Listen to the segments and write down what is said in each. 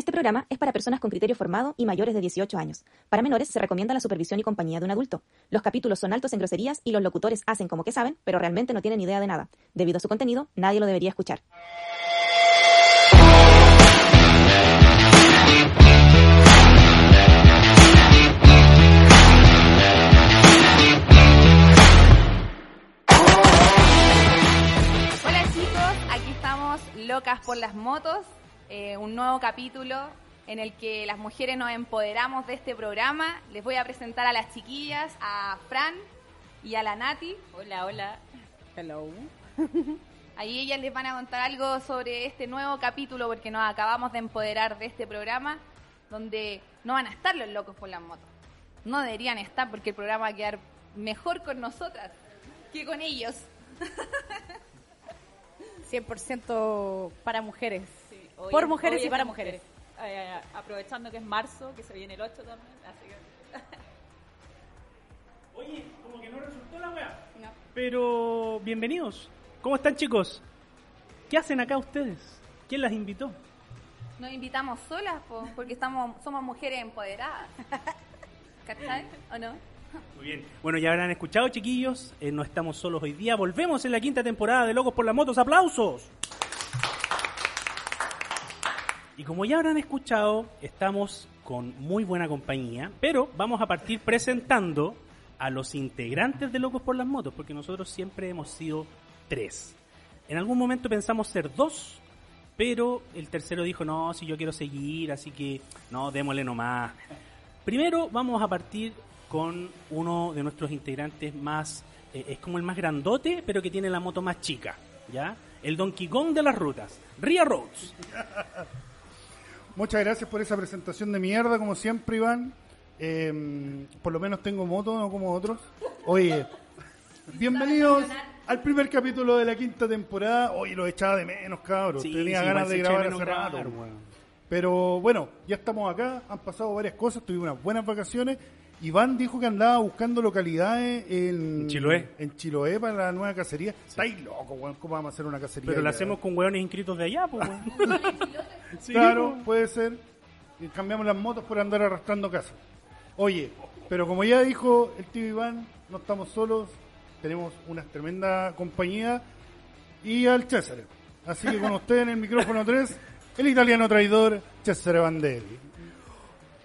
Este programa es para personas con criterio formado y mayores de 18 años. Para menores se recomienda la supervisión y compañía de un adulto. Los capítulos son altos en groserías y los locutores hacen como que saben, pero realmente no tienen idea de nada. Debido a su contenido, nadie lo debería escuchar. Hola chicos, aquí estamos locas por las motos, eh, un nuevo capítulo en el que las mujeres nos empoderamos de este programa. Les voy a presentar a las chiquillas, a Fran y a la Nati. Hola, hola. Hello. Ahí ellas les van a contar algo sobre este nuevo capítulo porque nos acabamos de empoderar de este programa donde no van a estar los locos por las motos. No deberían estar porque el programa va a quedar mejor con nosotras que con ellos. 100% para mujeres. Hoy Por es- mujeres hoy y para mujeres. Ay, ay, ay, aprovechando que es marzo, que se viene el 8 también, así que... Oye, como que no resultó la weá. No. Pero bienvenidos. ¿Cómo están chicos? ¿Qué hacen acá ustedes? ¿Quién las invitó? Nos invitamos solas po, porque estamos, somos mujeres empoderadas. ¿Cachai? ¿O no? Muy bien. Bueno, ya habrán escuchado, chiquillos. eh, no estamos solos hoy día. Volvemos en la quinta temporada de Locos por las Motos. ¡Aplausos! Y como ya habrán escuchado, estamos con muy buena compañía, pero vamos a partir presentando a los integrantes de Locos por las Motos, porque nosotros siempre hemos sido tres. En algún momento pensamos ser dos, pero el tercero dijo, no, si yo quiero seguir, así que no, démosle nomás. Primero vamos a partir con uno de nuestros integrantes más, eh, es como el más grandote, pero que tiene la moto más chica, ¿ya? El Donkey Kong de las rutas, Ria Roads. Muchas gracias por esa presentación de mierda, como siempre, Iván. Eh, por lo menos tengo moto, no como otros. Oye, bienvenidos al primer capítulo de la quinta temporada. Hoy lo echaba de menos, cabros. Sí, Tenía sí, ganas de grabar hace rato. Pero bueno, ya estamos acá, han pasado varias cosas, tuvimos unas buenas vacaciones. Iván dijo que andaba buscando localidades en Chiloé. en Chiloé para la nueva cacería. Estáis loco, weón, ¿cómo vamos a hacer una cacería? Pero lo allá? hacemos con hueones inscritos de allá, pues, weón. Sí, claro, pues. puede ser. Y cambiamos las motos por andar arrastrando casa. Oye, pero como ya dijo el tío Iván, no estamos solos, tenemos una tremenda compañía y al César. Así que con usted en el micrófono 3, el italiano traidor César Vandelli.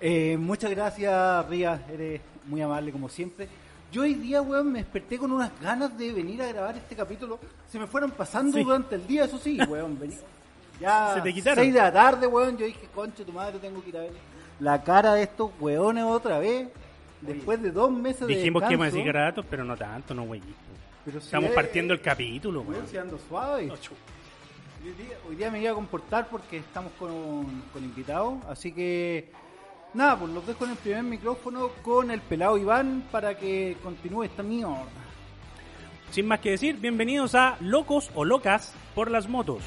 Eh, muchas gracias, Ría. Eres muy amable como siempre. Yo hoy día, weón, me desperté con unas ganas de venir a grabar este capítulo. Se me fueron pasando Sí. durante el día, eso sí, weón. Vení. Ya Se te quitaron. 6 de la tarde, weón. Yo dije, concha, tu madre, tengo que ir a ver la cara de estos weones otra vez. Después de dos meses de Dijimos que íbamos a decir descanso. garatos, pero no tanto, no, güey. Pero si Estamos es- partiendo el capítulo, Weón, weón. si ando suave. Hoy día, hoy día me iba a comportar porque estamos con, con invitados, así que nada, pues los dejo en el primer micrófono con el pelado Iván para que continúe esta mierda. Sin más que decir, bienvenidos a Locos o Locas por las Motos.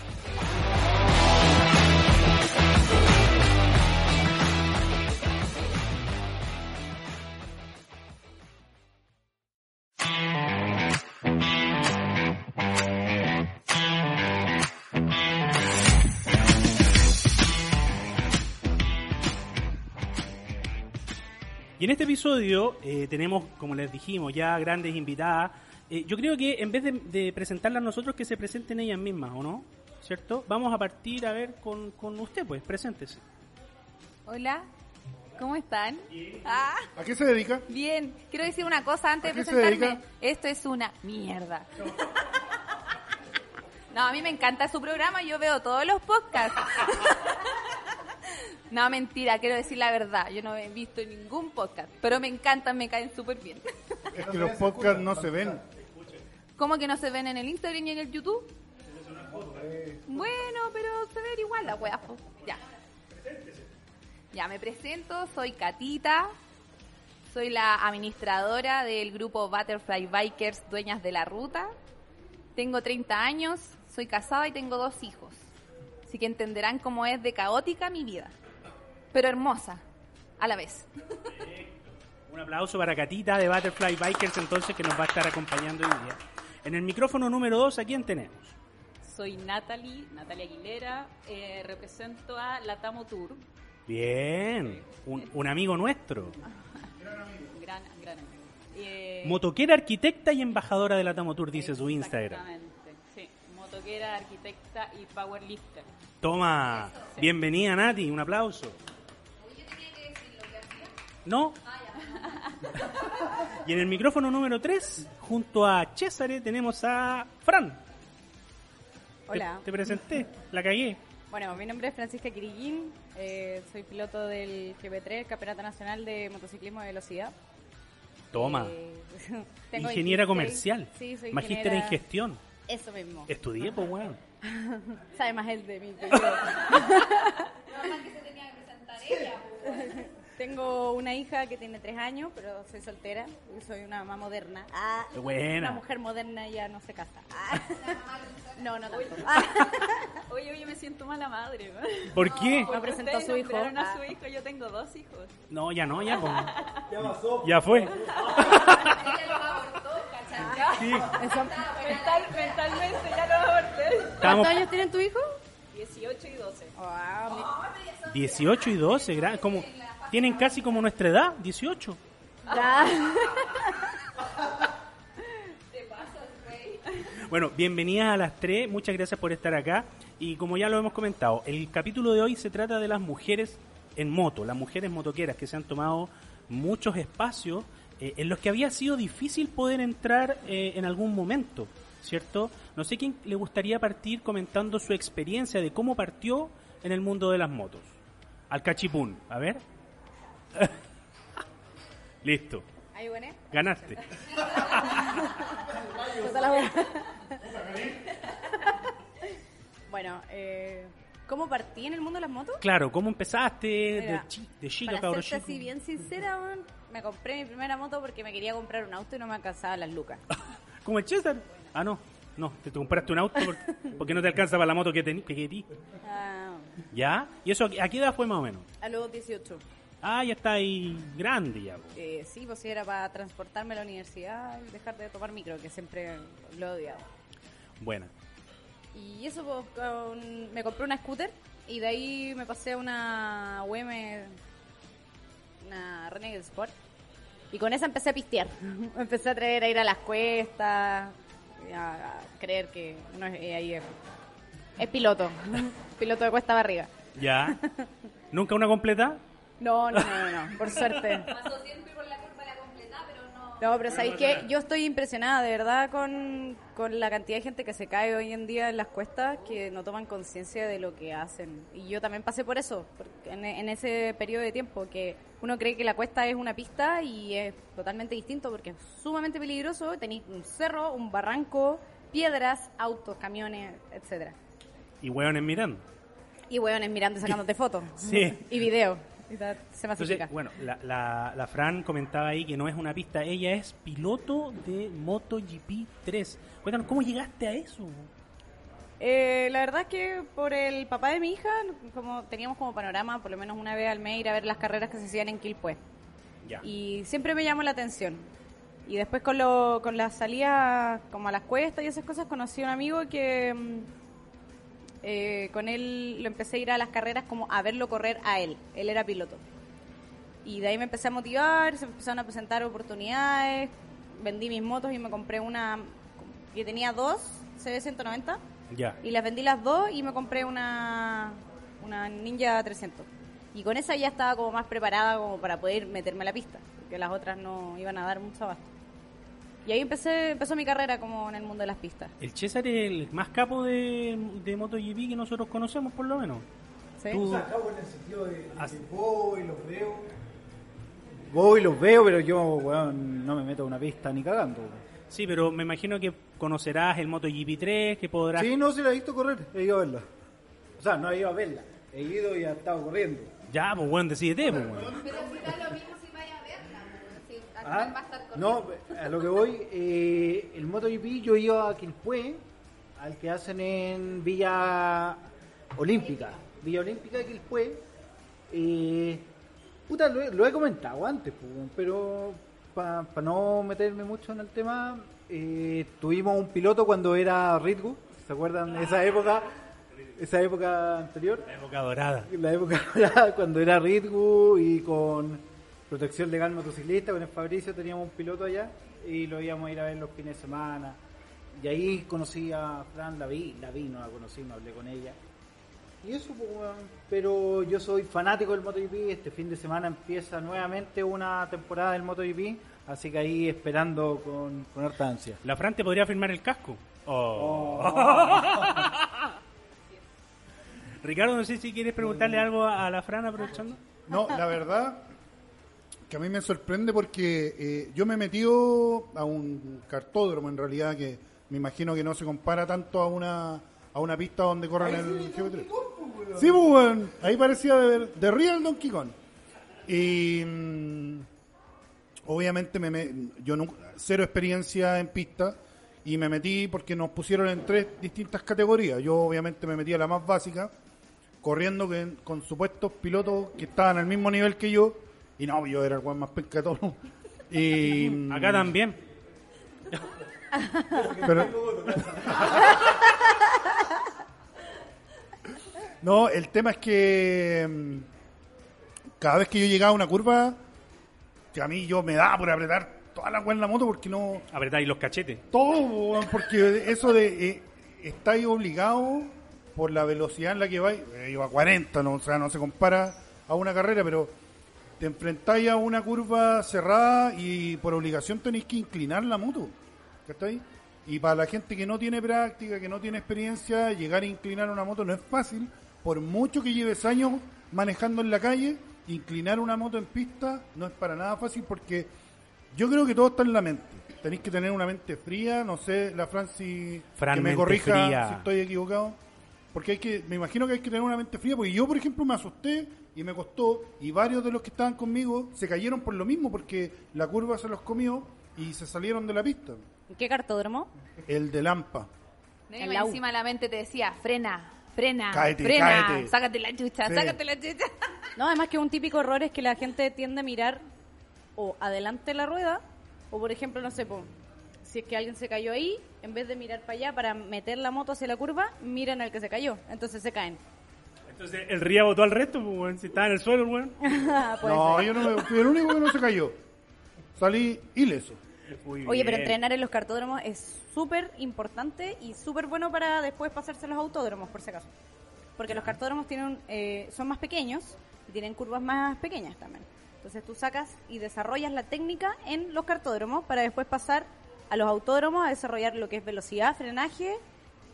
En este episodio eh, tenemos, como les dijimos, ya grandes invitadas. Eh, yo creo que en vez de, de presentarlas nosotros, que se presenten ellas mismas, ¿o no? ¿Cierto? Vamos a partir a ver con, con usted, pues, preséntese. Hola, ¿cómo están? Ah, ¿A qué se dedica? bien. Quiero decir una cosa antes ¿A de presentarme. dedica? Esto es una mierda. No, a mí me encanta su programa, yo veo todos los podcasts. No, mentira, quiero decir la verdad. Yo no he visto ningún podcast, pero me encantan, me caen súper bien. Es que los podcasts no se ven. ¿Cómo que no se ven en el Instagram y en el YouTube? Bueno, pero se ven igual las weas. Ya. Ya me presento, soy Catita. Soy la administradora del grupo Butterfly Bikers Dueñas de la Ruta. Tengo 30 años, soy casada y tengo dos hijos. Así que entenderán cómo es de caótica mi vida. Pero hermosa, a la vez. Un aplauso para Catita de Butterfly Bikers, entonces, que nos va a estar acompañando hoy día. En el micrófono número 2, ¿a quién tenemos? soy Natalie, Natalia Aguilera, eh, represento a la Tamo Tour. Bien, un, un amigo nuestro. Gran, gran amigo. Eh, Motoquera, arquitecta y embajadora de la Tamotour, dice su Instagram. Exactamente, sí. Motoquera, arquitecta y powerlifter. Toma, bienvenida Nati, un aplauso. ¿No? Y en el micrófono número 3, junto a César, tenemos a Fran. Hola. Te, presenté, la cagué. Bueno, mi nombre es Francisca Quiriguín, eh, soy piloto del GP3, Campeonato Nacional de Motociclismo de Velocidad. Toma, Eh, tengo ingeniera 26. comercial, Sí, soy magíster en gestión. Eso mismo. Estudié, pues, weón. Sabe más él de mí que yo. Tengo una hija que tiene tres años, pero soy soltera y soy una mamá moderna. Ah, buena. Una mujer moderna ya no se casa. Ah. No, no tanto. Ah. Oye, oye, me siento mala madre. ¿no? ¿Por qué? Me presentó a su hijo. nombraron a Ah. su hijo, yo tengo dos hijos. No, ya no, ya, pues. Ya fue. Sí, Eso- Mental, mentalmente ya lo aborté. ¿Cuántos años tienen tu hijo? 18 y 12. Wow, 18 y 12, gra- como, tienen casi como nuestra edad, 18. mi- ya. Bueno, bienvenidas a las tres, muchas gracias por estar acá. Y como ya lo hemos comentado, el capítulo de hoy se trata de las mujeres en moto, las mujeres motoqueras que se han tomado muchos espacios eh, en los que había sido difícil poder entrar eh, en algún momento, ¿cierto? No sé quién le gustaría partir comentando su experiencia de cómo partió en el mundo de las motos. Al cachipún, a ver. Listo, Ahí, bueno. ganaste. Bueno, eh, ¿cómo partí en el mundo de las motos? Claro, ¿cómo empezaste de, chi- de chico? así bien sincera, me compré mi primera moto porque me quería comprar un auto y no me alcanzaba las lucas. Como el César. Ah, no. No, te compraste un auto porque, porque no te alcanza para la moto que tenías. Que querí. Ah, ¿Ya? ¿Y eso a qué- a qué edad fue más o menos? a los 18. Ah, ya está ahí grande ya. Eh, sí, pues era para transportarme a la universidad y dejar de tomar micro, que siempre lo he odiado. Buena. Y eso, pues, con- me compré una scooter y de ahí me pasé a una UM, una Renegade Sport. Y con esa empecé a pistear. Empecé a atrever a ir a las cuestas, a, creer que uno es, eh, ahí es, es piloto, piloto de cuesta barriga. ¿Ya? ¿Nunca una completa? No, no, no, no, no, por suerte. Pasó siempre por la curva la completa, pero no. No, pero ¿sabéis qué? Yo estoy impresionada de verdad con, con la cantidad de gente que se cae hoy en día en las cuestas que no toman conciencia de lo que hacen. Y yo también pasé por eso, porque en, en ese periodo de tiempo, que uno cree que la cuesta es una pista y es totalmente distinto porque es sumamente peligroso. Tenéis un cerro, un barranco, piedras, autos, camiones, etcétera Y hueones mirando. Y hueones mirando y sacándote fotos. Sí. Y videos. Y ta- se masifica. Entonces, bueno, la, la, la Fran comentaba ahí que no es una pista, ella es piloto de MotoGP 3. Cuéntanos, ¿cómo llegaste a eso? Eh, la verdad es que por el papá de mi hija, como teníamos como panorama, por lo menos una vez al mes, ir a ver las carreras que se hacían en Quilpué. Ya. Y siempre me llamó la atención. Y después con, lo, con las salidas como a las cuestas y esas cosas, conocí a un amigo que mm, eh, con él lo empecé a ir a las carreras como a verlo correr a él. Él era piloto. Y de ahí me empecé a motivar, se empezaron a presentar oportunidades, vendí mis motos y me compré una que tenía dos CB190 Ya. y las vendí las dos y me compré una, una Ninja 300. Y con esa ya estaba como más preparada como para poder meterme a la pista, porque las otras no iban a dar mucho abasto. Y ahí empecé, empezó mi carrera como en el mundo de las pistas. El César es el más capo de, de MotoGP que nosotros conocemos, por lo menos. ¿sí? Tú- Acabo en el sentido de, de As- que voy, los veo. Voy, los veo, pero yo, weón, no me meto a una pista ni cagando. weón. Sí, pero me imagino que conocerás el MotoGP 3, que podrás... Sí, no se la he visto correr, he ido a verla. O sea, no he ido a verla, he ido y he estado corriendo. Ya, pues bueno, decídete, pues bueno. Pero si da lo mismo si vaya a verla, pues, si al Ah, final va a estar corriendo. No, a lo que voy, eh, el MotoGP yo iba a Quilpué, al que hacen en Villa Olímpica. Villa Olímpica de Quilpué. Eh, puta, lo, he- lo he comentado antes, pero para no meterme mucho en el tema, eh, tuvimos un piloto cuando era Ritgo, ¿Se acuerdan de esa época? Esa época anterior. La época dorada. La época dorada, cuando era Ritgu y con protección legal motociclista, con el Fabricio teníamos un piloto allá y lo íbamos a ir a ver los fines de semana. Y ahí conocí a Fran, la vi, la vi, no la conocí, no hablé con ella. Y eso, pues, pero yo soy fanático del MotoGP. Este fin de semana empieza nuevamente una temporada del MotoGP, así que ahí esperando con, con harta ansia. La Fran te podría firmar el casco. Oh. Ricardo, no sé si quieres preguntarle algo a la Fran aprovechando. No, la verdad que a mí me sorprende porque eh, yo me he metido a un cartódromo en realidad que me imagino que no se compara tanto a una a una pista donde corran el GP3. Sí, pues, ahí parecía de, de Real Donkey Kong. Y mm, obviamente me, me- yo nunca, cero experiencia en pista y me metí porque nos pusieron en tres distintas categorías. Yo obviamente me metí a la más básica, corriendo que- con supuestos pilotos que estaban al mismo nivel que yo y no, yo era el weón más penca de todos. Y Acá también. pero... no, el tema es que mm, cada vez que yo llegaba a una curva, que a mí yo me daba por apretar toda la weá en la moto porque no... Apretáis los cachetes. Todo, weón, porque eso de... Eh, estáis obligado por la velocidad en la que vais, eh, iba a 40, no, o sea, no se compara a una carrera, pero te enfrentáis a una curva cerrada y por obligación tenéis que inclinar la moto. ¿Cachai? Y para la gente que no tiene práctica, que no tiene experiencia, llegar a inclinar una moto no es fácil. Por mucho que lleves años manejando en la calle, inclinar una moto en pista no es para nada fácil porque yo creo que todo está en la mente. Tenéis que tener una mente fría, no sé, la Franci Fran, que me corrija fría. si estoy equivocado. Porque hay que, me imagino que hay que tener una mente fría, porque yo, por ejemplo, me asusté y me costó, y varios de los que estaban conmigo se cayeron por lo mismo, porque la curva se los comió y se salieron de la pista. ¿En qué cartódromo? El de Lampa. No, En y la encima la mente te decía, frena, frena, Cáete, frena, cáete. sácate la chucha, Sí. sácate la chucha. No, además que un típico error es que la gente tiende a mirar o adelante la rueda, o por ejemplo, no sé, si es que alguien se cayó ahí, en vez de mirar para allá para meter la moto hacia la curva, miran al que se cayó, entonces se caen. Entonces el Ría votó al resto, pues, weón. Si estaba en el suelo, el weón. No, ser. yo no me, fui el único que no se cayó. Salí ileso. Muy Oye, pero bien. entrenar en los cartódromos es súper importante y súper bueno para después pasarse a los autódromos, por si acaso. Porque los cartódromos tienen, eh, son más pequeños y tienen curvas más pequeñas también. Entonces tú sacas y desarrollas la técnica en los cartódromos para después pasar a los autódromos a desarrollar lo que es velocidad, frenaje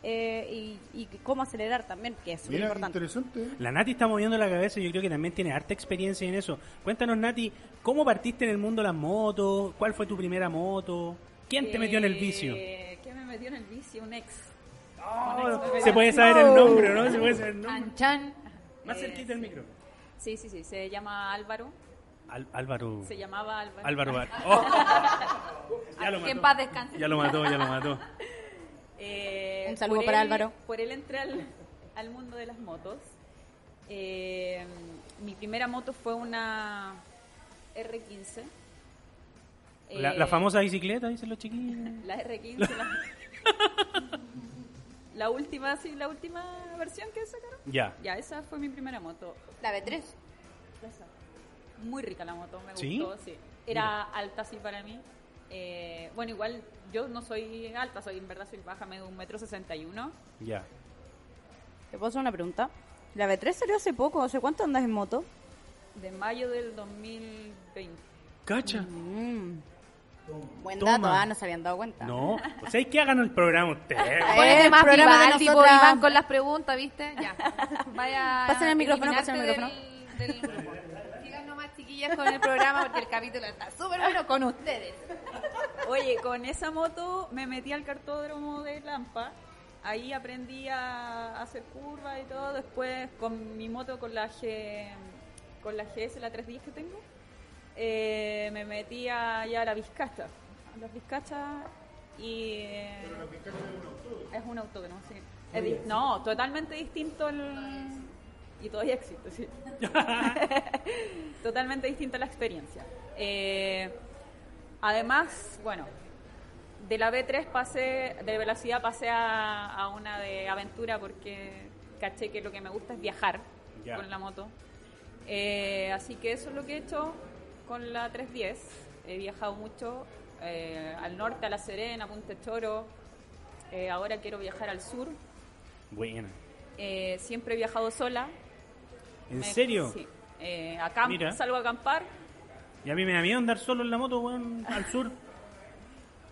eh, y, y cómo acelerar también, que es súper importante. interesante. La Nati está moviendo la cabeza y yo creo que también tiene harta experiencia en eso. Cuéntanos, Nati, ¿cómo partiste en el mundo de las motos? ¿Cuál fue tu primera moto? ¿Quién te metió en el vicio? Eh, ¿Quién me metió en el vicio? Un ex. Oh, se puede saber el nombre, ¿no? Se puede saber el nombre. Chan, chan. Más Eh, cerquita del micro. Sí, sí, sí. Se llama Álvaro. Al- Álvaro. Se llamaba Álvaro. Álvaro Bar. Oh. Ya lo Que en mató. paz descanse. Ya lo mató, ya lo mató. Eh, Un saludo para él- Álvaro. Por él entré al, al mundo de las motos. Eh, mi primera moto fue una R15. La, Eh, la famosa bicicleta, dicen los chiquillos. La R15. la, la última, sí, la última versión que sacaron. Ya. Ya, esa fue mi primera moto. La B3. Muy rica la moto, me ¿Sí? gustó, sí. Era alta, sí, para mí. Eh, bueno, igual yo no soy alta, soy en verdad soy baja, me de un metro sesenta y uno. Ya. ¿Te puedo hacer una pregunta? La B3 salió hace poco, ¿hace cuánto andas en moto? De mayo del 2020. ¿Cacha? Mm. Buen Toma. dato, ah, no se habían dado cuenta. No. O sea, hay que hagan el programa ustedes. Ponete el más programa de Vivaldi, po, nosotras. Iván, con las preguntas, ¿viste? Ya. Vaya. Pasen el micrófono, pasen el micrófono. Del, del grupo. Chiquillas, con el programa porque el capítulo está súper bueno con ustedes. Oye, con esa moto me metí al cartódromo de Lampa. Ahí aprendí a hacer curvas y todo. Después con mi moto, con la G, con la GS, la 310 que tengo, eh, me metí a, ya a la Vizcacha. A las Vizcachas y... eh, es un autódromo, sí. Es no, totalmente distinto el... Y todavía existe, sí. totalmente distinta la experiencia. Eh, además, bueno, de la B3 pasé, de velocidad pasé a, a una de aventura porque caché que lo que me gusta es viajar con la moto. Eh, así que eso es lo que he hecho con la 310. He viajado mucho eh, al norte, a La Serena, Punta Choro. Eh, ahora quiero viajar al sur. Buena. Eh, siempre he viajado sola. ¿En Me- serio? Sí. Eh, acá Mira. salgo a acampar. Y a mí me da miedo andar solo en la moto, weón, al sur.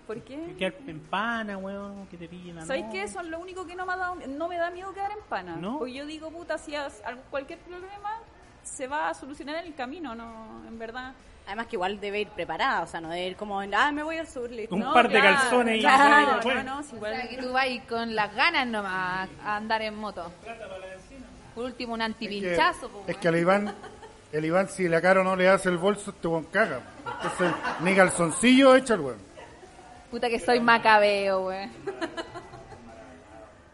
¿Por qué? Quedar en pana, weón, que te pillen la ¿Sabes noche. qué? Eso es lo único que no me, ha dado, no me da miedo quedar en pana. ¿No? Porque yo digo, puta, si has- cualquier problema se va a solucionar en el camino, ¿no? En verdad. Además que igual debe ir preparada, o sea, no debe ir como, ah, me voy al sur, listo. Un No, par de claro, calzones y claro, bueno. no, no, si O igual- sea, que tú vas con las ganas nomás a andar en moto. Por último, un Es que, antipinchazo. es que al Iván, el Iván, si la cara no le hace el bolso, este weón caga. Entonces, ni calzoncillo echa el weón. Puta que soy macabeo, güey.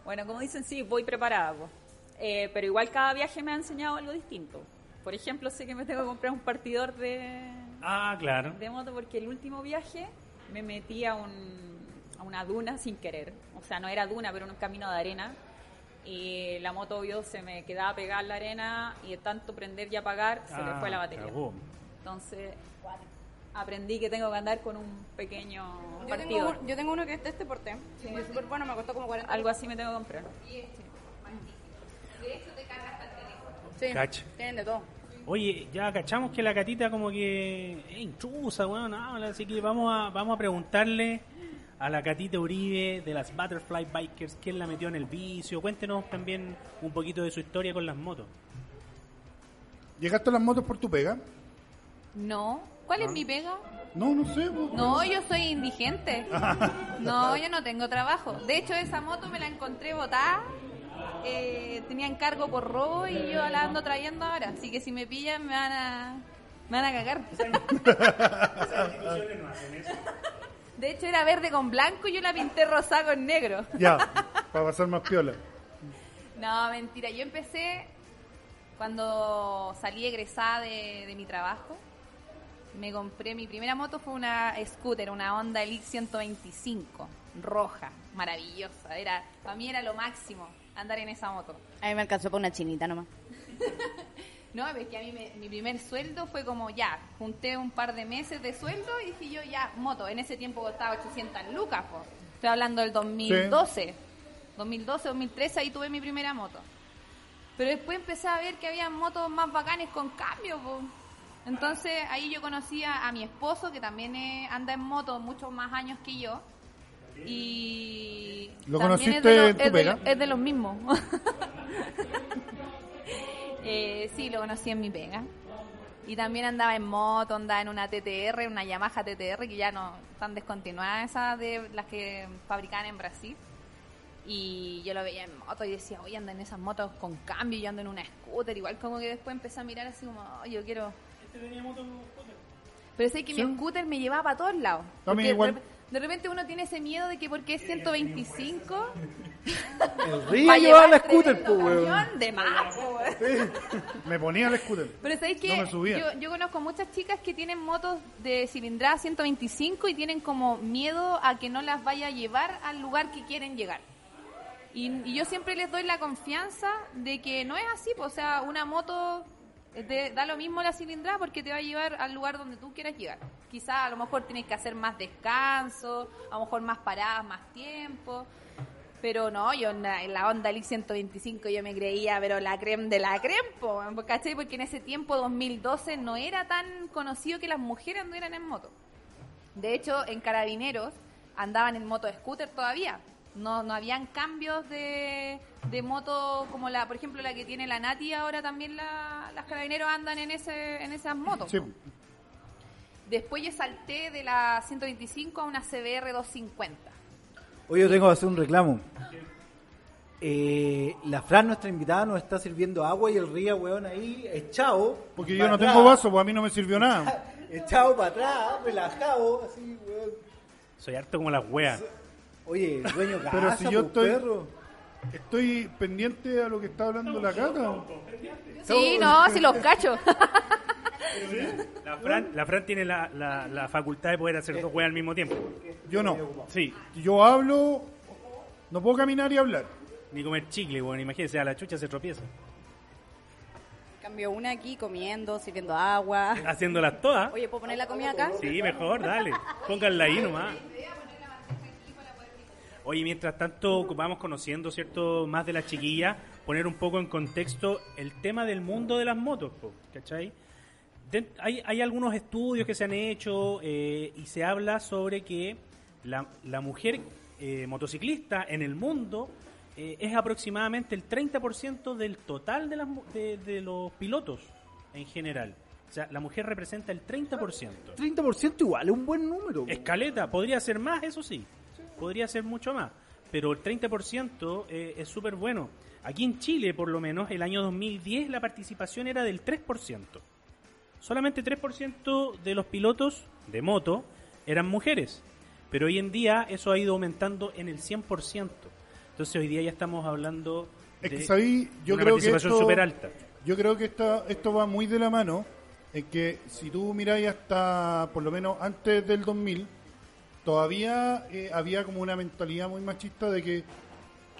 Bueno, como dicen, sí, voy preparada. po. Eh, pero igual cada viaje me ha enseñado algo distinto. Por ejemplo, sé que me tengo que comprar un partidor de, Ah, claro. de moto porque el último viaje me metí a, un- a una duna sin querer. O sea, no era duna, pero en un camino de arena. Y la moto, obvio, se me quedaba pegada en la arena y de tanto prender y apagar, se le Ah, fue la batería. cagó. Entonces, aprendí que tengo que andar con un pequeño Yo tengo, yo tengo uno que es de este porte. Sí. Es súper bueno, me costó como 40 Algo así me tengo que comprar. Sí, Cacha. tienen de todo. Oye, ya cachamos que la catita como que es intrusa, weón, habla, así que vamos a, vamos a preguntarle a la catita Uribe de las Butterfly Bikers quién la metió en el vicio. Cuéntenos también un poquito de su historia con las motos. ¿Llegaste a las motos por tu pega? No. ¿Cuál es mi pega? No, no sé. po. No, yo soy indigente. No, yo no tengo trabajo. De hecho, esa moto me la encontré botada. Eh, tenía encargo por robo y yo la ando trayendo ahora. Así que si me pillan me van a, me van a cagar. De hecho, era verde con blanco y yo la pinté rosada con negro. Ya, para pasar más piola. No, mentira. Yo empecé cuando salí egresada de, de mi trabajo. Me compré mi primera moto, fue una scooter, una Honda Elite 125, roja, maravillosa. Era, para mí era lo máximo andar en esa moto. A mí me alcanzó para una chinita nomás. No, es que a mí me- mi primer sueldo fue como ya, junté un par de meses de sueldo y dije yo ya, moto. En ese tiempo costaba 800 lucas, po. Estoy hablando del 2012. 2012, 2013, ahí tuve mi primera moto. Pero después empecé a ver que había motos más bacanes con cambio, po. Entonces ahí yo conocí a, a mi esposo, que también eh, anda en moto muchos más años que yo. Y ¿Lo es conociste de los- en tu es de es de los mismos. Eh, sí, lo conocí en mi pega. Y también andaba en moto, andaba en una TTR, una Yamaha TTR, que ya no están descontinuadas esas de las que fabricaban en Brasil. Y yo lo veía en moto y decía, oye, ando en esas motos con cambio, yo ando en una scooter. Igual como que después empecé a mirar así como, "Oh, yo quiero... Pero sé que Sí. mi scooter me llevaba para todos lados. También igual. De repente uno tiene ese miedo de que porque es 125 El va río a llevaba llevar la scooter, pues, weón. de más. Me ponía el scooter. Pero sabéis que No yo, yo conozco muchas chicas que tienen motos de cilindrada 125 y tienen como miedo a que no las vaya a llevar al lugar que quieren llegar. Y, y yo siempre les doy la confianza de que no es así, pues, o sea, una moto te da lo mismo la cilindrada porque te va a llevar al lugar donde tú quieras llegar. Quizás a lo mejor tienes que hacer más descanso, a lo mejor más paradas, más tiempo. Pero no, yo en la, en la Honda Elite 125 yo me creía, pero la creme de la creme, ¿cachai? Porque en ese tiempo, 2012, no era tan conocido que las mujeres anduvieran en moto. De hecho, en Carabineros andaban en moto scooter todavía. No, no habían cambios de, de moto como la, por ejemplo, la que tiene la Nati ahora también la- las Carabineros andan en ese en esas motos. Sí. Después yo salté de la 125 a una CBR 250. Oye, yo tengo que hacer un reclamo. Eh, la Fran, nuestra invitada, nos está sirviendo agua y el río, weón, ahí echado. Porque yo no atrás, tengo vaso, pues a mí no me sirvió nada. Echado para atrás, relajado, así, weón. Soy harto como las weas. Oye, el dueño casa, Pero si yo estoy- perro. Estoy pendiente a lo que está hablando la cata. Sí, no, si los cacho. La Fran, la Fran tiene la, la, la facultad de poder hacer dos weas al mismo tiempo. Yo no. Sí, Yo hablo, no puedo caminar y hablar. ni comer chicle, bueno, imagínese, a la chucha se tropieza. Cambio una aquí comiendo, sirviendo agua. Haciéndolas todas. Oye, ¿puedo poner la comida acá? Sí, mejor, dale. Pónganla ahí nomás. Oye, mientras tanto vamos conociendo, ¿cierto? Más de la chiquilla, poner un poco en contexto el tema del mundo de las motos, po, ¿cachai? Hay, hay algunos estudios que se han hecho eh, y se habla sobre que la, la mujer eh, motociclista en el mundo eh, es aproximadamente el 30% del total de, las, de, de los pilotos en general. O sea, la mujer representa el 30%. 30% igual, es un buen número. Escaleta, podría ser más, eso sí. Podría ser mucho más. Pero el 30% eh, es súper bueno. Aquí en Chile, por lo menos, el año 2010 la participación era del 3%. Solamente 3% de los pilotos de moto eran mujeres. Pero hoy en día eso ha ido aumentando en el 100%. Entonces hoy día ya estamos hablando Es de que sabí, yo una creo participación súper alta. yo creo que esto, esto va muy de la mano en que si tú miráis hasta por lo menos antes del 2000 todavía eh, había como una mentalidad muy machista de que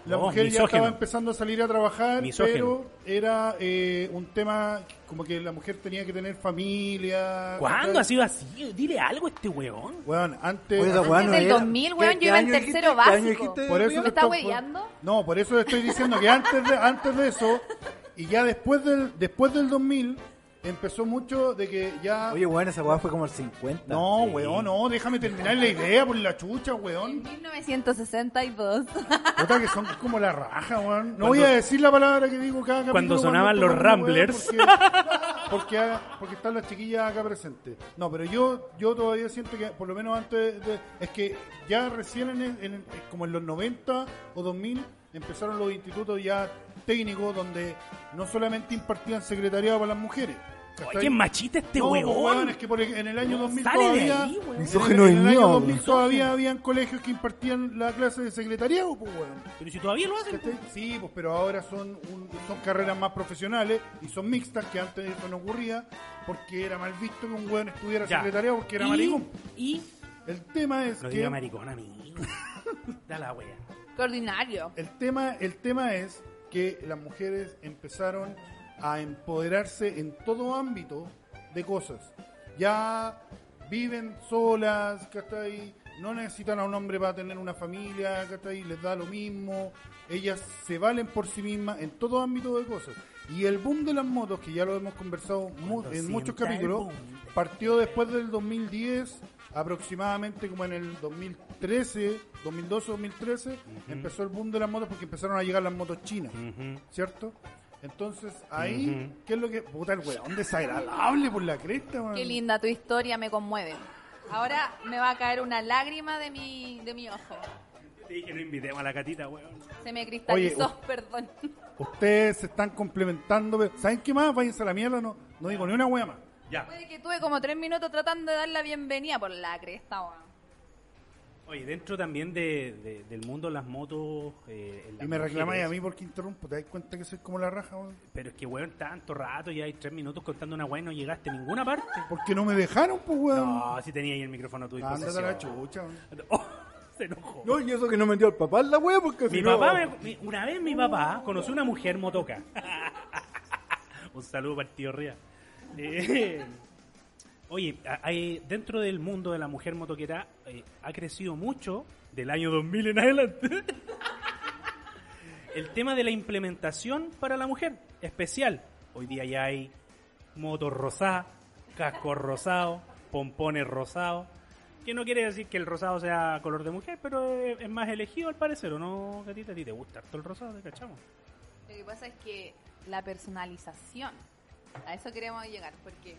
la No, mujer ya estaba empezando a salir a trabajar, Misógeno. pero era eh, un tema como que la mujer tenía que tener familia. ¿Cuándo ha sido así? Dile algo a este weón. Weón, antes, Antes no del era- 2000, weón, ¿Qué- yo iba en tercero ¿Qué año básico. Por eso ¿Me está hueveando? No, por eso te estoy diciendo que antes de, antes de eso, y ya después del, después del 2000, empezó mucho de que ya... Oye, weón, esa weá fue como el 50. no, sí. weón, no, déjame terminar la idea por la chucha, En weón. 1962. Puta que son como la raja, weón. No Cuando- voy a decir la palabra que digo cada capítulo Cuando sonaban los weón, Ramblers. Porque, porque, porque están las chiquillas acá presentes. No, pero yo yo todavía siento que, por lo menos antes de... Es que ya recién, en, en como en los 90 o 2000, empezaron los institutos ya técnicos donde no solamente impartían secretariado para las mujeres. Oye, qué machita este No, pues, weón. weón, es que por el- en el año 2000 Sale de todavía, ahí, en el- en año mierda. 2000 todavía habían colegios que impartían la clase de secretariado, pues weón. Pero si todavía lo hacen. ¿Cachai? Sí, pues pero ahora son un- son carreras más profesionales y son mixtas, que antes eso no ocurría, porque era mal visto que un weón estudiara Ya. secretariado porque era y, maricón. Y. El tema es No que diga maricón a mí. da la wea. Qué ordinario. el tema el tema es que las mujeres empezaron a empoderarse en todo ámbito de cosas. Ya viven solas, ¿cachai? No necesitan a un hombre para tener una familia, ¿cachai? Les da lo mismo. Ellas se valen por sí mismas en todo ámbito de cosas. Y el boom de las motos, que ya lo hemos conversado mu- en muchos capítulos, partió después del 2010, aproximadamente como en el 2013, 2012-2013, empezó el boom de las motos porque empezaron a llegar las motos chinas. ¿cierto? Entonces, ahí. ¿qué es lo que. Puta, el weón desagradable por la cresta, man. Qué linda tu historia, me conmueve. Ahora me va a caer una lágrima de mi, de mi ojo. Te dije no invitemos a la catita, weón. Se me cristalizó, Oye, perdón. Ustedes se están complementando. ¿Saben qué más? Váyanse a la mierda, no, no digo ni una wea más. Ya. Puede que tuve como tres minutos tratando de dar la bienvenida por la cresta, weón. Oye, dentro también de, de- del mundo de las motos. eh, en las Y me reclamáis a mí porque interrumpo. ¿Te das cuenta que soy como la raja, weón? Pero es que, weón, tanto rato, ya hay tres minutos contando una weá y no llegaste a ninguna parte. Porque no me dejaron, pues, weón. No, si tenía ahí el micrófono a tu Ándate disposición. a la chucha, weón. Oh, se enojó. No, y eso que no metió al papá en la wea porque Mi si no- papá, me- mi- una vez mi papá conoció una mujer motoca. Un saludo para el tío Ría. Eh, oye, hay- dentro del mundo de la mujer motoquera eh, ha crecido mucho del año 2000 en adelante. el tema de la implementación para la mujer especial. Hoy día ya hay motos rosadas, cascos rosados, pompones rosados. Que no quiere decir que el rosado sea color de mujer, pero es, más elegido al parecer, ¿o no, Gatita? ¿A ti te gusta harto el rosado? ¿Te cachamos? Lo que pasa es que la personalización, a eso queremos llegar, porque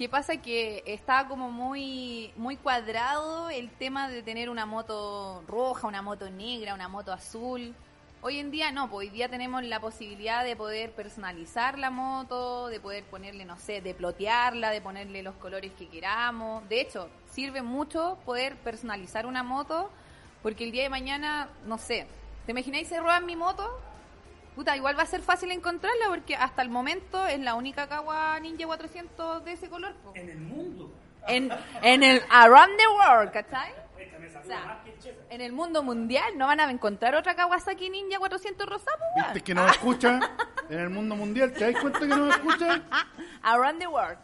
¿qué pasa? Que está como muy, muy cuadrado el tema de tener una moto roja, una moto negra, una moto azul. Hoy en día no, pues hoy día tenemos la posibilidad de poder personalizar la moto, de poder ponerle, no sé, de plotearla, de ponerle los colores que queramos. De hecho, sirve mucho poder personalizar una moto, porque el día de mañana, no sé, ¿te imagináis se roban mi moto? Puta, igual va a ser fácil encontrarla porque hasta el momento es la única Kawa Ninja 400 de ese color. po. En el mundo. En, en el Around the World, ¿cachai? O sea, en el mundo mundial no van a encontrar otra Kawasaki Ninja 400 rosada. ¿Viste que nos escucha en el mundo mundial? ¿Te das cuenta que nos escucha? Around the World.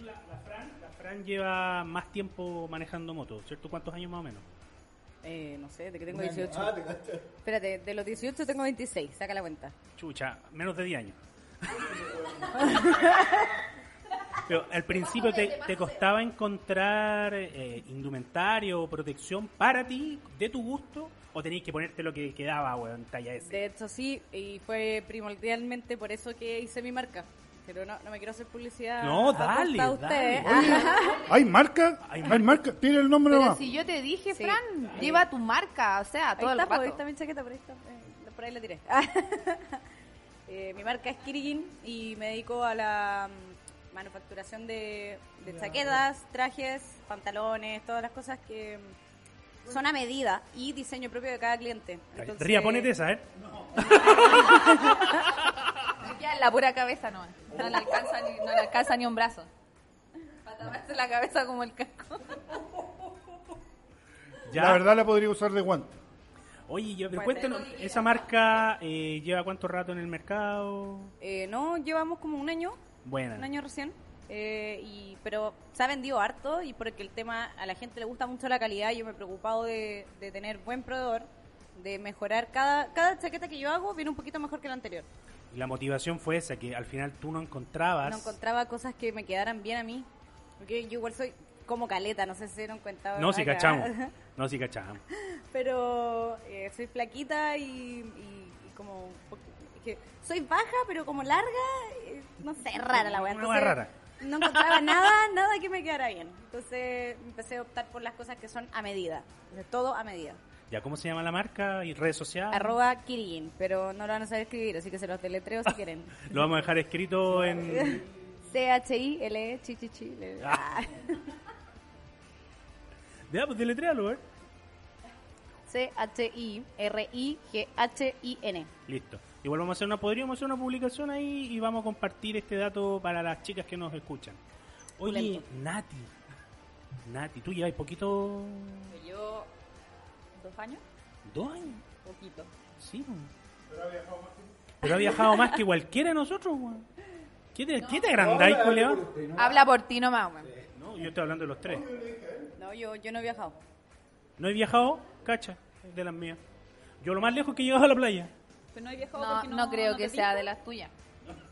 La, la Fran, la Fran lleva más tiempo manejando moto, ¿cierto? ¿Cuántos años más o menos? Eh, no sé, de que tengo 18. Espérate, de los 18 tengo 26, saca la cuenta. Chucha, menos de 10 años. Pero al principio te, te costaba encontrar eh, indumentario o protección para ti, de tu gusto, o tenías que ponerte lo que quedaba, weón, talla S. De hecho, sí, y fue primordialmente por eso que hice mi marca. Pero no, no me quiero hacer publicidad. No, a dale, de ustedes. Oye, ¿hay marca? Hay ¿Hay marca? Tiene el nombre Pero nomás. si yo te dije, Sí. Fran, lleva tu marca, o sea, Ahí todo está, pues, rato. ahí está mi chaqueta, por ahí, está, eh, por ahí la tiré. Eh, mi marca es Kirigin y me dedico a la mm, manufacturación de, de chaquetas, trajes, pantalones, todas las cosas que mm, son a medida y diseño propio de cada cliente. Entonces- Ría, ponete esa, ¿eh? Me queda en la pura cabeza no. No le alcanza ni, no le alcanza ni un brazo. Para taparse la cabeza como el casco. Ya. La verdad la podría usar de guante. Oye, yo, pero cuéntanos, ¿esa marca eh, lleva cuánto rato en el mercado? Eh, no, llevamos como un año, Buena. un año recién. eh, y, pero se ha vendido harto y porque el tema a la gente le gusta mucho la calidad. Yo me he preocupado de, de tener buen proveedor, de mejorar cada, cada chaqueta que yo hago viene un poquito mejor que la anterior. La motivación fue esa, que al final tú no encontrabas... No encontraba cosas que me quedaran bien a mí. Porque yo igual soy como caleta, no sé si se dieron cuenta. No, si acá. cachamos. No, si cachamos. Pero eh, soy flaquita y, y- y como... es que soy baja, pero como larga, eh, no sé, rara la weá. Una Entonces, rara. No encontraba nada, nada que me quedara bien. Entonces empecé a optar por las cosas que son a medida. De todo a medida. ¿Ya cómo se llama la marca y redes sociales? Arroba Kirigin, pero no lo van a saber escribir, así que se los deletreo si quieren. Lo vamos a dejar escrito en... C-H-I-L-E, chichichi. Ah. Ya, pues deletréalo, ¿eh? C-H-I-R-I-G-H-I-N. Listo. Igual vamos a hacer una, podríamos hacer una publicación ahí y vamos a compartir este dato para las chicas que nos escuchan. Oye. Nati. Nati, tú llevas poquito... Yo, dos años, ¿Dos años? poquito. Sí. Pero ha viajado más que cualquiera de nosotros, weón. ¿Qué te, ¿qué te agrandáis, culeón? Habla por ti nomás, weón. No, yo estoy hablando de los tres. No, yo, yo no he viajado. No he viajado, cacha, de las mías. Yo lo más lejos que he llegado a la playa. Pero no he viajado No, porque no, no creo no que sea de las tuyas.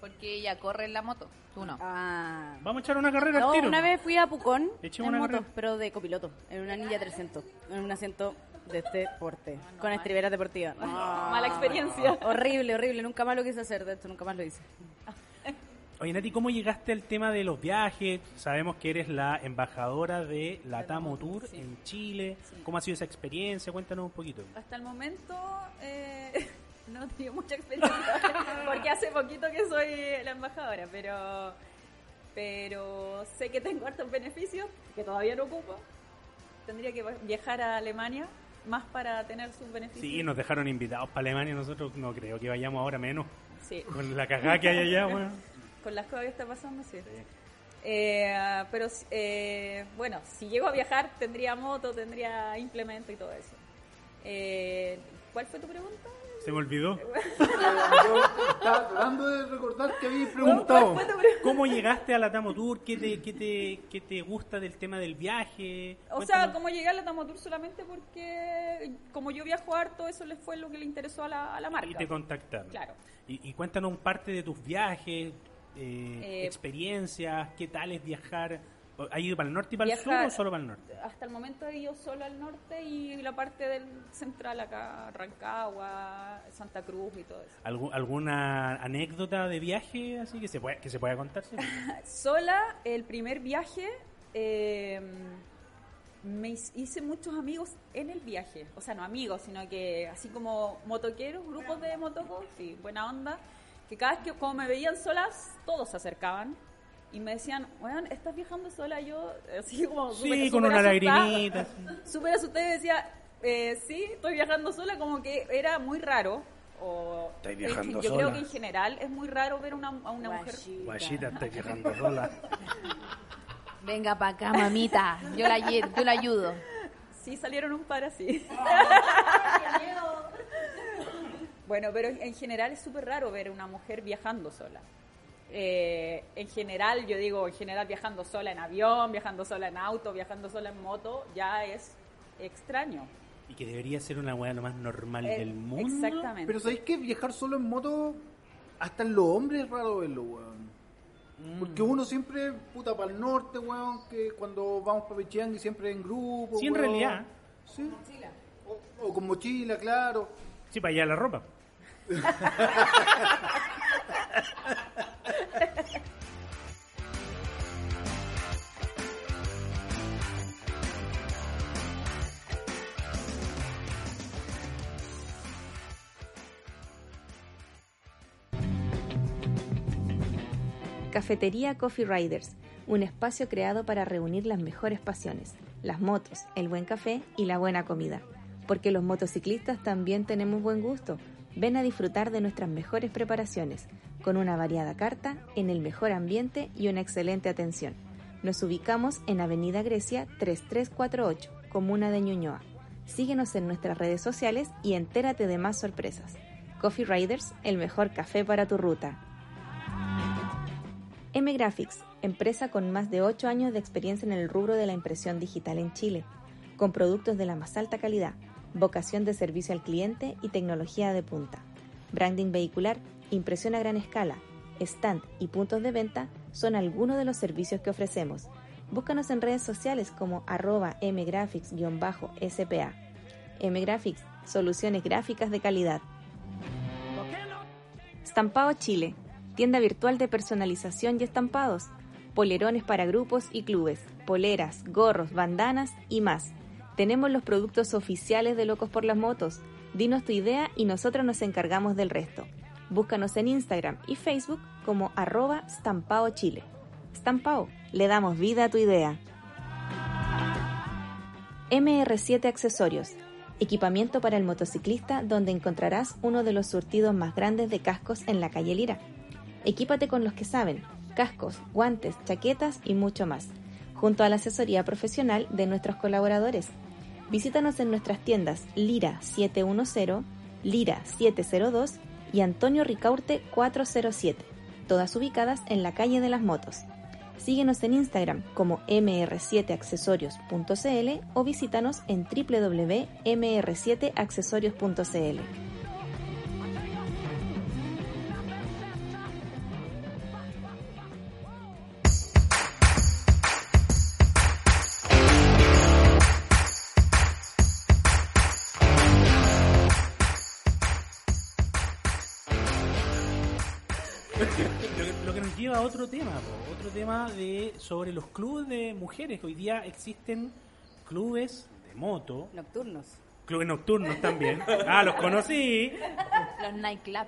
Porque ella corre en la moto, tú no. Ah. Vamos a echar una carrera al No, tiro. una vez fui a Pucón Echemos en una moto, carrera. pero de copiloto, en una Ninja 300, en un asiento de este porte, con estriberas deportivas. No. Mala experiencia. Horrible, horrible, nunca más lo quise hacer, de hecho, nunca más lo hice. Oye, Nati, ¿cómo llegaste al tema de los viajes? Sabemos que eres la embajadora de la Tamo Tour sí. en Chile. ¿Cómo ha sido esa experiencia? Cuéntanos un poquito. Hasta el momento eh, no he tenido mucha experiencia porque hace poquito que soy la embajadora, pero pero sé que tengo hartos beneficios que todavía no ocupo. Tendría que viajar a Alemania más para tener sus beneficios. Sí, nos dejaron invitados para Alemania. Nosotros no creo que vayamos ahora menos. Sí, Con la cagada que hay allá, weón. con las cosas que está pasando, sí. Eh, pero eh, bueno, si llego a viajar tendría moto, tendría implemento y todo eso. Eh, ¿Cuál fue tu pregunta? Se me olvidó. Yo estaba tratando de recordar que había preguntado. ¿Cómo llegaste a la Tamo Tour? ¿Qué te, qué te, qué te gusta del tema del viaje? O Cuéntanos. sea, como llegué a la Tamotur solamente porque como yo viajo harto, eso les fue lo que le interesó a la, a la marca. Y te contactaron. Claro. Y, y cuéntanos un parte de tus viajes, eh, Eh, experiencias, qué tal es viajar. ¿Has ido para el norte y para el sur o solo para el norte? Hasta el momento he ido solo al norte y la parte del central acá, Rancagua, Santa Cruz y todo eso. ¿Algu- ¿Alguna anécdota de viaje así que se pueda, que se pueda contar? Sola, el primer viaje, eh, me hice- hice muchos amigos en el viaje. O sea, no amigos, sino que así como motoqueros, grupos de motocos, sí, buena onda. Que cada vez que como me veían solas, todos se acercaban. Y me decían, bueno, ¿estás viajando sola? Yo, así como Sí, súper- con una lagrimita. Súper asustada y decía, eh, sí, estoy viajando sola, como que era muy raro. o Estoy viajando yo sola. creo que en general es muy raro ver una, a una mujer Guachita, estoy viajando sola. Venga para acá, mamita. Yo la, yo la ayudo. Sí, salieron un par así. bueno, pero en general es súper raro ver una mujer viajando sola. Eh, en general, yo digo, en general viajando sola en avión, viajando sola en auto, viajando sola en moto, ya es extraño. Y que debería ser una weá lo más normal Eh, del mundo. Exactamente. Pero ¿sabéis que viajar solo en moto, hasta en los hombres es raro verlo, weón? Mm. Porque uno siempre, puta, para el norte, weón, que cuando vamos para Pechiangui siempre en grupo, Sí, en weón. realidad. Sí. O, o con mochila, claro. Sí, para allá la ropa. Cafetería Coffee Riders, un espacio creado para reunir las mejores pasiones, las motos, el buen café y la buena comida. Porque los motociclistas también tenemos buen gusto. Ven a disfrutar de nuestras mejores preparaciones, con una variada carta, en el mejor ambiente y una excelente atención. Nos ubicamos en Avenida Grecia 3348, Comuna de Ñuñoa. Síguenos en nuestras redes sociales y entérate de más sorpresas. Coffee Riders, el mejor café para tu ruta. M Graphics, empresa con más de 8 años de experiencia en el rubro de la impresión digital en Chile, con productos de la más alta calidad, vocación de servicio al cliente y tecnología de punta. Branding vehicular, impresión a gran escala, stand y puntos de venta son algunos de los servicios que ofrecemos. Búscanos en redes sociales como arroba mgraphics-spa. mgraphics, soluciones gráficas de calidad. Stampado Chile, tienda virtual de personalización y estampados, polerones para grupos y clubes, poleras, gorros, bandanas y más. Tenemos los productos oficiales de Locos por las Motos. Dinos tu idea y nosotros nos encargamos del resto. Búscanos en Instagram y Facebook como arroba Stampao. Stampao, le damos vida a tu idea. MR7 Accesorios, equipamiento para el motociclista donde encontrarás uno de los surtidos más grandes de cascos en la calle Lira. Equípate con los que saben, cascos, guantes, chaquetas y mucho más, junto a la asesoría profesional de nuestros colaboradores. Visítanos en nuestras tiendas Lira 710, Lira 702 y Antonio Ricaurte 407, todas ubicadas en la calle de las motos. Síguenos en Instagram como mr7accesorios.cl o visítanos en www.mr7accesorios.cl. a otro tema, po, otro tema de sobre los clubes de mujeres. Hoy día existen clubes de moto, Nocturnos. clubes nocturnos también. Ah, los conocí. Los nightclub.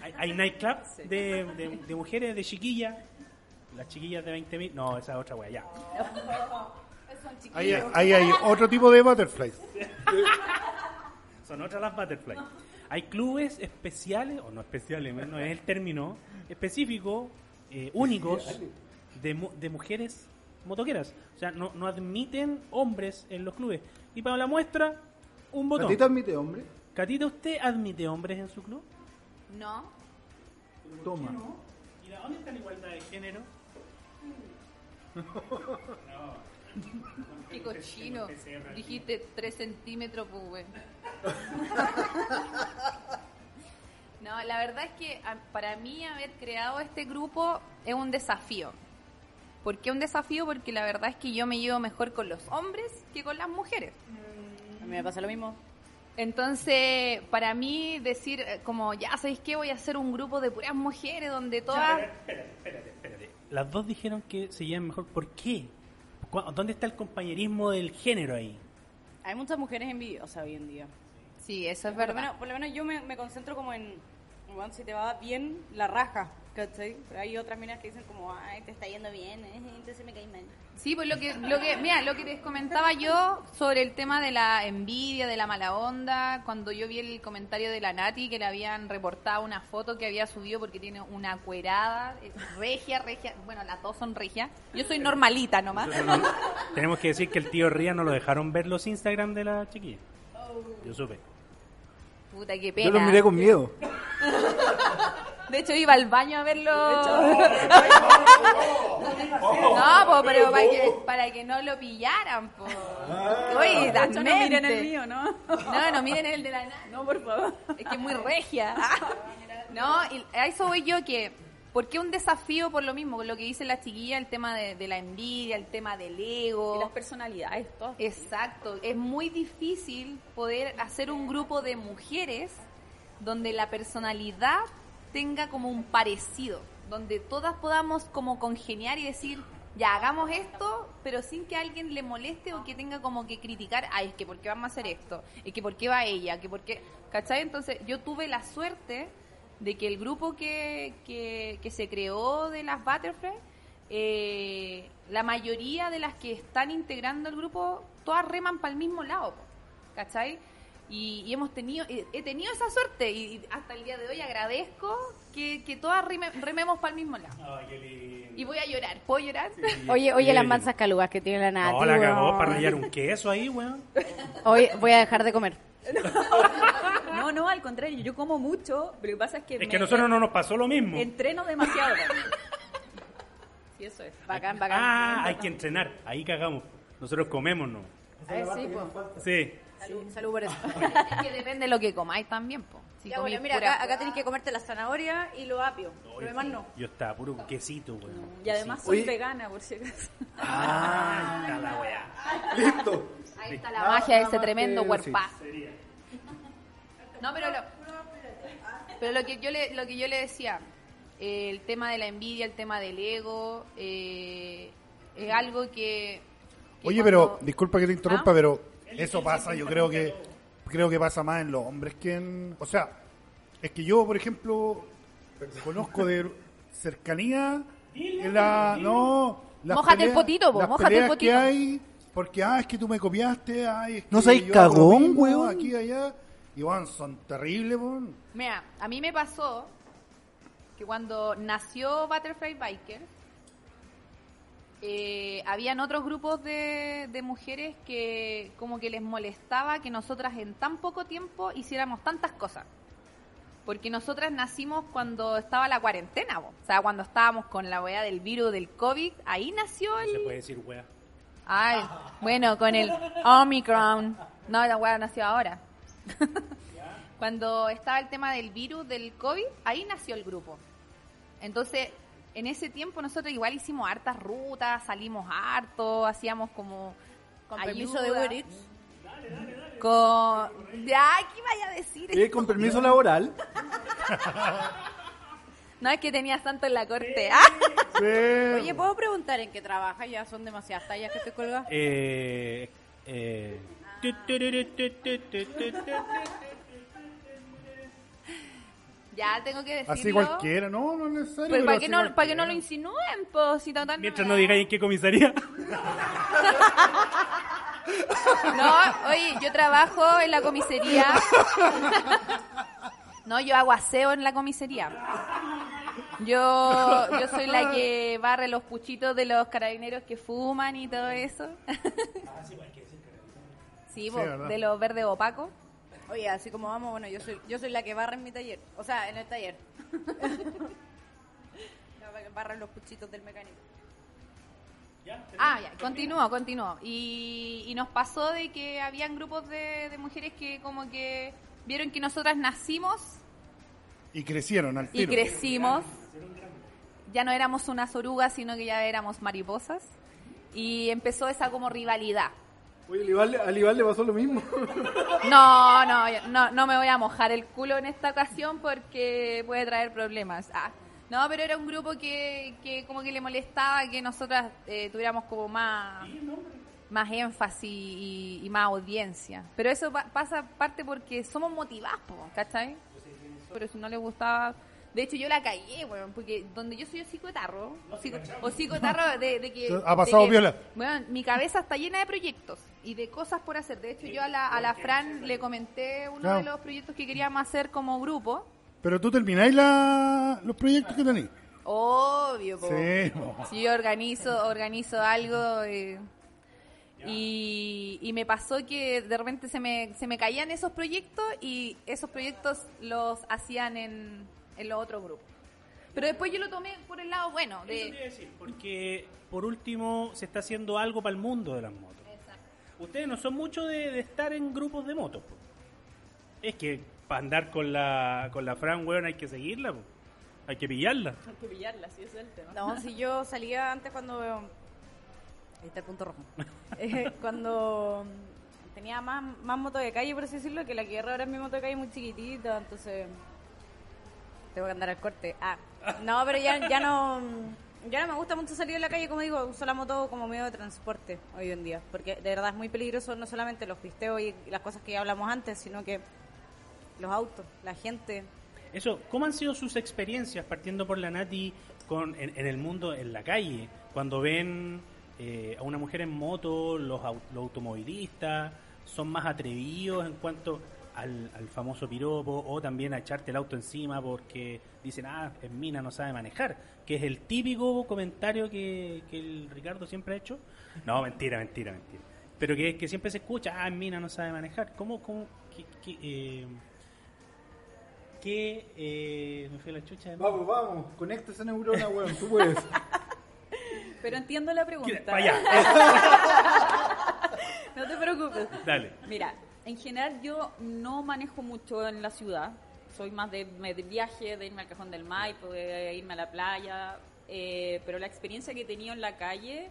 Hay, hay nightclub de, de, de mujeres, de chiquillas. Las chiquillas de 20.000. No, esa es otra wea, ya. Ahí, ahí hay otro tipo de butterflies. Son otras las butterfly. Hay clubes especiales, o no especiales, no es el término específico, eh, únicos, de, mu- de mujeres motoqueras. O sea, no, no admiten hombres en los clubes. Y para la muestra, un botón. ¿A ti te admite, hombre? Catita, ¿usted admite hombres en su club? No. Toma. ¿Y dónde está la igualdad de género? Qué cochino. Dijiste 3 centímetros, pues. No, la verdad es que para mí haber creado este grupo es un desafío. ¿Por qué un desafío? Porque la verdad es que yo me llevo mejor con los hombres que con las mujeres. A mí me pasa lo mismo. Entonces, para mí decir eh, como, ya, ¿sabéis qué? Voy a hacer un grupo de puras mujeres donde todas... Las dos dijeron que se llevan mejor. ¿Por qué? ¿Cu- ¿Dónde está el compañerismo del género ahí? Hay muchas mujeres envidiosas hoy en día. Sí, eso es Por lo verdad. menos, por lo menos yo me, me concentro como en, bueno, si te va bien, la raja. ¿Cachai? Pero hay otras minas que dicen como, ay, te está yendo bien, eh, entonces me caí mal. Sí, pues lo que, lo que, mira, lo que les comentaba yo sobre el tema de la envidia, de la mala onda, cuando yo vi el comentario de la Nati que le habían reportado una foto que había subido porque tiene una cuerada, regia, regia, bueno, las dos son regias. Yo soy normalita nomás. Tenemos que decir que el tío Ría no lo dejaron ver los Instagram de la chiquilla. Yo supe. Puta, qué pena. Yo lo miré con miedo. De hecho, iba al baño a verlo. no, po, pero para que, para que no lo pillaran, po. Oye, De hecho, no miren el mío, ¿no? No, no miren el de la. No, por favor. Es que es muy regia. No, y a eso voy yo que, ¿por qué un desafío por lo mismo? Con lo que dice la chiquilla, el tema de, de la envidia, el tema del ego. Y las personalidades, todo. Exacto, es muy difícil poder hacer un grupo de mujeres donde la personalidad tenga como un parecido, donde todas podamos como congeniar y decir, ya hagamos esto, pero sin que a alguien le moleste o que tenga como que criticar, ay, es que por qué vamos a hacer esto, es que por qué va ella, que por qué, ¿cachai? Entonces yo tuve la suerte de que el grupo que, que, que se creó de las Butterfly, eh, la mayoría de las que están integrando el grupo, todas reman para el mismo lado, ¿cachai? Y, y hemos tenido, he he tenido esa suerte y, hasta el día de hoy agradezco que, que todas rime- rememos para el mismo lado. Y voy a llorar, ¿puedo llorar? Oye, oye, las mansas calugas que tiene la Nati. No, la cagó para rayar un queso ahí, weón. Hoy voy a dejar de comer. No, no, al contrario, yo como mucho, pero lo que pasa es que. Es me- que a nosotros no nos pasó lo mismo. Entreno demasiado. Sí, eso es. Bacán, bacán. Ah, hay que entrenar. Ahí cagamos. Nosotros comemos, ¿no? A ver, sí. Sí. Salud, salud por eso. Es que depende de lo que comáis también, po. Si Ya, bueno, mira, acá, acá tenés que comerte la zanahoria y lo apio. Lo demás no. Yo estaba puro quesito, weón. Y además soy Oye. vegana, por si acaso. Ah, está la weá. Listo. Ahí está la magia de ese tremendo cuerpazo. No, pero lo, pero lo que yo le, lo que yo le decía, eh, el tema de la envidia, el tema del ego, eh, es algo que. que Oye, pero disculpa que te interrumpa, ¿Ah? pero eso pasa, yo creo que creo que pasa más en los hombres que en, o sea, es que yo, por ejemplo, conozco de cercanía en la no, las Mójate el potito, po, las mójate el peleas potito. que hay porque ah, es que tú me copiaste, ay, es No que seas yo hago lo cagón, mismo, weón. Aquí y allá, y van, son terribles, weón. Mira, a mí me pasó que cuando nació Butterfly Biker, eh, habían otros grupos de, de mujeres que como que les molestaba que nosotras en tan poco tiempo hiciéramos tantas cosas. Porque nosotras nacimos cuando estaba la cuarentena, o sea, cuando estábamos con la weá del virus del COVID, ahí nació No se el... puede decir weá. Ay, bueno, con el Omicron. No, la weá nació ahora. Cuando estaba el tema del virus, del COVID, ahí nació el grupo. Entonces, en ese tiempo nosotros igual hicimos hartas rutas, salimos harto, hacíamos como... Con ayuda. permiso de Uber Eats. Con... Ya, ¿qué vaya a decir? Eh, con permiso laboral. No, es que tenías tanto en la corte. ¡Ah! Sí. Oye, ¿puedo preguntar en qué trabaja? Ya son demasiadas tallas que te colgas. Eh, eh. tu, Ya tengo que decirlo. Así cualquiera, no, no es necesario. Pero para que, no, para que no lo insinúen, pues, si total Mientras no digáis en qué comisaría. No, oye, yo trabajo en la comisaría. No, yo hago aseo en la comisaría. Yo, yo soy la que barre los puchitos de los carabineros que fuman y todo eso. Sí, po, ¿verdad? de los verdes opacos. Oye, así como vamos, bueno, yo soy, yo soy la que barra en mi taller. O sea, en el taller. la que barra los puchitos del mecánico. Ah, ya, continúo, continúo. Y, y nos pasó de que habían grupos de, de mujeres que como que vieron que nosotras nacimos Y crecieron al y tiro. crecimos. Ya no éramos unas orugas, sino que ya éramos mariposas. Y empezó esa como rivalidad. Oye, al Iván, le- pasó lo mismo. No, no, no, no me voy a mojar el culo en esta ocasión porque puede traer problemas. Ah, no, pero era un grupo que, que como que le molestaba que nosotras eh, tuviéramos como más, más énfasis y, más audiencia. Pero eso pa- pasa parte porque somos motivados, ¿cachai? Pero si no les gustaba, De hecho, yo la caí, weón, porque donde yo soy psicotarro, o, psico, o psicotarro de, de que... Ha pasado que, viola. weón, mi cabeza está llena de proyectos y de cosas por hacer. De hecho, yo a la, a la Fran le comenté uno Claro. de los proyectos que queríamos hacer como grupo. Pero tú termináis la, los proyectos que tenéis. Obvio, po. Sí, po. Si yo organizo, organizo algo eh, y, y me pasó que de repente se me, se me caían esos proyectos y esos proyectos los hacían en, en los otros grupos. Pero después yo lo tomé por el lado bueno. Eso De, decir, porque por último se está haciendo algo para el mundo de las motos. Ustedes no son mucho de, de estar en grupos de motos. po. Es que para andar con la, con la Fran, weón, hay que seguirla. po. Hay que pillarla. Hay que pillarla, sí, ese es el tema. No, si yo salía antes cuando... Ahí está el punto rojo. Eh, cuando tenía más, más moto de calle, por así decirlo, que la que ahora es mi moto de calle muy chiquitita, entonces... Tengo que andar al corte. Ah, no, pero ya, ya no... Ya no me gusta mucho salir a la calle, como digo, uso la moto como medio de transporte hoy en día, porque de verdad es muy peligroso no solamente los pisteos y las cosas que ya hablamos antes, sino que los autos, la gente, Eso, ¿cómo han sido sus experiencias partiendo por la Nati con, en, en el mundo, en la calle? Cuando ven eh, a una mujer en moto, los, los automovilistas son más atrevidos en cuanto al, al famoso piropo o también a echarte el auto encima porque dicen, ah, es mina, no sabe manejar, que es el típico comentario que, que el Ricardo siempre ha hecho. No, mentira, mentira, mentira. Pero que, que siempre se escucha, ah, es mina, no sabe manejar. ¿Cómo, cómo, qué, qué, eh, qué, eh, me fue la chucha de? Vamos, vamos, conecta esa neurona, weón, tú puedes. Pero entiendo la pregunta. Para allá, No te preocupes. dale. Mira, en general yo no manejo mucho en la ciudad. Soy más de, viaje, de irme al Cajón del Maipo, de irme a la playa. eh, pero la experiencia que he tenido en la calle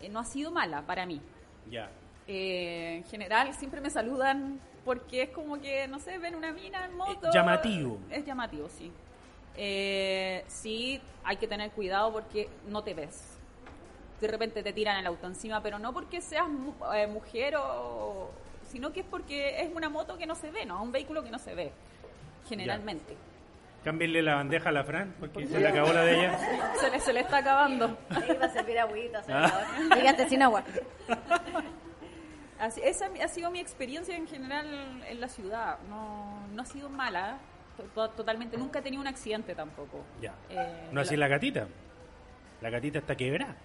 eh, no ha sido mala para mí. Ya. Eh, en general siempre me saludan porque es como que, no sé, ven una mina en moto. Eh, llamativo. Es llamativo, sí. Sí, hay que tener cuidado porque no te ves. De repente te tiran el auto encima, pero no porque seas eh, mujer o... sino que es porque es una moto que no se ve, ¿no? Un vehículo que no se ve, generalmente. Cámbienle la bandeja a la Fran porque se le acabó la de ella. Se le, se le está acabando. Iba a servir agüita, Ah. Dígate sin agua. Así- esa ha sido mi experiencia en general en la ciudad. No, no ha sido mala, to- totalmente. Nunca he tenido un accidente tampoco. Ya. Eh, No así la gatita. La gatita está quebrada.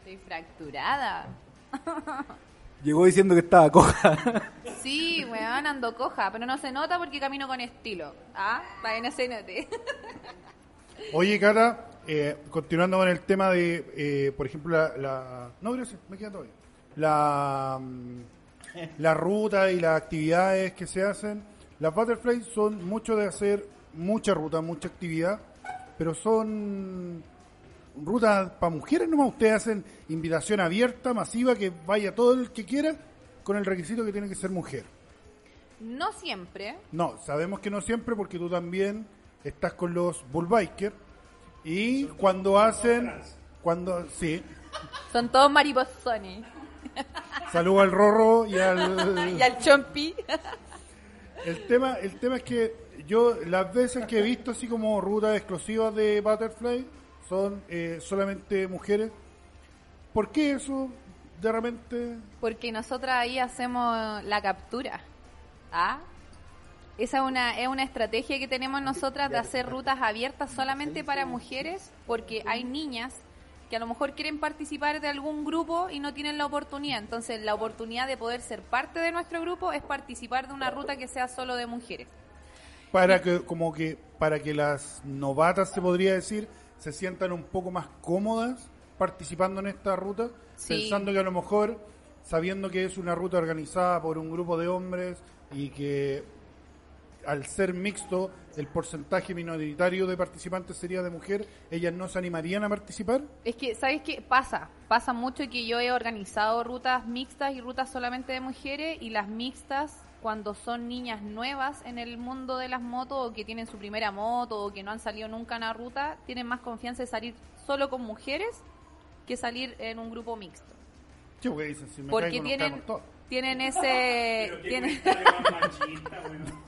estoy fracturada. Llegó diciendo que estaba coja. Sí, weón, ando coja, pero no se nota porque camino con estilo. ¿Ah? Para que no se note. Oye, Cata, eh, continuando con el tema de, eh, por ejemplo, la, la- No, gracias, me queda bien. La, mm, la ruta y las actividades que se hacen. Las Butterflies son mucho de hacer mucha ruta, mucha actividad, pero son rutas para mujeres nomás. Ustedes hacen invitación abierta, masiva, que vaya todo el que quiera, con el requisito que tiene que ser mujer. No siempre. No, sabemos que no siempre porque tú también estás con los bullbikers y cuando hacen, cuando, sí, Son todos mariposones. saludo al Rorro y al... Y al chompi. El tema, el tema es que yo las veces que he visto así como rutas exclusivas de Butterfly son eh, solamente mujeres. ¿Por qué eso de repente? Porque nosotras ahí hacemos la captura. ¿Ah? Esa es una, es una estrategia que tenemos nosotras de hacer rutas abiertas solamente para mujeres, porque hay niñas que a lo mejor quieren participar de algún grupo y no tienen la oportunidad. Entonces, la oportunidad de poder ser parte de nuestro grupo es participar de una ruta que sea solo de mujeres. Para que, como que, para que las novatas se podría decir, se sientan un poco más cómodas participando en esta ruta, Sí. pensando que a lo mejor, sabiendo que es una ruta organizada por un grupo de hombres y que al ser mixto el porcentaje minoritario de participantes sería de mujer, ellas no se animarían a participar. Es que, ¿sabes qué? Pasa, pasa mucho que yo he organizado rutas mixtas y rutas solamente de mujeres y las mixtas cuando son niñas nuevas en el mundo de las motos o que tienen su primera moto o que no han salido nunca en una ruta, tienen más confianza de salir solo con mujeres que salir en un grupo mixto. Sí, porque dicen, si me Porque caigo, tienen, tienen ese... tienen...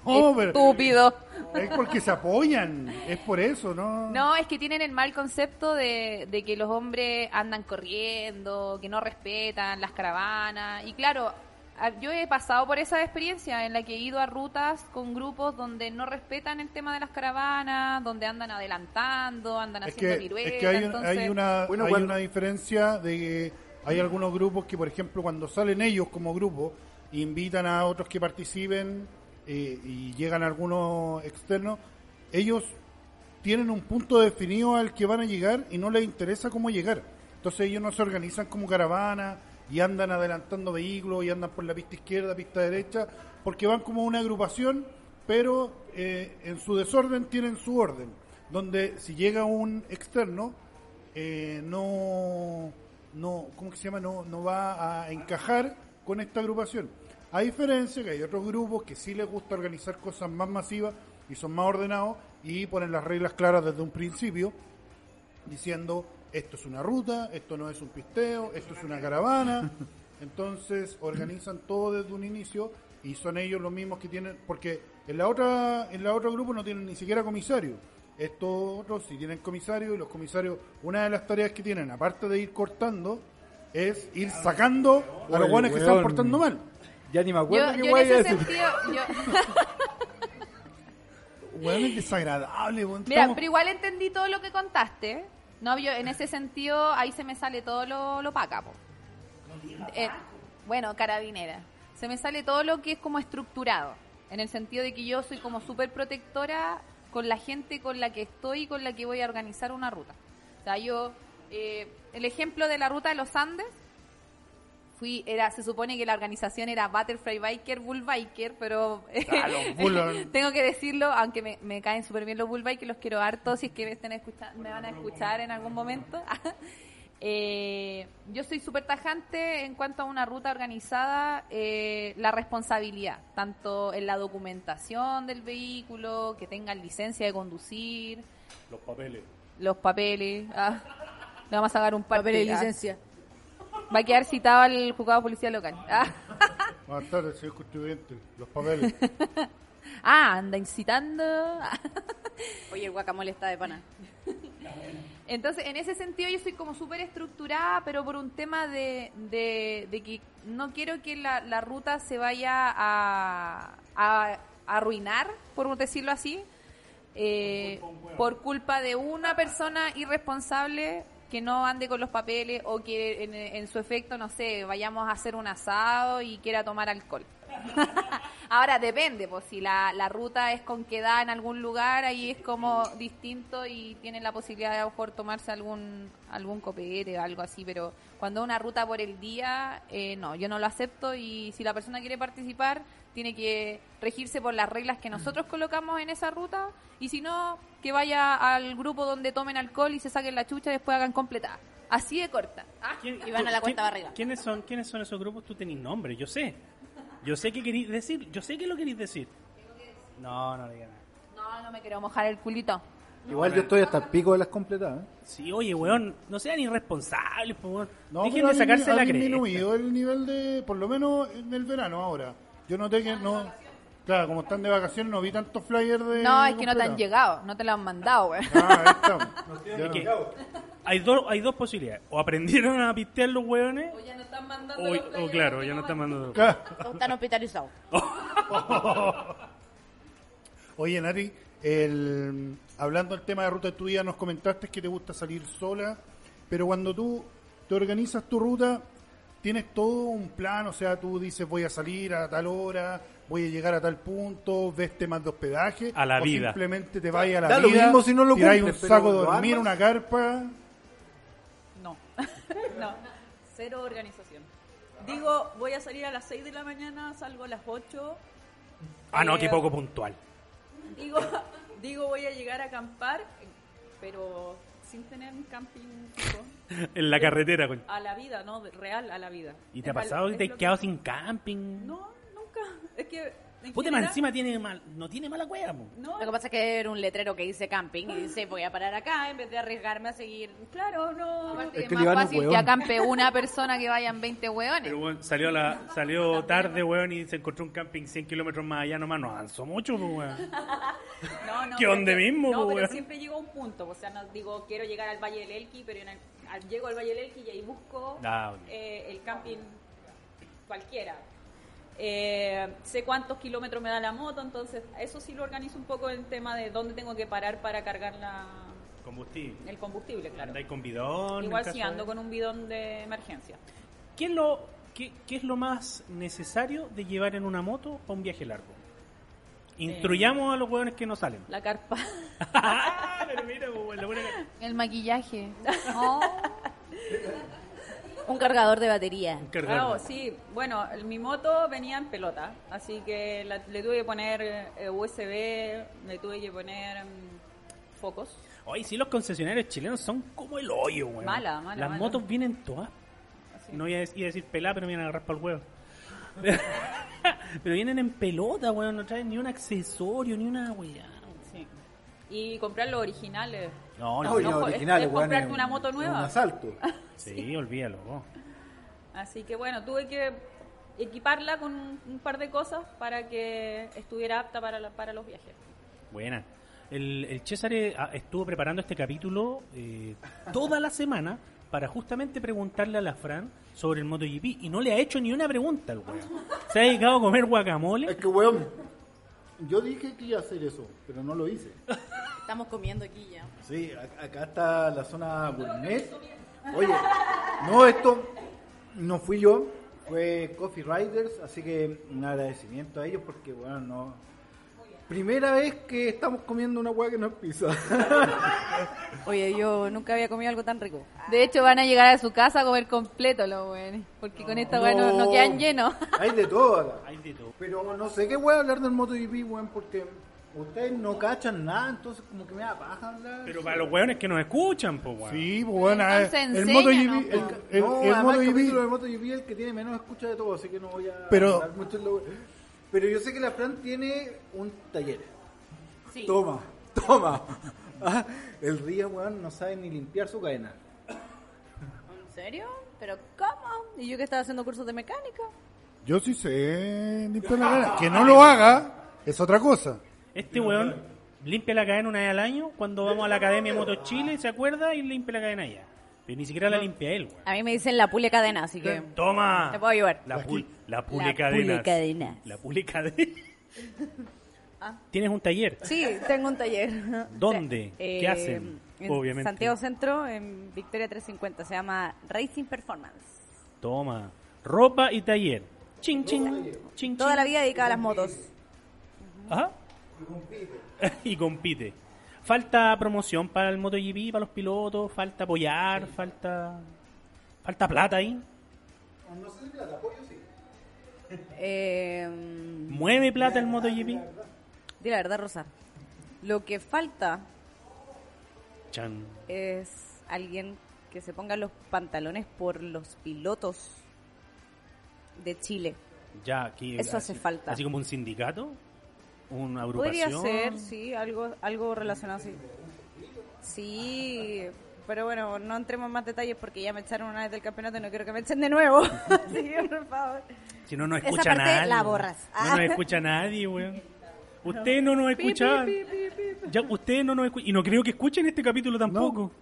No, pero Estúpido. es porque se apoyan, es por eso, ¿no? No, es que tienen el mal concepto de, de que los hombres andan corriendo, que no respetan las caravanas. Y claro, yo he pasado por esa experiencia en la que he ido a rutas con grupos donde no respetan el tema de las caravanas, donde andan adelantando, andan Es haciendo que, piruetas. es que hay, un- entonces- hay una, Bueno, hay cuando- una diferencia de que hay algunos grupos que, por ejemplo, cuando salen ellos como grupo, invitan a otros que participen eh, y llegan algunos externos, ellos tienen un punto definido al que van a llegar y no les interesa cómo llegar. Entonces ellos no se organizan como caravana y andan adelantando vehículos y andan por la pista izquierda, pista derecha, porque van como una agrupación, pero eh, en su desorden tienen su orden, donde si llega un externo, eh, no, no, ¿cómo que se llama? No, no va a encajar con esta agrupación. A diferencia que hay otros grupos que sí les gusta organizar cosas más masivas y son más ordenados y ponen las reglas claras desde un principio, diciendo esto es una ruta, esto no es un pisteo, esto es una caravana. Entonces organizan todo desde un inicio y son ellos los mismos que tienen, porque en la otra, en la otro grupo no tienen ni siquiera comisario. Estos otros sí tienen comisario y los comisarios, una de las tareas que tienen, aparte de ir cortando, es ir sacando a los guanes que están portando mal. Ya ni me acuerdo Yo, qué yo guay en ese iba a decir. sentido, yo- Weón es desagradable, weón. Mira, Estamos- pero igual entendí todo lo que contaste. No, yo en ese sentido ahí se me sale todo lo, lo paca, po. Eh, bueno, carabinera. Se me sale todo lo que es como estructurado. En el sentido de que yo soy como súper protectora con la gente con la que estoy y con la que voy a organizar una ruta. O sea, yo, eh, el ejemplo de la ruta de los Andes, fui, era, se supone que la organización era Butterfly Biker, Bull Biker, pero Ah, los tengo que decirlo, aunque me, me caen súper bien los Bull Bikers, los quiero harto, si es que me, estén escuchando, me van a escuchar en algún momento. Eh, yo soy súper tajante en cuanto a una ruta organizada, eh, la responsabilidad, tanto en la documentación del vehículo, que tengan licencia de conducir, Los papeles. los papeles. ah, le vamos a sacar un par Papel de licencia. Va a quedar citado al juzgado de policía local. Ah, Buenas tardes, señor contribuyente. Los papeles. ah, anda incitando. Oye, el guacamole está de pana. Entonces, en ese sentido, yo soy como súper estructurada, pero por un tema de, de, de que no quiero que la, la ruta se vaya a, a arruinar, por decirlo así, eh, por culpa de una persona irresponsable que no ande con los papeles o que en, su efecto, no sé, vayamos a hacer un asado y quiera tomar alcohol. Ahora depende, pues si la, la ruta es con queda en algún lugar, ahí es como distinto y tienen la posibilidad de a lo mejor tomarse algún algún copete o algo así, pero cuando una ruta por el día, eh, no, yo no lo acepto y si la persona quiere participar, tiene que regirse por las reglas que nosotros colocamos en esa ruta y si no, que vaya al grupo donde tomen alcohol y se saquen la chucha y después hagan completada. Así de corta. Ah, ¿Quién- Y van a la quién- cuenta barriga. ¿Quiénes son, ¿Quiénes son esos grupos? Tú tenés nombre, yo sé. Yo sé qué queréis decir, yo sé qué lo queréis decir. No, no digan nada. No, no me quiero mojar el culito. Igual yo estoy hasta el pico de las completadas. ¿eh? Sí, oye, weón, no sean irresponsables, po, weón. No, Dejen de sacarse la ha cresta. disminuido el nivel de, por lo menos en el verano ahora. Yo noté que no, claro, como están de vacaciones no vi tantos flyers de... No, es que no te han llegado, no te lo han mandado, güey. Ah, ahí que hay, dos hay dos posibilidades. O aprendieron a pistear los weones, ya no están mandando o, o claro, ya no están mandando. Claro. Están hospitalizados. Oye, Nati, el, hablando del tema de ruta de tu vida, nos comentaste que te gusta salir sola, pero cuando tú te organizas tu ruta, tienes todo un plan, o sea, tú dices voy a salir a tal hora, voy a llegar a tal punto, ves temas de hospedaje, A la o vida. simplemente te vayas a la Da lo vida, mismo si no lo un cumples, pero saco de lo dormir, armas. una carpa, No, no, cero organización. Digo, voy a salir a las 6 de la mañana, salgo a las 8. Ah, no, Eh, qué poco puntual. Digo, digo, voy a llegar a acampar, pero sin tener un camping fijo. En la carretera, coño. a la vida, ¿no? Real a la vida. ¿Y te ha Es val- pasado que te has quedado sin camping? No, nunca. Es que Puta, más encima tiene mal, no tiene mala cueva. No, Lo que pasa es que era un letrero que dice camping y dice voy a parar acá en vez de arriesgarme a seguir. claro, no. Aparte, Es que más fácil hueón. que acampe una persona que vayan 20 hueones. Pero bueno, salió, la, salió tarde, weón, y se encontró un camping 100 kilómetros más allá nomás. No avanzó mucho, pues, weón. No, no, ¿Qué que- mismo, No, pero siempre llego a un punto. O sea, no digo, quiero llegar al Valle del Elqui, pero en el- al- llego al Valle del Elqui y ahí busco Ah, eh, el camping cualquiera. Eh, sé cuántos kilómetros me da la moto, entonces eso sí lo organizo un poco el tema de dónde tengo que parar para cargar la, Combustible. el combustible, claro. Andáis con bidón. Igual sí ando de- con un bidón de emergencia. ¿Qué es, lo, qué, qué es lo más necesario de llevar en una moto para un viaje largo? Instruyamos a los hueones que no salen. La carpa. Pero mira, pues, la buena El maquillaje. Oh. Un cargador de batería. un cargador. Claro, sí. Bueno, el- mi moto venía en pelota, así que la- le tuve que poner eh, USB, le tuve que poner mm, focos. Oye, sí, los concesionarios chilenos son como el hoyo, weón. Mala, mala, Las mala. motos vienen todas. Así. No iba a decir, iba a decir pelá, pero me vienen a agarrar para el huevo. pero vienen en pelota, weón. No traen ni un accesorio, ni una weá. Sí. Y comprar los originales. No, no, No, no, es- originales, es comprarte una un- moto nueva. Un asalto. Sí, olvídalo. vos. Así que bueno, tuve que equiparla con un, un par de cosas para que estuviera apta para, la- para los viajes. Buena. El, el César eh, ah, estuvo preparando este capítulo eh, toda la semana para justamente preguntarle a la Fran sobre el MotoGP y no le ha hecho ni una pregunta al weón. Se ha dedicado a comer guacamole. Es que, weón, yo dije que iba a hacer eso, pero no lo hice. Estamos comiendo aquí ya. Sí, acá está la zona gourmet. Oye, no, esto no fui yo, fue Coffee Riders, así que un agradecimiento a ellos porque, bueno, no. Primera vez que estamos comiendo una hueá que no es pizza. Oye, yo nunca había comido algo tan rico. De hecho, van a llegar a su casa a comer completo los hueones. Porque con esta hueá no, no quedan llenos. Hay de todo acá. Hay de todo. Pero no sé qué voy a hablar del MotoGP, weón, porque ustedes no cachan nada, entonces como que me da paja hablar. Pero para los weones que nos escuchan, pues weón. Sí, pues bueno, el MotoGP, el, el, no, el el MotoGP, MotoGP es el que tiene menos escucha de todo, así que no voy a Pero- hablar mucho en lo- Pero yo sé que la Fran tiene un taller. Sí. Toma, toma. Ah, el Río, weón, no sabe ni limpiar su cadena. ¿En serio? ¿Pero cómo? ¿Y yo que estaba haciendo cursos de mecánica? yo sí sé limpiar la cara. Que no lo haga es otra cosa. Este weón limpia la cadena una vez al año cuando vamos a la Academia Moto Chile, se acuerda y limpia la cadena allá. Pero ni siquiera la limpia él, weón. A mí me dicen la pule cadena, así que... Toma. Te puedo ayudar. La, La pul, la La pulicadenas. pulicadenas. La pulicadenas. ¿Tienes un taller? Sí, tengo un taller. ¿Dónde? Sea, eh, ¿Qué hacen? En Obviamente. Santiago Centro, en Victoria 350. Se llama Racing Performance. Toma. Ropa y taller. Ching, ching. ching Toda ching. la vida dedicada a las motos. Ajá. y compite. Falta promoción para el MotoGP, para los pilotos, falta apoyar, falta falta plata ahí. Eh, Mueve plata el MotoGP. di la verdad, Rosa. Lo que falta Chan. es alguien que se ponga los pantalones por los pilotos de Chile. Ya, aquí, Eso hace falta. Así como un sindicato, una Podría agrupación. ser, sí, algo, algo relacionado así. Sí, pero bueno, no entremos en más detalles porque ya me echaron una vez del campeonato y no quiero que me echen de nuevo. Así que, por favor. Si no nos Esa escucha parte nadie. la borras. No nos escucha nadie, weón. Usted no nos escucha. Ya, usted no nos escucha. Y no creo que escuchen este capítulo tampoco.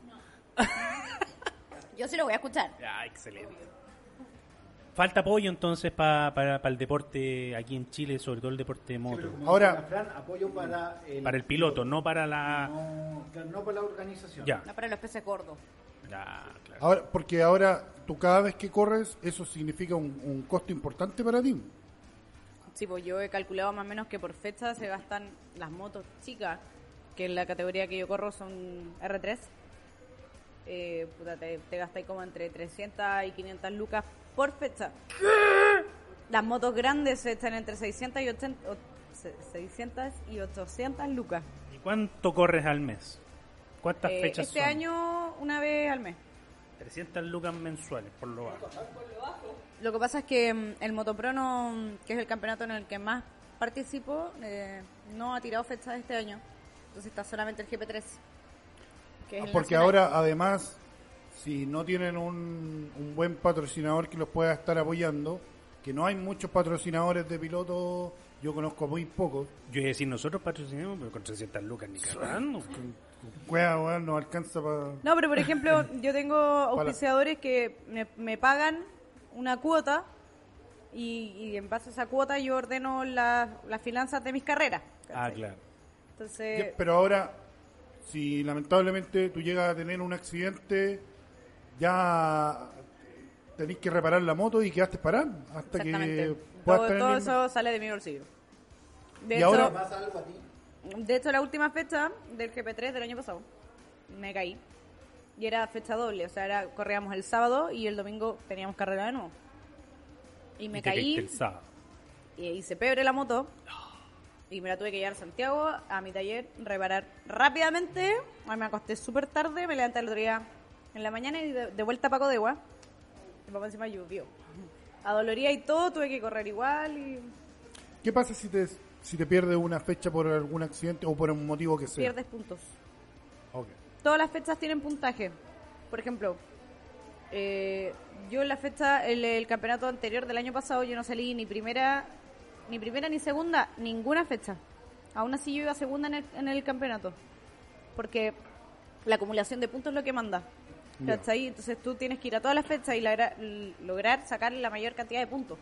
Yo sí lo voy a escuchar. Ya, excelente. Falta apoyo entonces pa- para, para el deporte aquí en Chile, sobre todo el deporte de moto. Ahora- Fran, apoyo para el, Para el piloto, no para la... No, claro, no para la organización. Ya, No para los peces gordos. claro. Ahora, porque ahora tú cada vez que corres, eso significa un, un costo importante para ti. Sí, pues yo he calculado más o menos que por fecha se gastan las motos chicas, que en la categoría que yo corro son R3. Eh, puta, te, te gastáis como entre 300 y 500 lucas por fecha. Las motos grandes están entre 600 y 80, o- se- 600 y 800 lucas. ¿Y cuánto corres al mes? ¿Cuántas Eh, fechas este son? año una vez al mes. 300 lucas mensuales, por lo bajo. Lo que pasa es que mm, el Motopro, no, que es el campeonato en el que más participo, eh, no ha tirado fechas este año. Entonces está solamente el GP3. que es el Ah, Porque nacional. ahora, además, si no tienen un, un buen patrocinador que los pueda estar apoyando, que no hay muchos patrocinadores de pilotos, yo conozco muy pocos. Yo iba a decir, nosotros patrocinamos, pero con 300 lucas ni cagando. No alcanza para... No, pero por ejemplo, yo tengo auspiciadores que me, me pagan una cuota y, y en base a esa cuota yo ordeno la- las finanzas de mis carreras. Ah, claro. Entonces, Pero ahora, si lamentablemente tú llegas a tener un accidente, ya tenés que reparar la moto y quedaste parar hasta que puedas Todo, tener todo el- eso sale de mi bolsillo. De Y hecho, ahora- ¿Pasa algo a ti? De hecho, la última fecha del GP3 del año pasado, me caí. Y era fecha doble, o sea, era, corríamos el sábado y el domingo teníamos carrera de nuevo. Y me Y caí el sábado. y hice pebre la moto. Y me la tuve que llevar a Santiago, a mi taller, reparar rápidamente. Ay, me acosté súper tarde, me levanté el otro día en la mañana y de, vuelta a Paco de Agua. Mi papá encima llovió. Adoloría y todo, tuve que correr igual y ¿Qué pasa si te, si te pierdes una fecha por algún accidente o por un motivo que sea? pierdes puntos. Ok. todas las fechas tienen puntaje. Por ejemplo, eh, yo en la fecha, el, el campeonato anterior del año pasado, yo no salí ni primera, ni primera ni segunda, ninguna fecha. Aún así yo iba segunda en el, en el campeonato. Porque la acumulación de puntos es lo que manda. ¿Cachai? Entonces tú tienes que ir a todas las fechas y lograr sacar la mayor cantidad de puntos.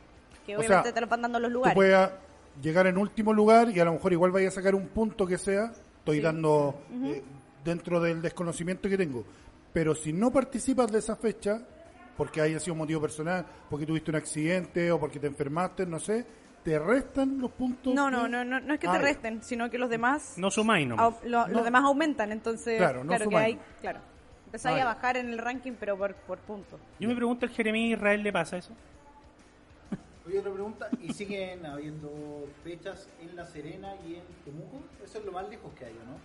Que O obviamente sea, te lo van dando los Tú lugares. puedes a- llegar en último lugar y a lo mejor igual vaya a sacar un punto que sea. Estoy dando eh, dentro del desconocimiento que tengo. Pero si no participas de esa fecha, porque haya sido un motivo personal, porque tuviste un accidente o porque te enfermaste, no sé, te restan los puntos. No, no, no, no, no es que Ah, te resten, sino que los demás No sumáis No. Los demás aumentan, entonces. Claro, no que suman. hay. Claro. Empezáis Ah, a bajar en el ranking, pero por, por puntos. Yo me pregunto, ¿el Jeremías Israel le pasa eso? Oye, otra pregunta, ¿y siguen habiendo fechas en La Serena y en Temuco? Eso es lo más lejos que hay, ¿o ¿no?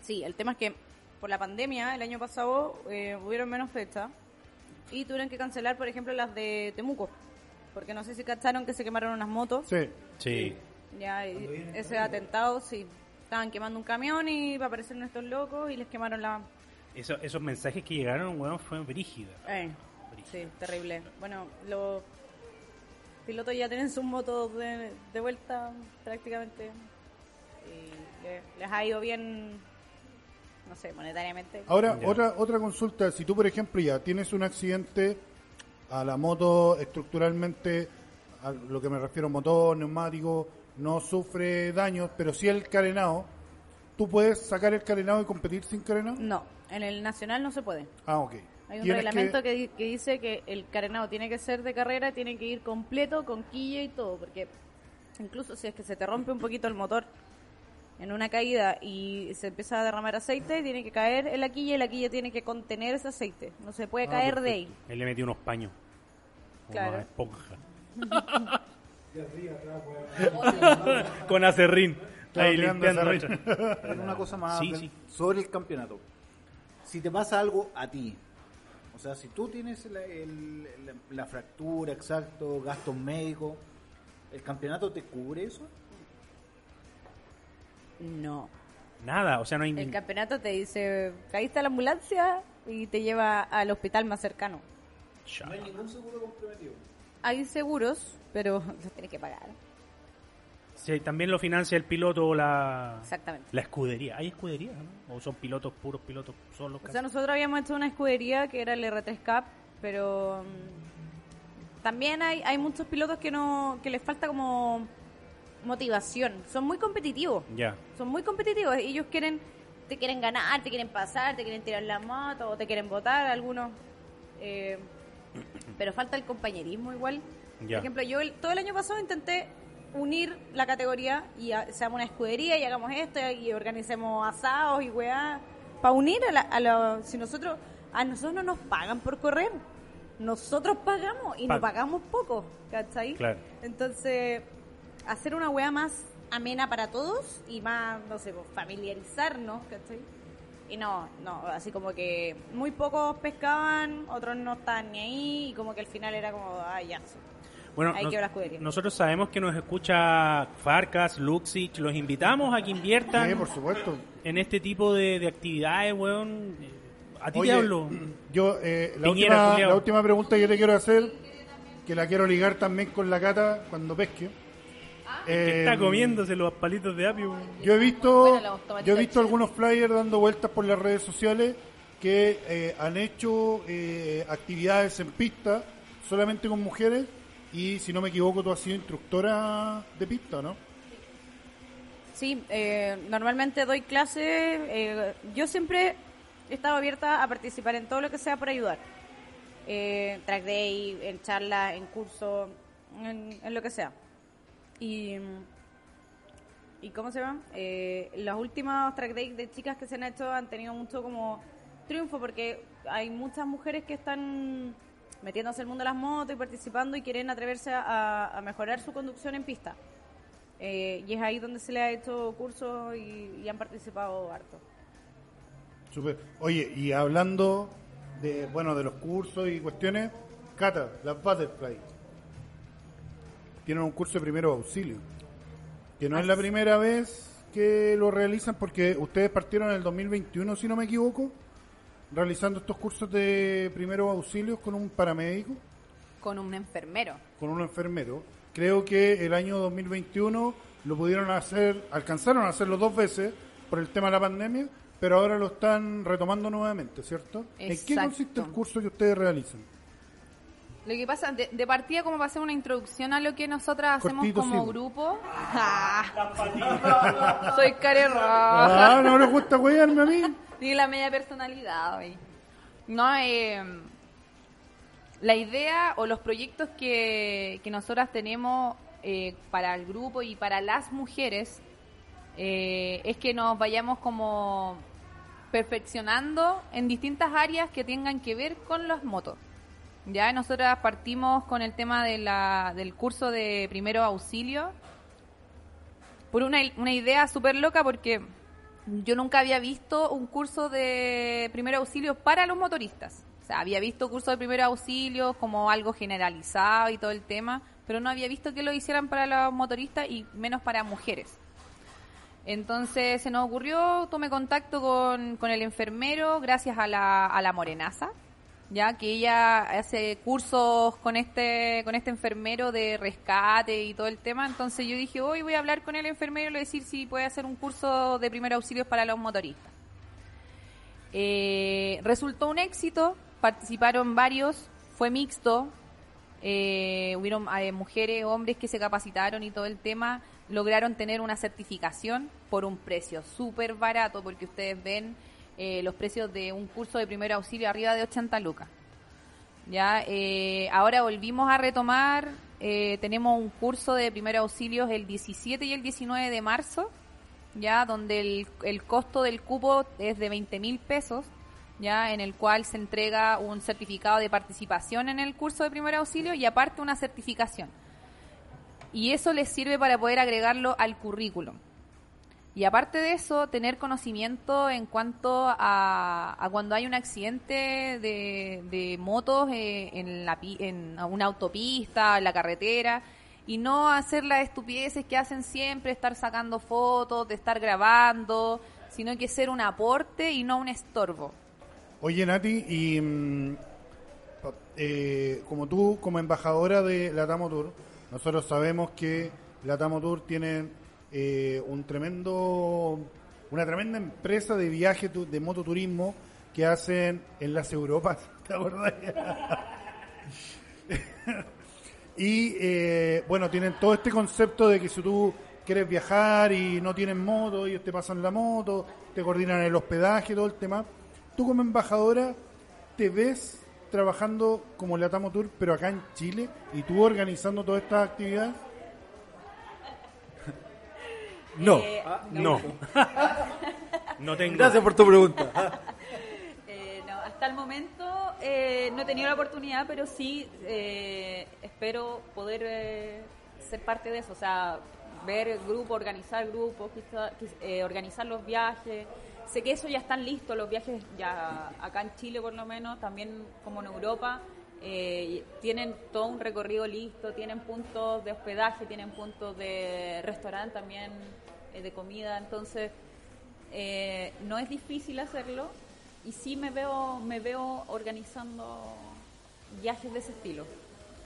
Sí, el tema es que por la pandemia, el año pasado, eh, hubieron menos fechas y tuvieron que cancelar, por ejemplo, las de Temuco. Porque no sé si cacharon que se quemaron unas motos. Sí. Sí. Ya, y ese atentado, sí. Estaban quemando un camión y aparecieron estos locos y les quemaron la. Eso- esos mensajes que llegaron, weón, fueron brígidos. Eh, sí, terrible. Bueno, los pilotos ya tienen sus motos de, de vuelta prácticamente. Y le- les ha ido bien, no sé, monetariamente. Ahora, Ya. otra, otra consulta. Si tú, por ejemplo, ya tienes un accidente a la moto estructuralmente, a lo que me refiero, motor, neumático, no sufre daños, pero sí el carenado, ¿tú puedes sacar el carenado y competir sin carenado? No, en el nacional no se puede. Ah, ok. Hay un Tienes reglamento que... di- que dice que el carenado tiene que ser de carrera, tiene que ir completo, con quilla y todo, porque incluso si es que se te rompe un poquito el motor en una caída y se empieza a derramar aceite, tiene que caer en la quilla y la quilla tiene que contener ese aceite. No se puede Ah, caer de ahí. Él le metió unos paños. Claro. Una esponja. Con acerrín. Ahí limpiando. una cosa más Sí, de- sí. sobre el campeonato. Si te pasa algo a ti, o sea, si tú tienes la, el- la- la fractura, exacto, gastos médicos, ¿el campeonato te cubre eso? No. Nada, o sea, no hay El campeonato te dice, caíste a la ambulancia y te lleva al hospital más cercano. Ya. No hay ningún seguro comprometido. Hay seguros, pero los tienes que pagar. Sí, también lo financia el piloto o la, Exactamente. la escudería. ¿Hay escudería? ¿no? ¿O son pilotos puros pilotos solos? O sea, nosotros habíamos hecho una escudería que era el R3 Cup, pero mm, también hay, hay muchos pilotos que no que les falta como motivación. Son muy competitivos. Ya. Son muy competitivos. Ellos quieren te quieren ganar, te quieren pasar, te quieren tirar la moto o te quieren votar algunos. Eh, pero falta el compañerismo igual. Por ejemplo, yo el- todo el año pasado intenté unir la categoría y seamos una escudería y hagamos esto y organicemos asados y weá. Para unir a la, a la- Si nosotros. A nosotros no nos pagan por correr. Nosotros pagamos y Pa- no pagamos poco. ¿Cachai? Claro. Entonces, hacer una weá más amena para todos y más, no sé, pues, familiarizarnos, ¿cachai? Y no, no, así como que muy pocos pescaban, otros no estaban ni ahí, y como que al final era como, ah, ya. Bueno, ahí nos- nosotros sabemos que nos escucha Farcas, Luxich, los invitamos a que inviertan Sí, por supuesto. en este tipo de, de actividades, weón. Eh, A ti Oye, te hablo. Yo, eh, la, Piñera, última, la última pregunta que te quiero hacer, que la quiero ligar también con la cata cuando pesque. Que Eh, está comiéndose los palitos de apio. Yo he visto, Bueno, yo he visto algunos flyers dando vueltas por las redes sociales que eh, han hecho eh, actividades en pista solamente con mujeres y si no me equivoco tú has sido instructora de pista, ¿no? Sí, eh, normalmente doy clases. eh, yo siempre he estado abierta a participar en todo lo que sea por ayudar. Eh, track day, en charlas, en cursos, en, lo que sea. Y, ¿y cómo se llama? Eh, los últimos track days de chicas que se han hecho han tenido mucho como triunfo porque hay muchas mujeres que están metiéndose el mundo de las motos y participando y quieren atreverse a, a mejorar su conducción en pista. Eh, y es ahí donde se le ha hecho cursos y, y han participado harto. Súper. Oye, y hablando de, bueno, de los cursos y cuestiones, Cata, las Butterfly, tienen un curso de primeros auxilios, que no es la primera vez que lo realizan porque ustedes partieron en el 2021, si no me equivoco, realizando estos cursos de primeros auxilios con un paramédico, Con un enfermero. con un enfermero. Creo que el año 2021 lo pudieron hacer, alcanzaron a hacerlo dos veces por el tema de la pandemia, pero ahora lo están retomando nuevamente, ¿cierto? ¿En qué consiste el curso que ustedes realizan? Lo que pasa, de, de partida, como para hacer una introducción a lo que nosotras hacemos como sí. grupo. Soy care roja. Ah, no les gusta huearme a mí. Ni la media personalidad, hoy. No, eh, la idea o los proyectos que, que nosotras tenemos eh, para el grupo y para las mujeres eh, es que nos vayamos como perfeccionando en distintas áreas que tengan que ver con las motos. Ya nosotras partimos con el tema de la, del curso de primero auxilio por una, una idea súper loca porque yo nunca había visto un curso de primer auxilio para los motoristas. O sea, había visto cursos de primer auxilio como algo generalizado y todo el tema, pero no había visto que lo hicieran para los motoristas y menos para mujeres. Entonces se nos ocurrió, tomé contacto con, con el enfermero gracias a la, a la morenaza, ya que ella hace cursos con este con este enfermero de rescate y todo el tema. Entonces yo dije, hoy voy a hablar con el enfermero y le decir si puede hacer un curso de primer auxilios para los motoristas. Eh, resultó un éxito, participaron varios, fue mixto, eh, hubieron eh, mujeres, hombres que se capacitaron y todo el tema, lograron tener una certificación por un precio súper barato, porque ustedes ven eh, los precios de un curso de primer auxilio arriba de 80 lucas. Ya, eh, ahora volvimos a retomar, eh, tenemos un curso de primer auxilios el 17 y el 19 de marzo, ya donde el, el costo del cupo es de 20 mil pesos, ya en el cual se entrega un certificado de participación en el curso de primer auxilio y aparte una certificación. Y eso les sirve para poder agregarlo al currículum. Y aparte de eso, tener conocimiento en cuanto a, a cuando hay un accidente de, motos eh, en, la, en una autopista, en la carretera, y no hacer las estupideces que hacen siempre, estar sacando fotos, de estar grabando, sino que ser un aporte y no un estorbo. Oye, Nati, y mm, eh, como tú, como embajadora de la Tamo Tour, nosotros sabemos que la Tamo Tour tiene eh, un tremendo, una tremenda empresa de viaje tu- de mototurismo que hacen en las Europas, ¿te acordás? y eh, bueno, tienen todo este concepto de que si tú quieres viajar y no tienes moto, ellos te pasan la moto, te coordinan el hospedaje, todo el tema. Tú como embajadora te ves trabajando como la Tour, pero acá en Chile, y tú organizando todas estas actividades. No, Eh, no. no tengo. Gracias por tu pregunta. Eh, no, hasta el momento eh, no he tenido la oportunidad, pero sí eh, espero poder eh, ser parte de eso, o sea, ver el grupo, organizar grupos, quizá- quiz- eh, organizar los viajes. Sé que eso ya están listos, los viajes ya acá en Chile por lo menos, también como en Europa. eh, tienen todo un recorrido listo, tienen puntos de hospedaje, tienen puntos de restaurante también, de comida, entonces eh, no es difícil hacerlo y sí me veo, me veo organizando viajes de ese estilo.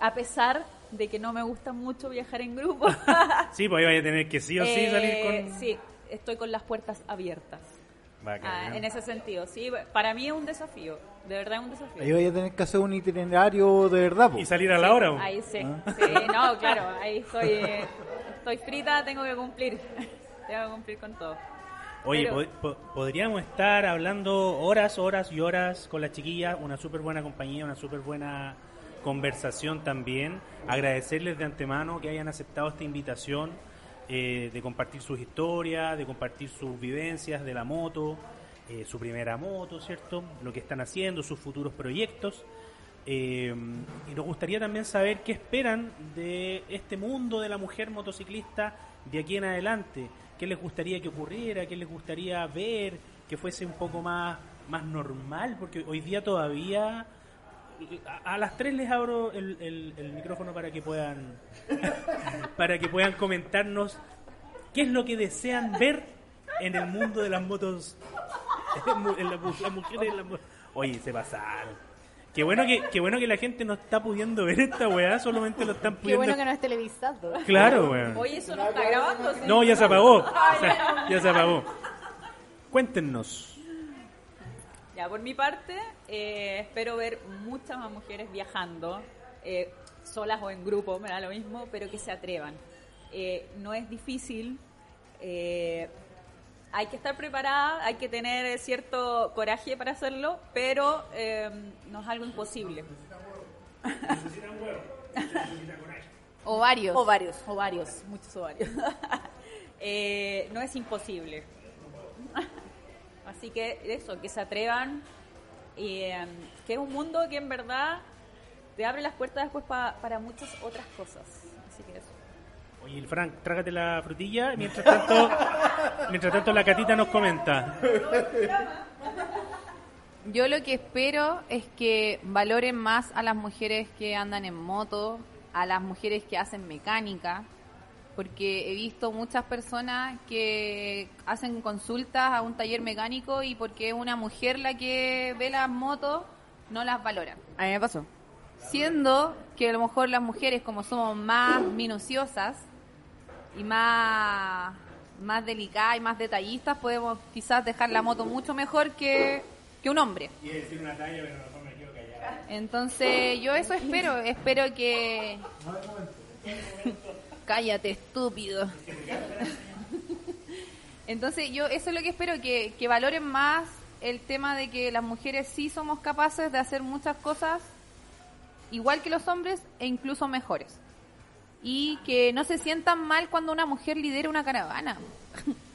A pesar de que no me gusta mucho viajar en grupo. Sí, pues ahí vaya a tener que sí o sí Eh, salir con... Sí, estoy con las puertas abiertas. Bacán. Ah, en ese sentido, sí, para mí es un desafío, de verdad es un desafío. Ahí vaya a tener que hacer un itinerario de verdad, po. Y salir a la hora. ¿o? Ahí sí, Ah. sí, no, claro, ahí estoy, eh, estoy frita, tengo que cumplir, tengo que cumplir con todo. Oye, Pero- po- po- podríamos estar hablando horas, horas y horas con la chiquilla, una súper buena compañía, una súper buena conversación también. Agradecerles de antemano que hayan aceptado esta invitación eh, de compartir sus historias, de compartir sus vivencias de la moto, eh, su primera moto, ¿cierto? Lo que están haciendo, sus futuros proyectos. Eh, y nos gustaría también saber qué esperan de este mundo de la mujer motociclista de aquí en adelante. ¿Qué les gustaría que ocurriera? ¿Qué les gustaría ver? Que fuese un poco más, más normal, porque hoy día todavía... A, las tres les abro el, el- micrófono para que puedan para que puedan comentarnos qué es lo que desean ver en el mundo de las motos en la las mujeres en mo- Oye, se pasaron. Qué bueno que qué bueno que la gente no está pudiendo ver esta weá, solamente lo están Qué pudiendo. bueno que no es televisado. Claro, weón. Oye, eso no está grabando, ¿sí? No, ya se apagó. O sea, ya se apagó. Cuéntenos. Ya, por mi parte, eh, espero ver muchas más mujeres viajando, eh, solas o en grupo, me da lo mismo, pero que se atrevan. Eh, no es difícil, eh, hay que estar preparada, hay que tener cierto coraje para hacerlo, pero eh, no es algo imposible. Ovarios. Ovarios, ovarios, muchos ovarios. Eh, no es imposible. Así que eso, que se atrevan. Eh, que es un mundo que en verdad te abre las puertas después pa- para muchas otras cosas. Así que eso. Oye, el Frank, trágate la frutilla. Mientras tanto, mientras tanto la catita nos comenta. Yo lo que espero es que valoren más a las mujeres que andan en moto, a las mujeres que hacen mecánica, porque he visto muchas personas que hacen consultas a un taller mecánico y porque es una mujer la que ve las motos, no las valoran. A mí me pasó. Siendo que a lo mejor las mujeres, como somos más minuciosas y más, más delicadas y más detallistas, podemos quizás dejar la moto mucho mejor que, que un hombre. Entonces, yo eso espero. Espero que. Cállate, estúpido. Entonces, yo eso es lo que espero, que, que valoren más el tema de que las mujeres sí somos capaces de hacer muchas cosas igual que los hombres e incluso mejores. Y que no se sientan mal cuando una mujer lidera una caravana.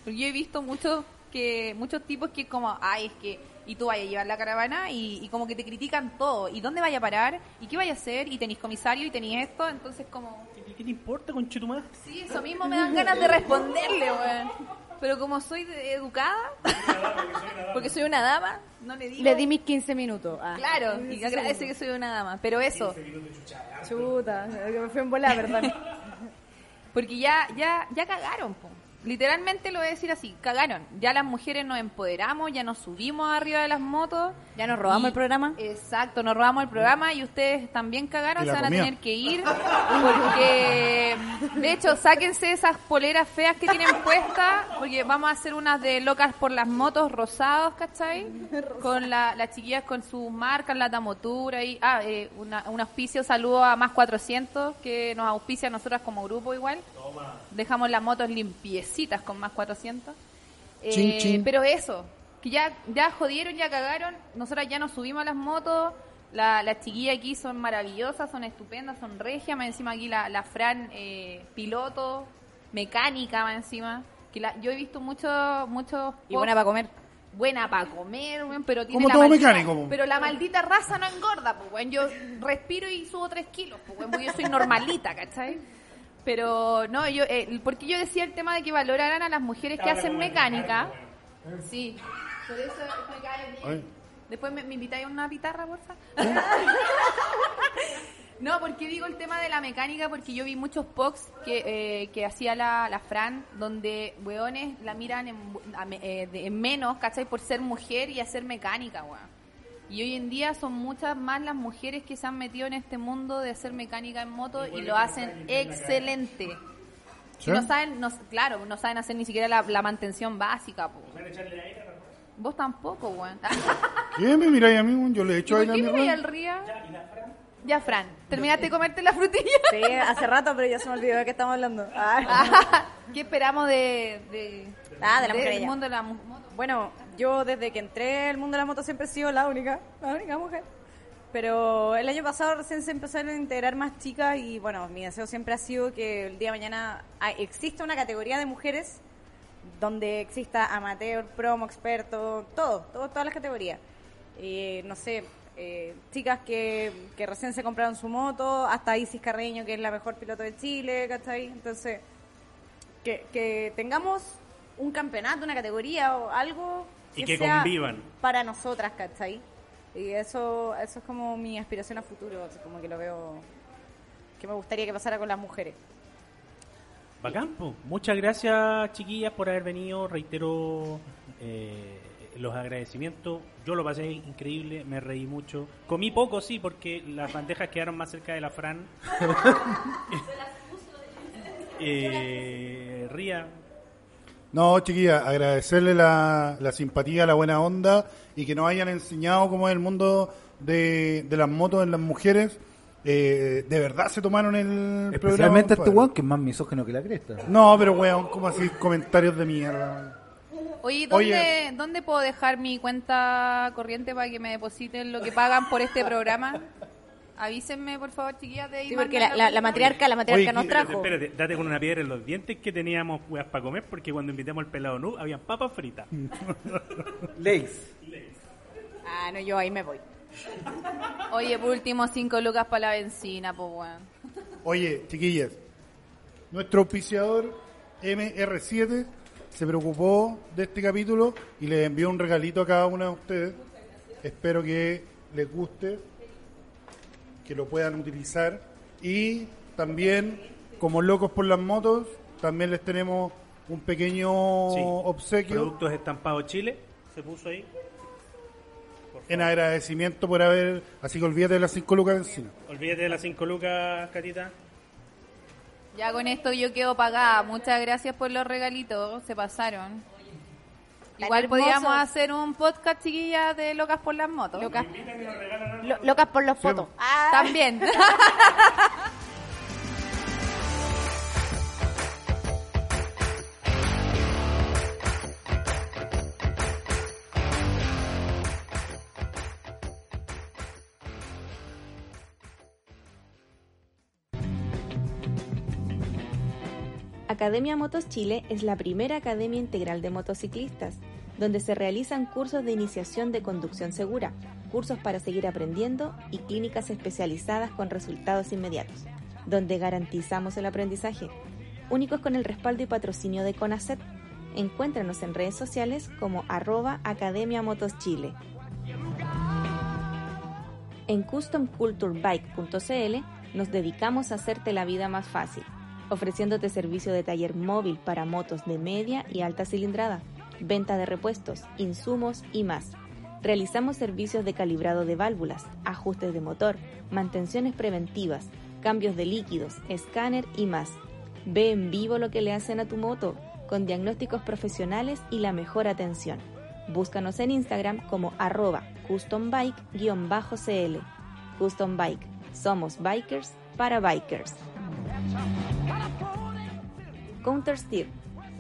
Porque yo he visto muchos que muchos tipos que como, ay, es que y tú vayas a llevar la caravana y, y como que te critican todo. ¿Y dónde vaya a parar? ¿Y qué vaya a hacer? ¿Y tenéis comisario? ¿Y tenéis esto? Entonces como... ¿Qué, qué te importa, conchetumar? Sí, eso mismo me dan ganas de responderle, weón. Pero como soy de- educada, porque soy una dama, no le digo... Le di mis 15 minutos. Ah. Claro, y agradece que soy una dama. Pero eso, Chuta, que me fui en volar, perdón. Porque ya, ya, ya cagaron, po. Literalmente lo voy a decir así, cagaron. Ya las mujeres nos empoderamos, ya nos subimos arriba de las motos. ¿Ya nos robamos Y- el programa? Exacto, nos robamos el programa y ustedes también cagaron, se van a tener que ir. Porque, de hecho, sáquense esas poleras feas que tienen puestas, porque vamos a hacer unas de locas por las motos rosados, ¿cachai? Con la- las chiquillas con sus marcas, la tamotura y... Ah, eh, una- un auspicio, saludo a Más 400, que nos auspicia a nosotras como grupo igual. Dejamos las motos limpiecitas con Más 400. Eh, Chin, chin. Pero eso, que ya, ya jodieron, ya cagaron. Nosotras ya nos subimos a las motos. La- Las chiquillas aquí son maravillosas, son estupendas, son regias. Más encima aquí la, la Fran, eh, piloto, mecánica, más encima. Que la- yo he visto muchos muchos Y buena para comer. buena para comer, pero tiene Como la todo maldita, mecánico, po. Pero la maldita raza no engorda, pues, weón. Yo respiro y subo tres kilos, pues, yo soy normalita, ¿cachai? Pero no, yo, eh, porque yo decía el tema de que valoraran a las mujeres que hacen mecánica. Sí, por eso me cae bien. Después me, me invitáis a una guitarra, porfa. de la mecánica porque yo vi muchos posts que, eh, que hacía la, la Fran, donde weones la miran en, a eh, de- en menos, ¿cachai? Por ser mujer y hacer mecánica, weón. Y hoy en día son muchas más las mujeres que se han metido en este mundo de hacer mecánica en moto y lo hacen excelente. ¿Sí? No saben, no, claro, no saben hacer ni siquiera la, la mantención básica, po. Vos tampoco, weón. ¿Qué me miráis a mí? Yo le he ¿Y hecho a qué mi me al río? Ya, Fran, ¿terminaste de comerte la frutilla? Sí, hace rato, pero ya se me olvidó de qué estamos hablando. Ah. ¿Qué esperamos de, de, Ah, de la mujer del ella. mundo de la moto? Bueno, yo desde que entré al mundo de la moto siempre he sido la única, la única mujer. Pero el año pasado recién se empezaron a integrar más chicas y bueno, mi deseo siempre ha sido que el día de mañana exista una categoría de mujeres donde exista amateur, promo, experto, todo, todo todas las categorías. Eh, no sé, eh, chicas que, que recién se compraron su moto, hasta Isis Carreño, que es la mejor piloto de Chile, ¿cachai? Entonces, que, que tengamos un campeonato, una categoría o algo Y que sea convivan. para nosotras, ¿cachai? Y eso, eso es como mi aspiración a futuro, así como que lo veo, que me gustaría que pasara con las mujeres. Bacán, po. Muchas gracias, chiquillas, por haber venido. Reitero eh, los agradecimientos. Yo lo pasé increíble, me reí mucho. Comí poco, sí, porque las bandejas quedaron más cerca de la Fran. eh, Ría, No, chiquilla, agradecerle la, la simpatía, la buena onda y que nos hayan enseñado cómo es el mundo de, de las motos en las mujeres. Eh, de verdad se tomaron el Especialmente programa. este weón que es más misógeno que la cresta. No, pero weón, como así comentarios de mierda. Oye, ¿dónde, Oye. ¿dónde puedo dejar mi cuenta corriente para que me depositen lo que pagan por este programa? Avísenme, por favor, chiquillas, de ahí Sí, porque la, la, la matriarca, la matriarca Oye, nos espérate, trajo. espérate, date con una piedra en los dientes que teníamos weas para comer, porque cuando invitamos al pelado nu, habían papas fritas. Leis. Ah, no, yo ahí me voy. Oye, por último, cinco lucas para la benzina, pues, weón. Oye, chiquillas, nuestro auspiciador MR7 se preocupó de este capítulo y les envió un regalito a cada una de ustedes. Espero que les guste, que lo puedan utilizar. Y también, como locos por las motos, también les tenemos un pequeño Sí. obsequio Productos estampados Chile, se puso ahí. En agradecimiento por haber, así que olvídate de las 5 lucas encima. Olvídate de las 5 lucas, Catita. Ya con esto yo quedo pagada. Muchas gracias por los regalitos, se pasaron. Igual podríamos hacer un podcast, chiquillas, de locas por las motos. Locas, Lo- locas por los fotos. Ah, También. Academia Motos Chile es la primera academia integral de motociclistas, donde se realizan cursos de iniciación de conducción segura, cursos para seguir aprendiendo y clínicas especializadas con resultados inmediatos, donde garantizamos el aprendizaje, únicos con el respaldo y patrocinio de CONACET. Encuéntranos en redes sociales como arroba Academia Motos Chile. En customculturebike.cl nos dedicamos a hacerte la vida más fácil, ofreciéndote servicio de taller móvil para motos de media y alta cilindrada, venta de repuestos, insumos y más. Realizamos servicios de calibrado de válvulas, ajustes de motor, mantenciones preventivas, cambios de líquidos, escáner y más. Ve en vivo lo que le hacen a tu moto, con diagnósticos profesionales y la mejor atención. Búscanos en Instagram como arroba custombike-cl. Custom Bike. Somos bikers para bikers. Counter Steer,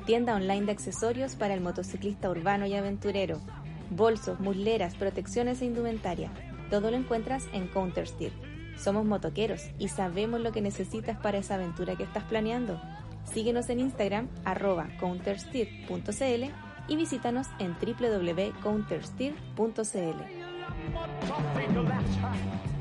tienda online de accesorios para el motociclista urbano y aventurero. Bolsos, musleras, protecciones e indumentaria. Todo lo encuentras en Counter Steer. Somos motoqueros y sabemos lo que necesitas para esa aventura que estás planeando. Síguenos en Instagram arroba countersteer.cl y visítanos en www.countersteer.cl.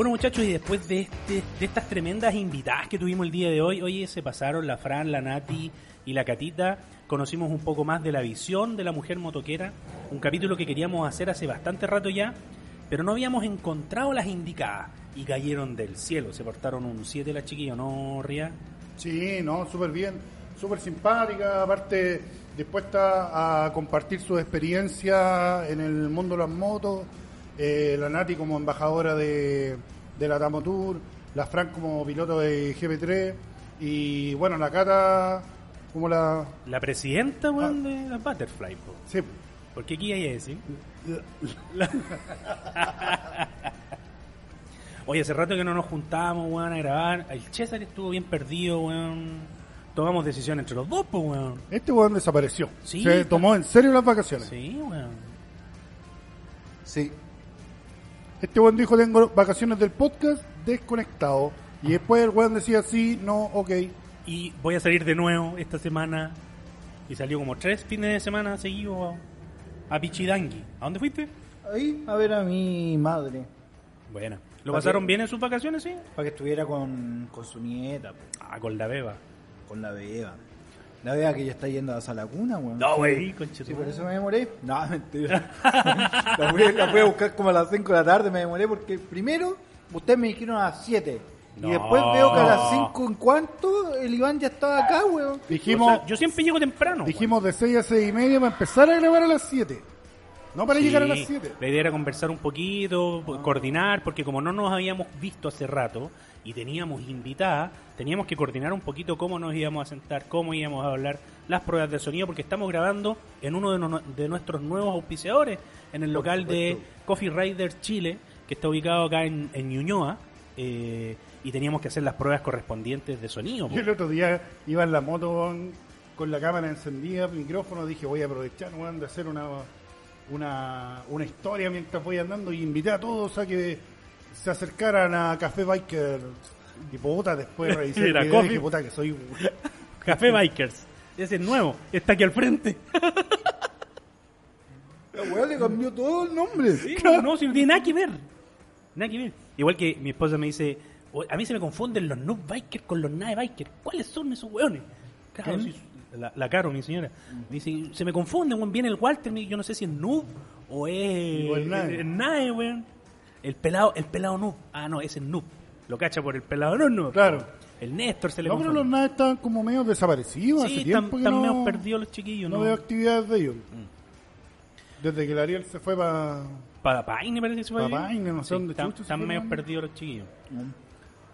Bueno muchachos, y después de, este, de estas tremendas invitadas que tuvimos el día de hoy, oye, se pasaron la Fran, la Nati y la Catita, conocimos un poco más de la visión de la mujer motoquera, un capítulo que queríamos hacer hace bastante rato ya, pero no habíamos encontrado las indicadas y cayeron del cielo, se portaron un 7 las chiquillas, ¿no, Ría? Sí, no, súper bien, súper simpática, aparte dispuesta a compartir su experiencia en el mundo de las motos, eh, la Nati como embajadora de, de la Tamo Tour, la Fran como piloto de GP3 y bueno, la Cata como la... La presidenta, weón, de la Butterfly, po. Sí, Porque aquí hay que decir. Oye, hace rato que no nos juntábamos, weón, a grabar. El César estuvo bien perdido, weón. Tomamos decisión entre los dos, pues, weón. este weón desapareció. Sí, Se está- tomó en serio las vacaciones. Sí, weón. Sí. Este weón dijo tengo vacaciones del podcast desconectado. Y después el weón decía sí, no, ok. Y voy a salir de nuevo esta semana. Y salió como tres fines de semana seguidos a, a Pichidangui. ¿A dónde fuiste? Ahí a ver a mi madre. Buena. ¿Lo ¿Para pasaron bien en sus vacaciones, sí? Para que estuviera con, con su nieta, Ah, con la beba. con la beba. La beba que ya está yendo a esa laguna, weón. No, Sí. güey, Sí, por eso me demoré. No, mentira. la, fui, la fui a buscar como a las 5 de la tarde, me demoré porque primero ustedes me dijeron a las 7. No. Y después veo que a las 5 en cuanto el Iván ya estaba acá, weón. Dijimos, O sea, yo siempre llego temprano. dijimos de 6 a 6 y media para empezar a grabar a las 7. No para Sí, llegar a las 7. La idea era conversar un poquito, coordinar, porque como no nos habíamos visto hace rato y teníamos invitada, teníamos que coordinar un poquito cómo nos íbamos a sentar, cómo íbamos a hablar, las pruebas de sonido, porque estamos grabando en uno de, no- de nuestros nuevos auspiciadores, en el local de Coffee Riders Chile, que está ubicado acá en, en Ñuñoa, eh, y teníamos que hacer las pruebas correspondientes de sonido. Yo el otro día iba en la moto con la cámara encendida, micrófono, dije voy a aprovechar weón, de hacer una, una, una historia mientras voy andando y invité a todos a que se acercaran a Café Biker. Y puta, después revisé el Era video y coffee. dije, puta, que soy... Café Bikers, ese es nuevo, está aquí al frente. La weá le cambió todo el nombre. Sí, no, no, si no tiene nada que ver. Nada que ver. Igual que mi esposa me dice, "O- a mí se me confunden los noob bikers con los nave bikers. ¿Cuáles son esos hueones? Claro. La, la Caro, mi señora. Dice, se me confunden, weón. Viene el Walter, yo no sé si es noob o es... O el Nae. el Nae, weón. El pelado, el pelado noob. Ah, no, ese es noob. Lo cacha por el pelado no, no. Claro. El Néstor se le No, pero confunde. los naves estaban como medio desaparecidos hace Sí, tiempo están, que están no, medio perdidos los chiquillos, no ¿no? veo actividades de ellos. Desde que el Ariel se fue para... Para Paine parece que se fue. Pa' a vivir. Paine, no sé dónde Están, chucha se están medio perdidos los chiquillos.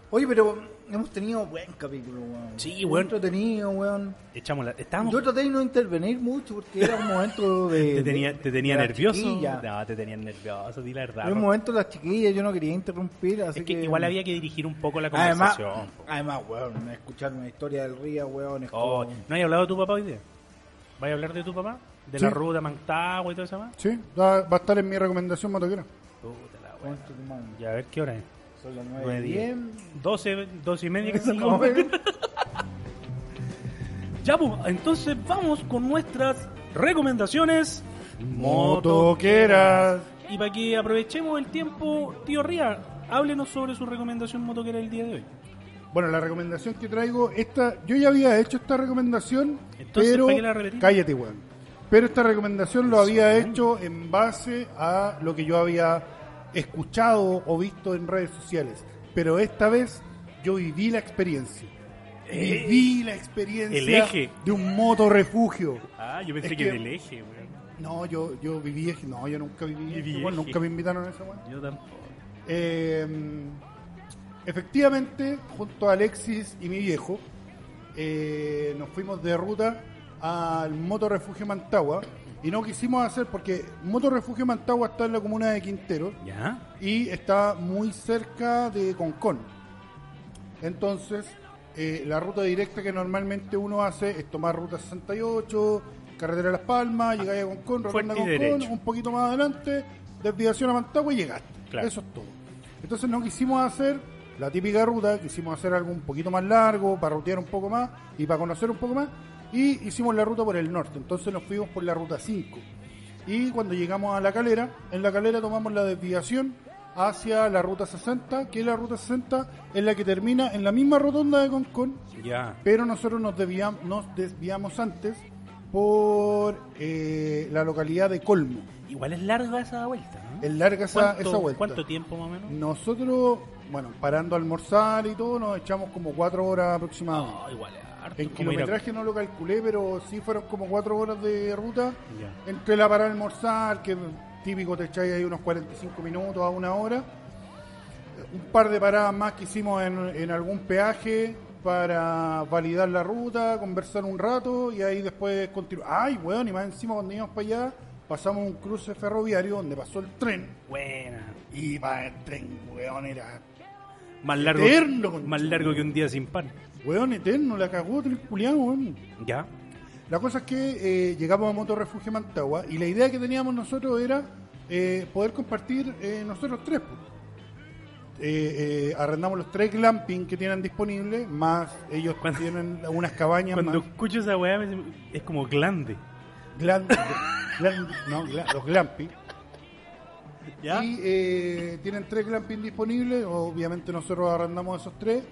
Oye, pero hemos tenido buen capítulo, weón. Sí, weón. entretenido, weón. Echamos la... Estábamos... Yo traté de no intervenir mucho porque era un momento de. Te tenía, te tenía nervioso. No, te tenía nervioso, di la verdad. Era un momento de las chiquillas, yo no quería interrumpir, así es que, igual había que dirigir un poco la Además, conversación. po. además, weón, escuchar una historia del río, weón, es Oh, como... ¿No hay hablado de tu papá hoy día? ¿Vais a hablar de tu papá? ¿De Sí. la ruta Mantagua y todo eso más? Sí, va, a estar en mi recomendación motoquera. Puta la madre. Ya, a ver qué hora es. Son las Nueve, nueve diez. bien. 12, 12 y media que salgamos. ya, pues, entonces vamos con nuestras recomendaciones Motoqueras. Y para que aprovechemos el tiempo, tío Ría, háblenos sobre su recomendación motoquera del día de hoy. Bueno, la recomendación que traigo, esta, yo ya había hecho esta recomendación, Entonces, pero ¿para qué la cállate, weón. Pero esta recomendación lo había hecho en base a lo que yo había escuchado o visto en redes sociales. Pero esta vez yo viví la experiencia. Viví la experiencia Eh, El eje. de un motorrefugio. Ah, yo pensé que que, del eje. No, yo, yo viví eje. No, yo nunca viví Viví eje, weón, eje. Nunca me invitaron a esa weón. Yo tampoco. Eh, efectivamente, junto a Alexis y mi viejo, eh, nos fuimos de ruta al Moto Refugio Mantagua y no quisimos hacer porque Moto Refugio Mantagua está en la comuna de Quintero ¿Ya? y está muy cerca de Concón. Entonces, eh, la ruta directa que normalmente uno hace es tomar ruta 68, carretera Las Palmas, llegáis a Concón, Fuerte y Concón, un poquito más adelante, desviación a Mantagua y llegaste. Claro. Eso es todo. Entonces no quisimos hacer la típica ruta, quisimos hacer algo un poquito más largo, para rutear un poco más y para conocer un poco más, y hicimos la ruta por el norte. Entonces nos fuimos por la ruta 5. Y cuando llegamos a la calera, en la calera tomamos la desviación hacia la ruta 60, que la ruta 60 es la que termina en la misma rotonda de Concón, Ya. pero nosotros nos, desviam- nos desviamos antes por eh, la localidad de Colmo. Igual es larga esa vuelta, ¿no? Es larga esa, ¿Cuánto, esa vuelta. ¿Cuánto tiempo más o menos? Nosotros, bueno, parando a almorzar y todo, nos echamos como cuatro horas aproximadamente. No, igual es harto. A- kilometraje no lo calculé, pero sí fueron como cuatro horas de ruta. Ya. Entre la parada a almorzar, que típico te echáis ahí unos 45 minutos a una hora. Un par de paradas más que hicimos en, en algún peaje para validar la ruta, conversar un rato y ahí después continuar. Ay, weón, y más encima cuando íbamos para allá, pasamos un cruce ferroviario donde pasó el tren. Buena. Y para el tren, weón, era Más largo, Eterno, más largo que un día sin pan. Weón eterno, la cagó culiao, weón. Ya. La cosa es que eh, llegamos a Moto Refugio Mantagua y la idea que teníamos nosotros era eh, poder compartir eh, nosotros tres. Eh, arrendamos los tres glamping que tienen disponibles, más ellos Cuando- tienen unas cabañas Cuando más. escucho esa weá es como glande. Glan- glan- no, los glamping. ¿Ya? Y eh, tienen tres glamping disponibles, obviamente nosotros arrendamos esos tres.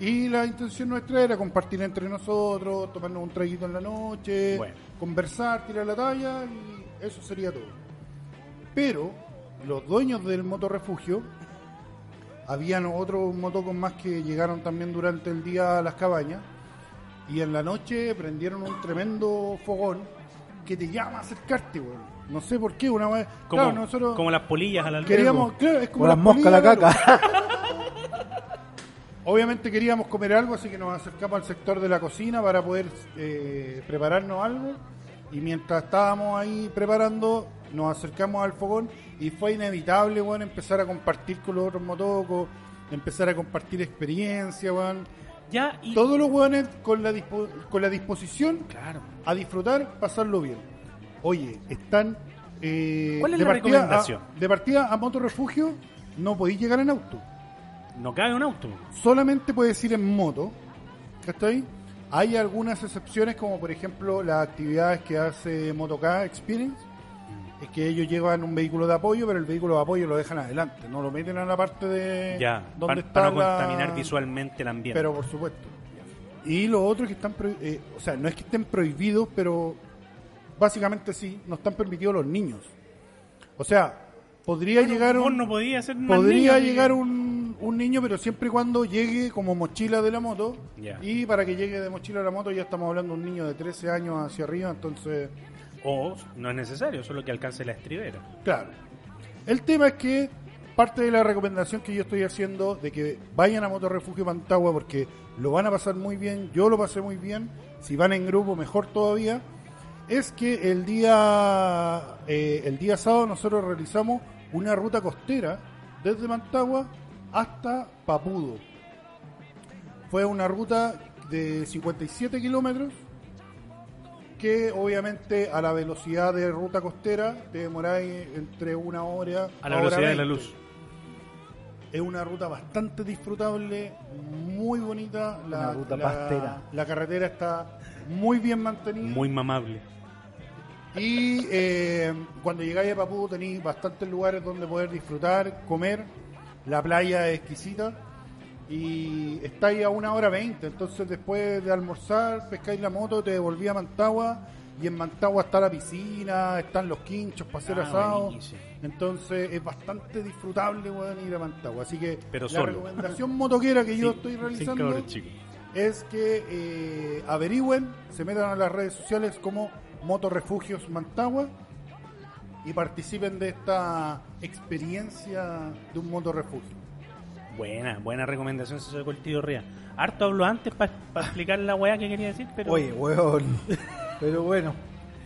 Y la intención nuestra era compartir entre nosotros, tomarnos un traguito en la noche, Bueno. conversar, tirar la talla y eso sería todo. Pero los dueños del motorrefugio, habían otros motocos más que llegaron también durante el día a las cabañas y en la noche prendieron un tremendo fogón que te llama a acercarte, weón. No sé por qué, una vez... Como, claro, nosotros como las polillas a la queríamos, claro, es como Con las las moscas la polillas, caca. Obviamente queríamos comer algo, así que nos acercamos al sector de la cocina para poder eh, prepararnos algo. Y mientras estábamos ahí preparando, nos acercamos al fogón y fue inevitable, bueno, empezar a compartir con los otros motocos, empezar a compartir experiencia, weón. Ya, y. Todos los weones con la, dispo- con la disposición Claro. a disfrutar, pasarlo bien. Oye, están... eh, ¿Cuál es de la partida a- recomendación? de partida a Moto Refugio no podéis llegar en auto No cabe un auto. solamente puedes ir en moto, ¿cachai? Hay algunas excepciones como por ejemplo las actividades que hace Motocar Experience, es que ellos llevan un vehículo de apoyo, pero el vehículo de apoyo lo dejan adelante, no lo meten en la parte de Ya, donde para, está no la- contaminar visualmente el ambiente. Pero por supuesto. Y lo otro es que están, eh, o sea, no es que estén prohibidos, pero básicamente sí, no están permitidos los niños. O sea, podría llegar Vos un, no podías ser Podría llegar un, un niño, pero siempre y cuando llegue como mochila de la moto. Y para que llegue de mochila de la moto ya estamos hablando de un niño de 13 años hacia arriba, entonces, O no es necesario, solo que alcance la estribera. claro. El tema es que parte de la recomendación que yo estoy haciendo de que vayan a Moto Refugio Pantagua porque lo van a pasar muy bien, yo lo pasé muy bien, si van en grupo mejor todavía, es que el día, eh, el día sábado nosotros realizamos una ruta costera desde Mantagua hasta Papudo. Fue una ruta de 57 kilómetros que obviamente a la velocidad de ruta costera te demoráis entre una hora A la hora velocidad de la 20. luz. Es una ruta bastante disfrutable, muy bonita. La, Una ruta la- pastera. la carretera está muy bien mantenida. Muy mamable. Y eh, cuando llegáis a Papú tenéis bastantes lugares donde poder disfrutar, comer. La playa es exquisita. Y estáis a una hora veinte. Entonces después de almorzar, pescáis la moto, te devolví a Mantagua. Y en Mantagua está la piscina, están los quinchos para hacer Ah, asado. buenísimo. Entonces es bastante disfrutable weón, ir a Mantagua. Así que Pero la solo. recomendación motoquera que yo estoy realizando cabros es que eh, averigüen, se metan a las redes sociales como Motorrefugios Mantagua y participen de esta experiencia de un motorrefugio. Buena, buena recomendación, se sacó el tío Ría. Harto hablo antes para explicar la weá que quería decir, pero. Oye, weón. Pero bueno.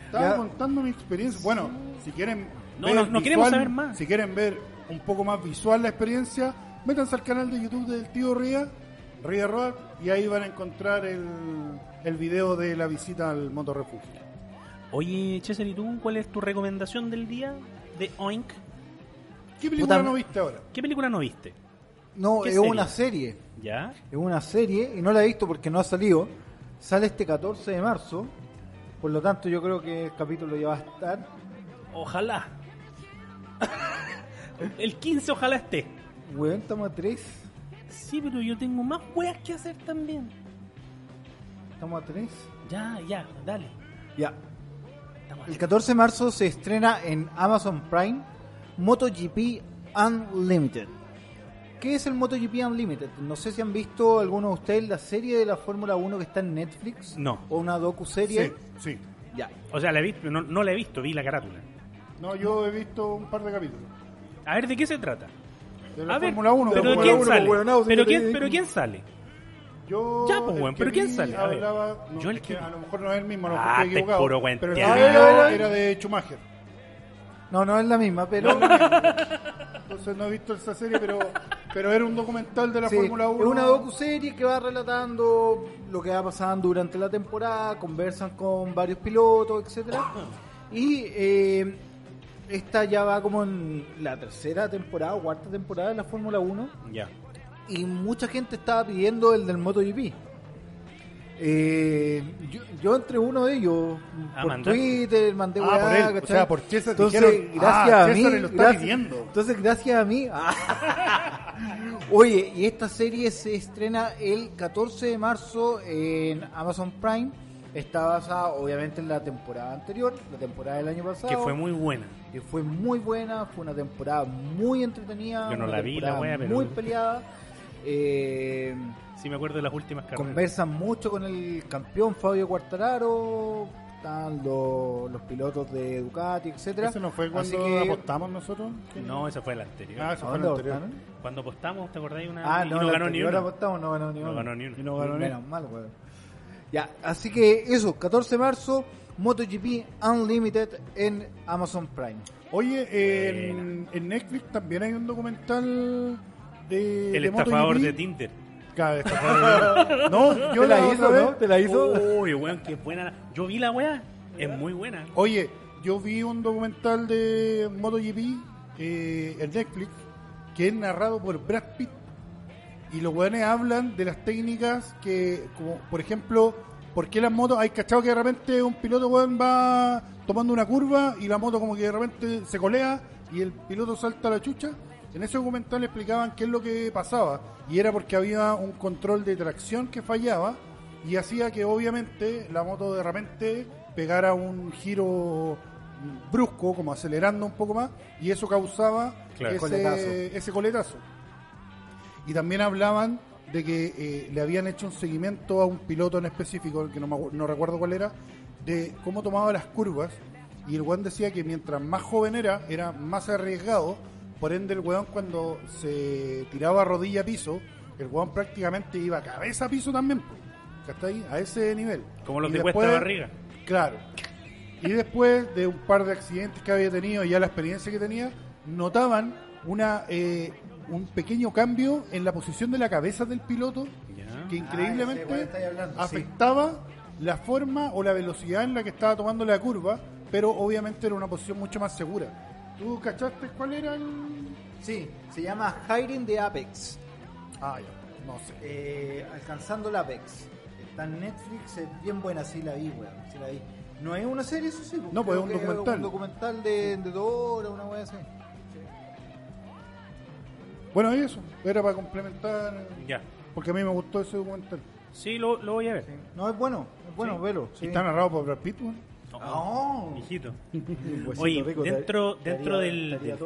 Estaba Ya. contando mi experiencia. Bueno, si quieren No, no, no queremos saber más. Si quieren ver un poco más visual la experiencia, métanse al canal de YouTube del tío Ría, Ría Road, y ahí van a encontrar el, el video de la visita al motorrefugio. Oye, César, ¿y tú cuál es tu recomendación del día de Oink? ¿Qué película Puta, no viste ahora? ¿Qué película no viste? No, ¿Qué es serie? una serie. ¿Ya? Es una serie y no la he visto porque no ha salido. Sale este 14 de marzo. Por lo tanto, yo creo que el capítulo ya va a estar. Ojalá. El 15 ojalá esté. Weón, estamos a 3. Sí, pero yo tengo más weas que hacer también. Estamos a 3. Ya, ya, dale. Ya. El 14 de marzo se estrena en Amazon Prime MotoGP Unlimited. ¿Qué es el MotoGP Unlimited? No sé si han visto algunos de ustedes la serie de la Fórmula 1 que está en Netflix. No. O una docu-serie. Sí, sí. Ya. O sea, la he visto, no, no la he visto, vi la carátula. No, yo he visto un par de capítulos. A ver, ¿de qué se trata? De la A ver, Fórmula 1. pero de ¿de la quién Fórmula sale? ¿Pero quién, te- pero quién sale? Yo, Ya, pues, que pero ¿quién sale? A ver. Hablaba, no, Yo el es que que- a lo mejor no es el mismo, lo Ah, estoy equivocado. puro pero el ver. era de Schumacher. No, no es la misma, pero. Entonces no he visto esa serie, pero, pero era un documental de la Sí, Fórmula 1. Es una docu-serie que va relatando lo que va pasando durante la temporada, conversan con varios pilotos, etcétera Y eh, esta ya va como en la tercera temporada o cuarta temporada de la Fórmula 1 Ya. Y mucha gente estaba pidiendo el del MotoGP. Eh, yo, yo entre uno de ellos Ah, por. Twitter mandé Ah, weá, por él. O ¿cachai? sea, por César entonces dijeron, gracias ah, a mí lo está gracias- pidiendo. entonces gracias a mí ah. oye y esta serie se estrena el 14 de marzo en Amazon Prime está basada obviamente en la temporada anterior la temporada del año pasado Que fue muy buena. que fue muy buena, fue una temporada muy entretenida, Yo no la vi, la wea, pero- muy peleada. Eh, Sí me acuerdo de las últimas carreras. conversan mucho con el campeón Fabio Quartararo, están los, los pilotos de Ducati, etcétera. ¿Ese no fue Así cuando que- apostamos nosotros? ¿Qué? No, esa fue la anterior. Ah, ese ¿A fue el dónde anterior. Cuando apostamos, ¿te acordáis? Una... Ah, y no, no la ganó ni uno. apostamos, no ganó ni No uno. ganó ni uno. Y no ganó ni Menos mal, weón. Ya, así que eso, 14 de marzo, MotoGP Unlimited en Amazon Prime. Oye, en, en Netflix también hay un documental de. El de estafador MotoGP. de Tinder. Cada estafador. no, yo ¿Te la hizo, no? ¿Te la hizo? Uy, weón, qué buena. Yo vi la weá. Es muy buena. Oye, yo vi un documental de MotoGP eh, en Netflix que es narrado por Brad Pitt. Y los weones hablan de las técnicas que, como por ejemplo, ¿por qué las motos? Hay cachado que de repente un piloto weón va tomando una curva y la moto como que de repente se colea y el piloto salta a la chucha. En ese documental explicaban qué es lo que pasaba y era porque había un control de tracción que fallaba y hacía que obviamente la moto de repente pegara un giro brusco, como acelerando un poco más, y eso causaba Claro. Coletazo. ese, coletazo. Y también hablaban de que eh, le habían hecho un seguimiento a un piloto en específico, que no, me no recuerdo cuál era, de cómo tomaba las curvas. Y el weón decía que mientras más joven era, era más arriesgado. Por ende, el weón cuando se tiraba rodilla a piso, el weón prácticamente iba cabeza a piso también. ¿Cachai? A ese nivel. Como los Y de cuesta después- barriga. Claro. Y después de un par de accidentes que había tenido y ya la experiencia que tenía, notaban una eh, un pequeño cambio en la posición de la cabeza del piloto Ya. que Ah, increíblemente ese sí. afectaba la forma o la velocidad en la que estaba tomando la curva, pero obviamente era una posición mucho más segura. ¿Tú cachaste cuál era el...? Sí, se llama Hiding the Apex. Ah, ya, no sé. Eh, alcanzando el Apex. Está en Netflix, es bien buena, sí la vi, weón. Sí la vi. No es una serie, eso sí. No, pues, es un documental. un documental de, de dos horas, una wea así. Bueno, eso, era para complementar, Ya. porque a mí me gustó ese documental. Sí, lo, lo voy a ver. No, es bueno, es bueno, Sí. velo. Y está narrado por Brad Pitt, weón. Oh. Hijito. Oye, rico, dentro, te- dentro del, te haría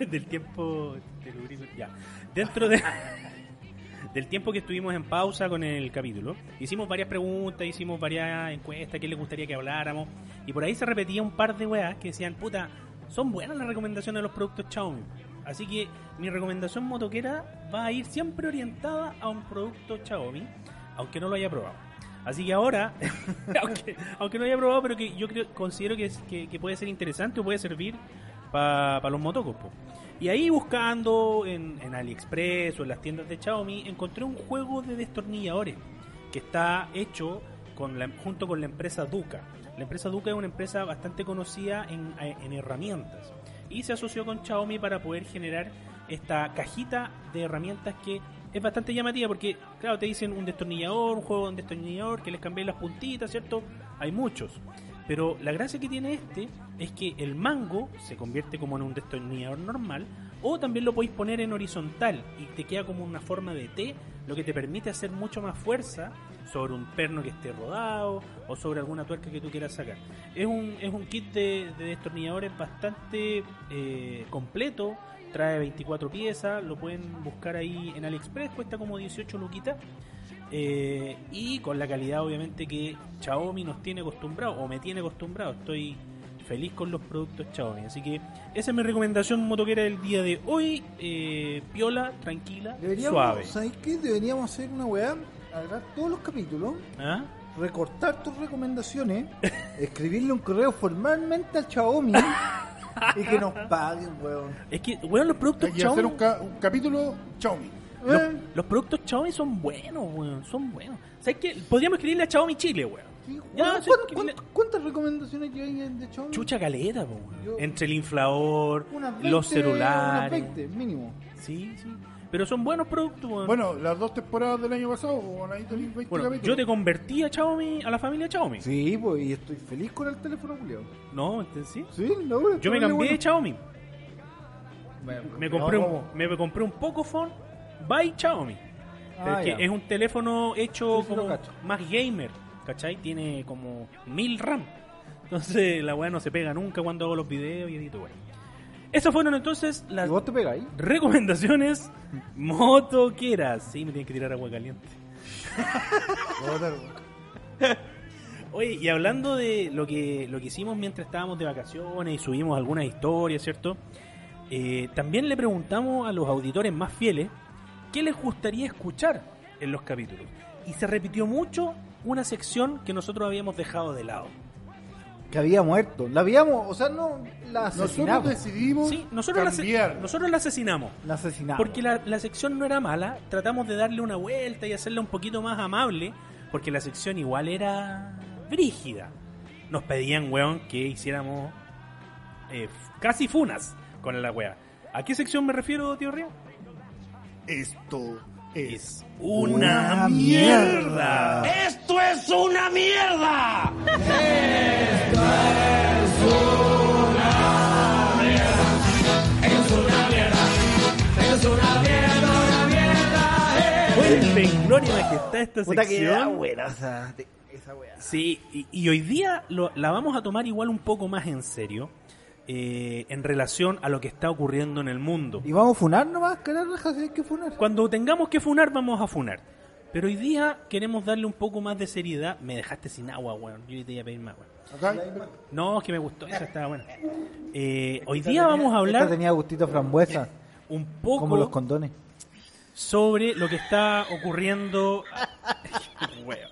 del, tiempo ya. Dentro de del tiempo que estuvimos en pausa con el capítulo, hicimos varias preguntas, hicimos varias encuestas, qué les gustaría que habláramos, y por ahí se repetía un par de weas que decían, puta, son buenas las recomendaciones de los productos Xiaomi. Así que mi recomendación motoquera va a ir siempre orientada a un producto Xiaomi, aunque no lo haya probado. Así que ahora, aunque, aunque no haya probado, pero que yo creo, considero que, es- que, que puede ser interesante o puede servir para los motocos. po. Y ahí buscando en, en AliExpress o en las tiendas de Xiaomi, encontré un juego de destornilladores que está hecho con la- junto con la empresa Duca. La empresa Duca es una empresa bastante conocida en, en herramientas y se asoció con Xiaomi para poder generar esta cajita de herramientas que es bastante llamativa porque, claro, te dicen un destornillador, un juego de un destornillador, que les cambié las puntitas, ¿cierto? Hay muchos. Pero la gracia que tiene este es que el mango se convierte como en un destornillador normal o también lo podéis poner en horizontal y te queda como una forma de T, lo que te permite hacer mucho más fuerza sobre un perno que esté rodado o sobre alguna tuerca que tú quieras sacar. Es un, es un kit de, de destornilladores bastante eh, completo, trae 24 piezas, lo pueden buscar ahí en AliExpress, cuesta como 18 luquitas. Eh, y con la calidad obviamente que Xiaomi nos tiene acostumbrado o me tiene acostumbrado. Estoy feliz con los productos Xiaomi. Así que esa es mi recomendación motoquera del día de hoy. Eh, piola, tranquila, Deberíamos, suave. ¿sabes qué? Deberíamos hacer una weá, agarrar todos los capítulos, ¿Ah? recortar tus recomendaciones, escribirle un correo formalmente al Xiaomi y que nos paguen, weón. Es que, bueno, los productos Hay que hacer Xiaomi, un, ca- un capítulo Xiaomi. los, Eh, los productos Xiaomi son buenos, weón, son buenos. ¿Sabes qué? Podríamos escribirle a Xiaomi Chile, weón. sí, Ya, weón, sí, ¿cuántas- que cuántas- ¿Cuántas recomendaciones hay de Xiaomi? Chucha caleta, po, weón. Yo- Entre el inflador, Unas 20, los Unas celulares. 20, mínimo. Sí, sí. Pero son buenos productos, weón. Bueno, las dos temporadas del año pasado, bueno, ahí tenéis 20 Bueno, capítulos. yo te convertí a Xiaomi, a la familia Xiaomi. Sí, pues, y estoy feliz con el teléfono, Julio. No, ¿ent- ¿sí? Sí, la verdad, Yo me está cambié de bueno. Xiaomi. Me compré, No, un, ¿cómo? me compré un Pocophone by Xiaomi. Ah, es que ya. es un teléfono hecho Sí, sí lo como cacho. más gamer, ¿cachai? Tiene como mil RAM. Entonces la weá no se pega nunca cuando hago los videos y edito, weá. Esas fueron entonces las ¿Y vos te pegáis? recomendaciones motoqueras. Sí, me tienen que tirar agua caliente. Oye, y hablando de lo que, lo que hicimos mientras estábamos de vacaciones y subimos algunas historias, ¿cierto? Eh, también le preguntamos a los auditores más fieles qué les gustaría escuchar en los capítulos. Y se repitió mucho una sección que nosotros habíamos dejado de lado. Que había muerto. La habíamos, o sea, no, la Nosotros asesinamos. decidimos Sí, nosotros la, ase- cambiar. nosotros la asesinamos. La asesinamos. Porque la, la sección no era mala, tratamos de darle una vuelta y hacerla un poquito más amable, porque la sección igual era brígida. Nos pedían, weón, que hiciéramos eh, casi funas con la wea. ¿A qué sección me refiero, tío Río? Esto es Es una Una mierda. mierda. ¡Esto es una mierda! Vuelve en gloria y majestad esta Puta que era sección. buena esa, de- esa wea. Sí, y, y hoy día lo- la vamos a tomar igual un poco más en serio eh, en relación a lo que está ocurriendo en el mundo. ¿Y vamos a funar nomás? ¿Qué raja si hay que funar? Cuando tengamos que funar, vamos a funar. Pero hoy día queremos darle un poco más de seriedad. Me dejaste sin agua, weón. Yo te iba a pedir más, weón. acá. No, es que me gustó, esa estaba buena. Eh, hoy día vamos a hablar Esta tenía gustito frambuesa, un poco como los condones. sobre lo que está ocurriendo. Weón.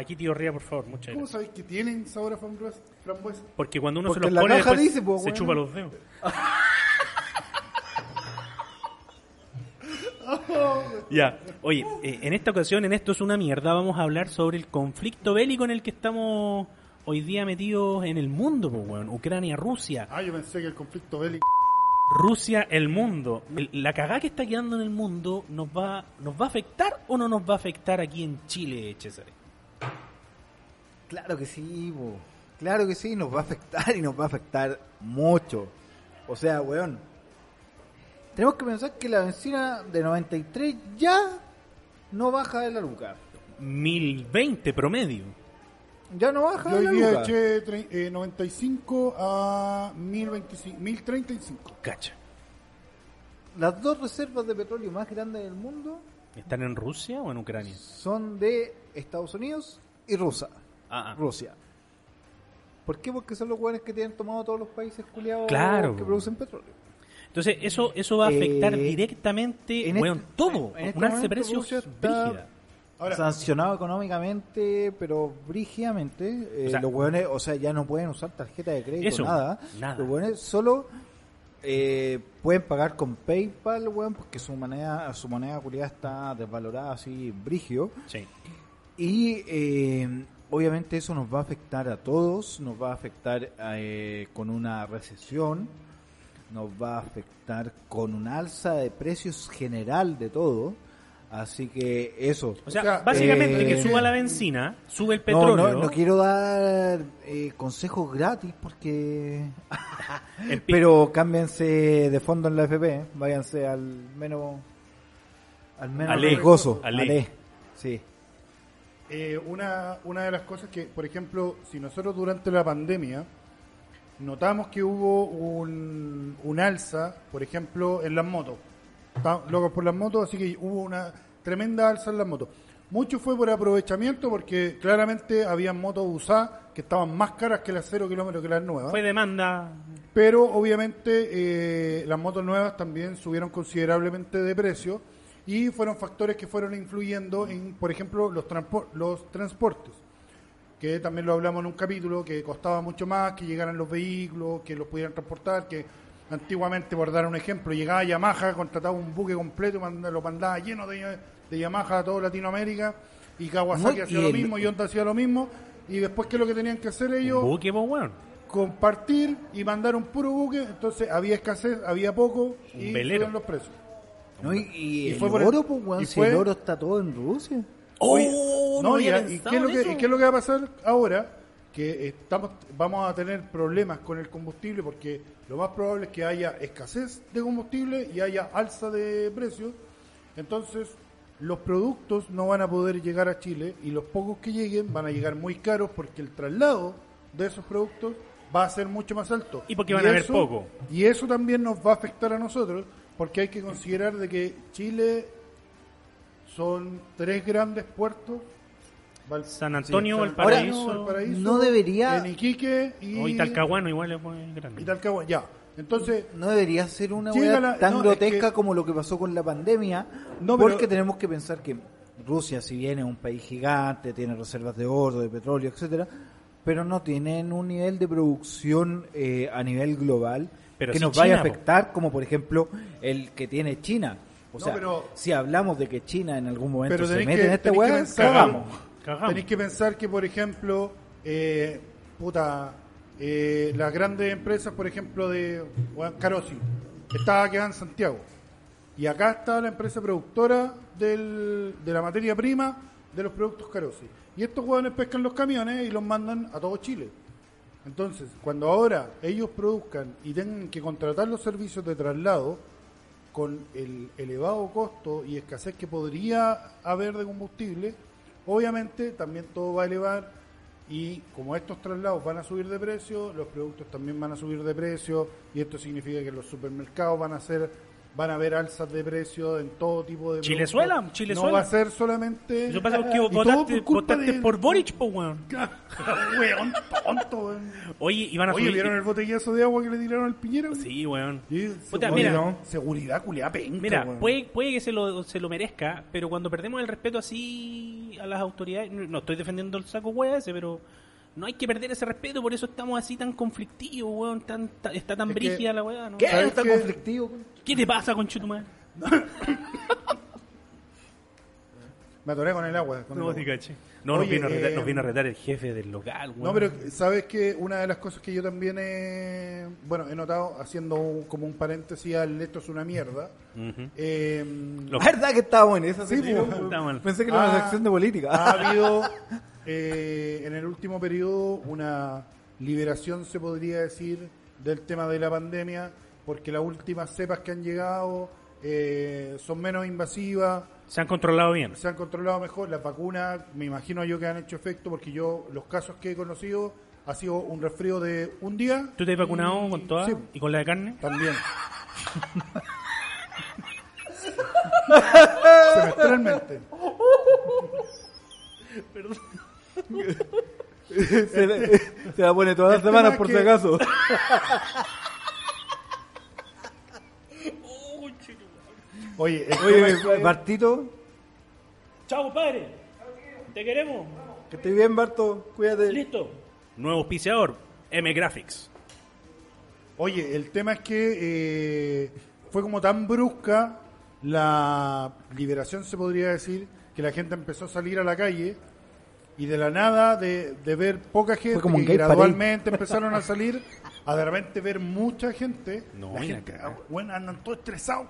Aquí, tío Ría, por favor, muchas ¿Cómo gracias. sabéis que tienen sabor a frambuesa? frambuesa? Porque cuando uno Porque se los pone, caja después dice, pues, se chupa los dedos. Ya, oye, eh, en esta ocasión, en esto es una mierda, vamos a hablar sobre el conflicto bélico en el que estamos hoy día metidos en el mundo, pues, weón. Ucrania, Rusia, Ah, yo pensé que el conflicto bélico. Rusia, el mundo. El- la cagada que está quedando en el mundo nos va, nos va a afectar o no nos va a afectar aquí en Chile, César. Claro que sí, bo. claro que sí, nos va a afectar y nos va a afectar mucho. O sea, weón, tenemos que pensar que la benzina de 93 ya no baja de la luca. 1020 promedio. Ya no baja Yo de hoy la día luca. eché tre- eh, 95 a 1025, 1035. Cacha. Las dos reservas de petróleo más grandes del mundo ¿Están en Rusia o en Ucrania? son de Estados Unidos y Rusia. Ah, ah. Rusia. ¿Por qué? Porque son los hueones que tienen tomado todos los países culiados Claro. que producen petróleo. Entonces, eso, eso va a afectar Eh, directamente, en weón, este- todo. en este Un alza de momento precios está-. Ahora, sancionado económicamente, pero brígidamente. Eh, O sea- los hueones, o sea, ya no pueden usar tarjeta de crédito, Eso, nada. nada. Los hueones solo eh, pueden pagar con PayPal, weón, porque su moneda, su moneda culiada está desvalorada así, brigio. Sí. Y eh, obviamente eso nos va a afectar a todos, nos va a afectar eh, con una recesión, nos va a afectar con un alza de precios general de todo. Así que eso. O sea, O sea, básicamente eh, que suba la benzina, sube el petróleo, no, no quiero dar eh, consejos gratis porque... Pero cámbiense de fondo en la FP, ¿eh? váyanse al menos... Al menos Ale. riesgoso. Ale. Ale. Sí. Eh, una, una de las cosas que, por ejemplo, si nosotros durante la pandemia notamos que hubo un, un alza, por ejemplo, en las motos. Estaban locos por las motos, así que hubo una tremenda alza en las motos. Mucho fue por aprovechamiento porque claramente había motos usadas que estaban más caras que las cero kilómetros que las nuevas. fue demanda. Pero obviamente eh, las motos nuevas también subieron considerablemente de precio y fueron factores que fueron influyendo en, por ejemplo, los, los transportes, que también lo hablamos en un capítulo, que costaba mucho más que llegaran los vehículos, que los pudieran transportar, que antiguamente, por dar un ejemplo, llegaba Yamaha, contrataba un buque completo lo mandaba lleno de, de Yamaha a toda Latinoamérica y Kawasaki hacía lo mismo y Honda hacía lo mismo. Y después, ¿qué es lo que tenían que hacer ellos? Un buque, po, weón. compartir y mandar un puro buque, entonces había escasez, había poco y velero. subían los precios. ¿No? Y, y Y el fue por- oro, pues, weón, y si fue- el oro está todo en Rusia. ¡Oh! No, y, qué es lo que, eso. y qué es lo que va a pasar ahora? Que estamos, vamos a tener problemas con el combustible porque lo más probable es que haya escasez de combustible y haya alza de precios. Entonces, los productos no van a poder llegar a Chile y los pocos que lleguen van a llegar muy caros porque el traslado de esos productos va a ser mucho más alto. Y porque van a haber poco. Y eso también nos va a afectar a nosotros porque hay que considerar de que Chile son tres grandes puertos. Val- San Antonio, San Valparaíso. Antonio, Valparaíso, No debería- en Iquique y, O Talcahuano igual es muy grande. y Talcahuano, ya. Entonces, No debería ser una la- tan no, es grotesca que- como lo que pasó con la pandemia, No, pero- porque tenemos que pensar que Rusia, si bien es un país gigante, tiene reservas de oro, de petróleo, etcétera, pero no tienen un nivel de producción eh, a nivel global Pero que nos vaya a China, po. afectar, como por ejemplo el que tiene China. O No, sea, pero- si hablamos de que China en algún momento pero se mete que, en esta que weá, cagamos. Cagamos. tenéis que pensar que, por ejemplo, eh, puta, eh, las grandes empresas, por ejemplo, de bueno, Carosi, estaba quedada en Santiago. Y acá está la empresa productora del- de la materia prima de los productos Carosi. Y estos hueones pescan los camiones y los mandan a todo Chile. Entonces, cuando ahora ellos produzcan y tengan que contratar los servicios de traslado, con el elevado costo y escasez que podría haber de combustible, obviamente también todo va a elevar y como estos traslados van a subir de precio, los productos también van a subir de precio y esto significa que los supermercados van a ser van a haber alzas de precio en todo tipo de Chilezuela. Chilezuela. No va a ser solamente Yo pasa que y todo votaste, culpa votaste de- por Boric, po, weón. Weón, tonto, weón. Oye, iban a Oye, subir. ¿vieron el botellazo de agua que le tiraron al piñero? Sí, weón. Sí, Puta, seguridad, mira. seguridad culiá penca, Mira, weón. puede, puede que se lo, se lo merezca, pero cuando perdemos el respeto así a las autoridades, no, no estoy defendiendo el saco wea ese, pero no hay que perder ese respeto, por eso estamos así tan conflictivos, weón, tan, ta- está tan Es que- brígida la weá, ¿no? ¿Qué? ¿Sabes ¿Está qué? conflictivo? ¿Qué te pasa, conchetumar? Me atoré con el agua. con el No, agua. No, nos vino, a retar, eh, nos vino a retar el jefe del local, weón. No, pero sabes que una de las cosas que yo también he, bueno, he notado, haciendo un- como un paréntesis al esto es una mierda, Ujú. eh, Lo- ¿Verdad que estábamos en esa Sí, pues. Pensé que era una Ah, sección de política. ha habido eh, en el último periodo una liberación, se podría decir, del tema de la pandemia, porque las últimas cepas que han llegado eh, son menos invasivas, Se han controlado bien. se han controlado mejor. Las vacunas, me imagino yo que han hecho efecto, porque yo, los casos que he conocido, ha sido un resfrío de un día. ¿Tú te has vacunado y- con todas? Sí, ¿Y con la de carne? también. Semestralmente. se, la, se la pone todas las El tema semanas por si que- acaso. Oye, Oye, Bartito, Chao, padre. Te queremos. que estés bien, Barto. Cuídate. Listo. Nuevo auspiciador, M Graphics. Oye, el tema es que eh, fue como tan brusca la liberación, se podría decir, que la gente empezó a salir a la calle y de la nada, de, de ver poca gente, como que parade. gradualmente empezaron a salir, a de repente ver mucha gente. No, la gente, ah, bueno, andan todos estresados.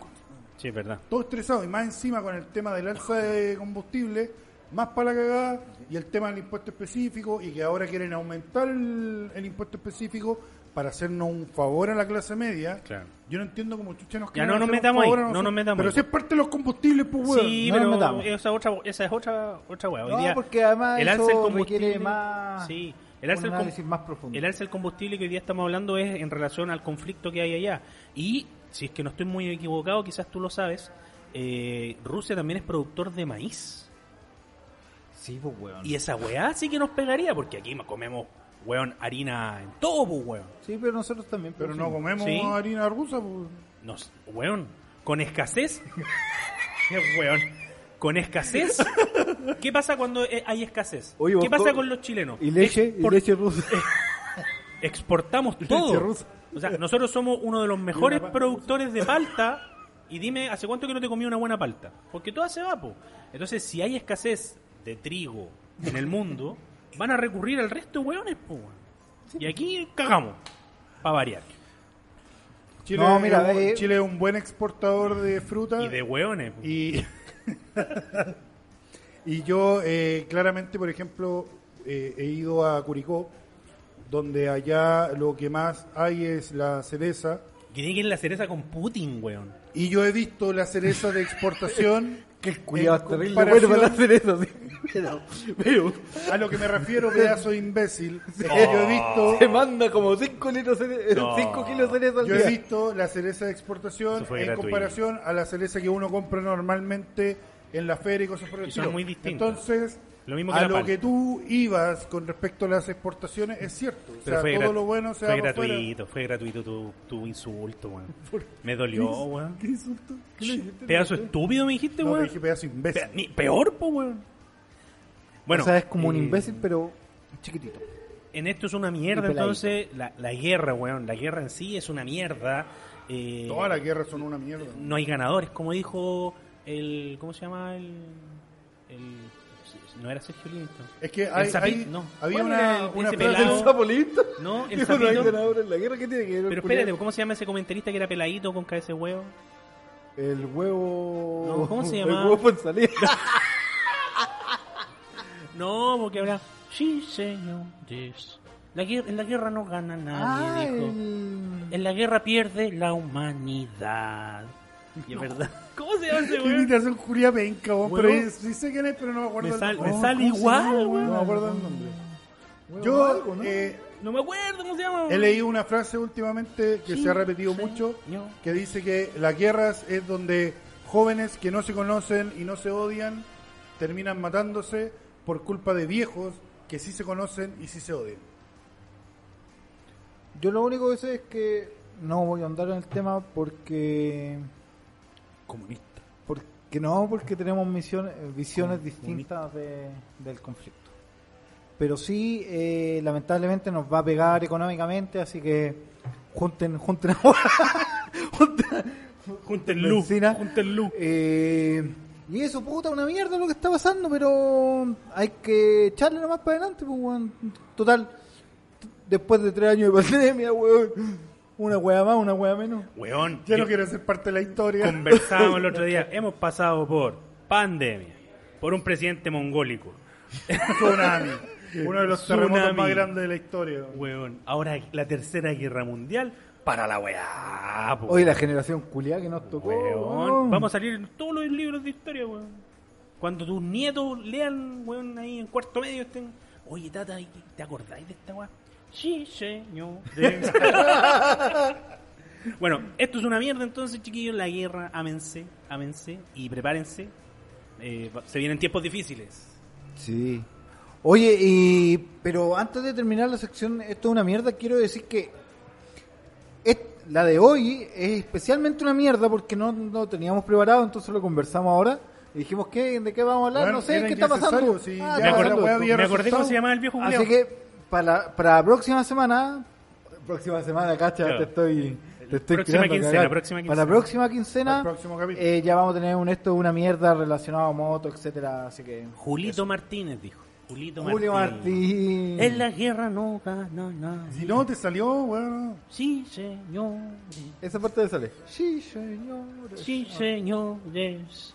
Sí, es verdad. Todo estresado y más encima con el tema del alza de combustible, más para la cagada y el tema del impuesto específico y que ahora quieren aumentar el, el impuesto específico para hacernos un favor a la clase media. Claro. Yo no entiendo cómo chucha nos Ya no nos metamos ahí, no nos metamos Pero si es parte de los combustibles, pues weón. Sí, no nos pero metamos. esa, otra, esa es otra, otra. Hoy No, día, porque además el eso alza del combustible, requiere más- Sí, el alza más profundo. El alza del combustible que hoy día estamos hablando es en relación al conflicto que hay allá. Y, si es que no estoy muy equivocado, quizás tú lo sabes, eh, Rusia también es productor de maíz. Sí, pues, weón. Y esa weá sí que nos pegaría, porque aquí comemos, weón, harina en todo, pues, weón. Sí, pero nosotros también. Pero no producimos. comemos Sí. harina rusa, pues. Nos, weón, con escasez. weón, con escasez. ¿Qué pasa cuando eh, hay escasez? Oye, vos ¿Qué pasa co- con los chilenos? Y leche, y Expor- leche rusa. exportamos Leche todo. rusa. O sea, nosotros somos uno de los mejores productores de palta. Y dime, ¿hace cuánto que no te comí una buena palta? Porque toda se va, po. Entonces, si hay escasez de trigo en el mundo, van a recurrir al resto de hueones, po. weón. Y aquí cagamos, para variar. Chile, No, mira, es un- Chile es un buen exportador de fruta. Y de hueones. po. Y, y yo, eh, claramente, por ejemplo, eh, he ido a Curicó, donde allá lo que más hay es la cereza. Que tiene que ir la cereza con Putin, weón. Y yo he visto la cereza de exportación. En es terrible bueno para hacer eso. sí. Pero, pero A lo que me refiero, pedazo de imbécil, es que yo he visto. se manda como 5 litros de No. 5 kilos de cereza al Yo día. he visto la cereza de exportación en gratuito. comparación a la cereza que uno compra normalmente en la feria y cosas por el Y son estilo. muy distintas. Entonces, Lo mismo que a la lo que tú ibas con respecto a las exportaciones es cierto. O Pero sea, fue, todo lo bueno se fue para gratuito, fue gratuito tu, tu insulto, weón. Me dolió, weón. ¿Qué insulto? ¿Qué le dijiste? Pedazo estúpido me dijiste, No, te weón. dije pedazo imbécil. Pe- ni- peor, po, weón. Bueno, o sea, es como un eh, imbécil, pero chiquitito. En esto es una mierda, Y peladito. entonces, la, la guerra, weón. La guerra en sí es una mierda. eh, Todas las guerras son una mierda. no hay ganadores, como dijo el. ¿Cómo se llama? El. el- no era Sergio Linton. Es que El hay, Zapi- hay- no. había ¿Cuál era una, el- una pelado? ¿El sapolito? No, el no en la guerra. ¿Qué tiene que ver? el Pero espérate, ¿cómo se llama ese comentarista que era peladito con cabeza de huevo? El huevo... No, ¿cómo se El llama? huevo en salida. No, porque habla. Sí, señores. La guerra, en la guerra no gana nadie, Ah, dijo. el- En la guerra pierde la humanidad. Y es verdad. ¿Cómo se llama ese Qué weón? imitación Julia Penca, weón, pero sí sé quién es, pero no me acuerdo Me, el sal- nombre. me sale ¿cómo se igual, llama, weón. No me acuerdo el nombre. Yo algo, ¿no? eh, No me acuerdo cómo se llama. he leído una frase últimamente que Sí, se ha repetido sí, mucho, yo. que dice que las guerras es donde jóvenes que no se conocen y no se odian terminan matándose por culpa de viejos que sí se conocen y sí se odian. Yo lo único que sé es que no voy a andar en el tema porque... Comunista. Porque no, porque tenemos misiones, eh, visiones distintas de- del conflicto. Pero sí, eh, lamentablemente nos va a pegar económicamente, así que junten, junten agua, junten, Junten luz. Junten luz. Eh, y eso, puta, una mierda lo que está pasando, pero hay que echarle nomás para adelante, pues, weón. Total, después de tres años de pandemia, weón, una wea más, una wea menos. Weón. Ya yo- no quiero ser parte de la historia. Conversábamos el otro día. Hemos pasado por pandemia, por un presidente mongólico. Tsunami. Uno de los terremotos Tsunami. más grandes de la historia. Weón. Ahora la tercera guerra mundial para la weá. po. Hoy la generación culiada que nos tocó. Weón. weón. Vamos a salir en todos los libros de historia, weón. Cuando tus nietos lean, weón, ahí en cuarto medio estén. Oye, tata, ¿te acordáis de esta weá? Sí, señor. bueno, esto es una mierda entonces, chiquillos. La guerra, ámense, ámense y prepárense. Eh, se vienen tiempos difíciles. Sí. Oye, y, pero antes de terminar la sección, esto es una mierda, quiero decir que es- la de hoy es especialmente una mierda porque no lo teníamos preparado, entonces lo conversamos ahora y dijimos, ¿qué, ¿de qué vamos a hablar? Bueno, no sé, ¿qué está pasando? sí, Ah, me acordé, me cómo se llamaba el viejo Así culiao. que para la, para la próxima semana, próxima semana, cacha, Claro. te estoy, te estoy Próxima tirando a quincena, próxima Para la quincena. próxima quincena, eh, ya vamos a tener un esto, una mierda relacionado a moto, etcétera, así que Julito Martínez dijo. Julito Julio Martín. En la guerra no gana nada. Si no te salió, bueno. Sí, señor. Esa parte de sale. Sí, señor. Sí, señores.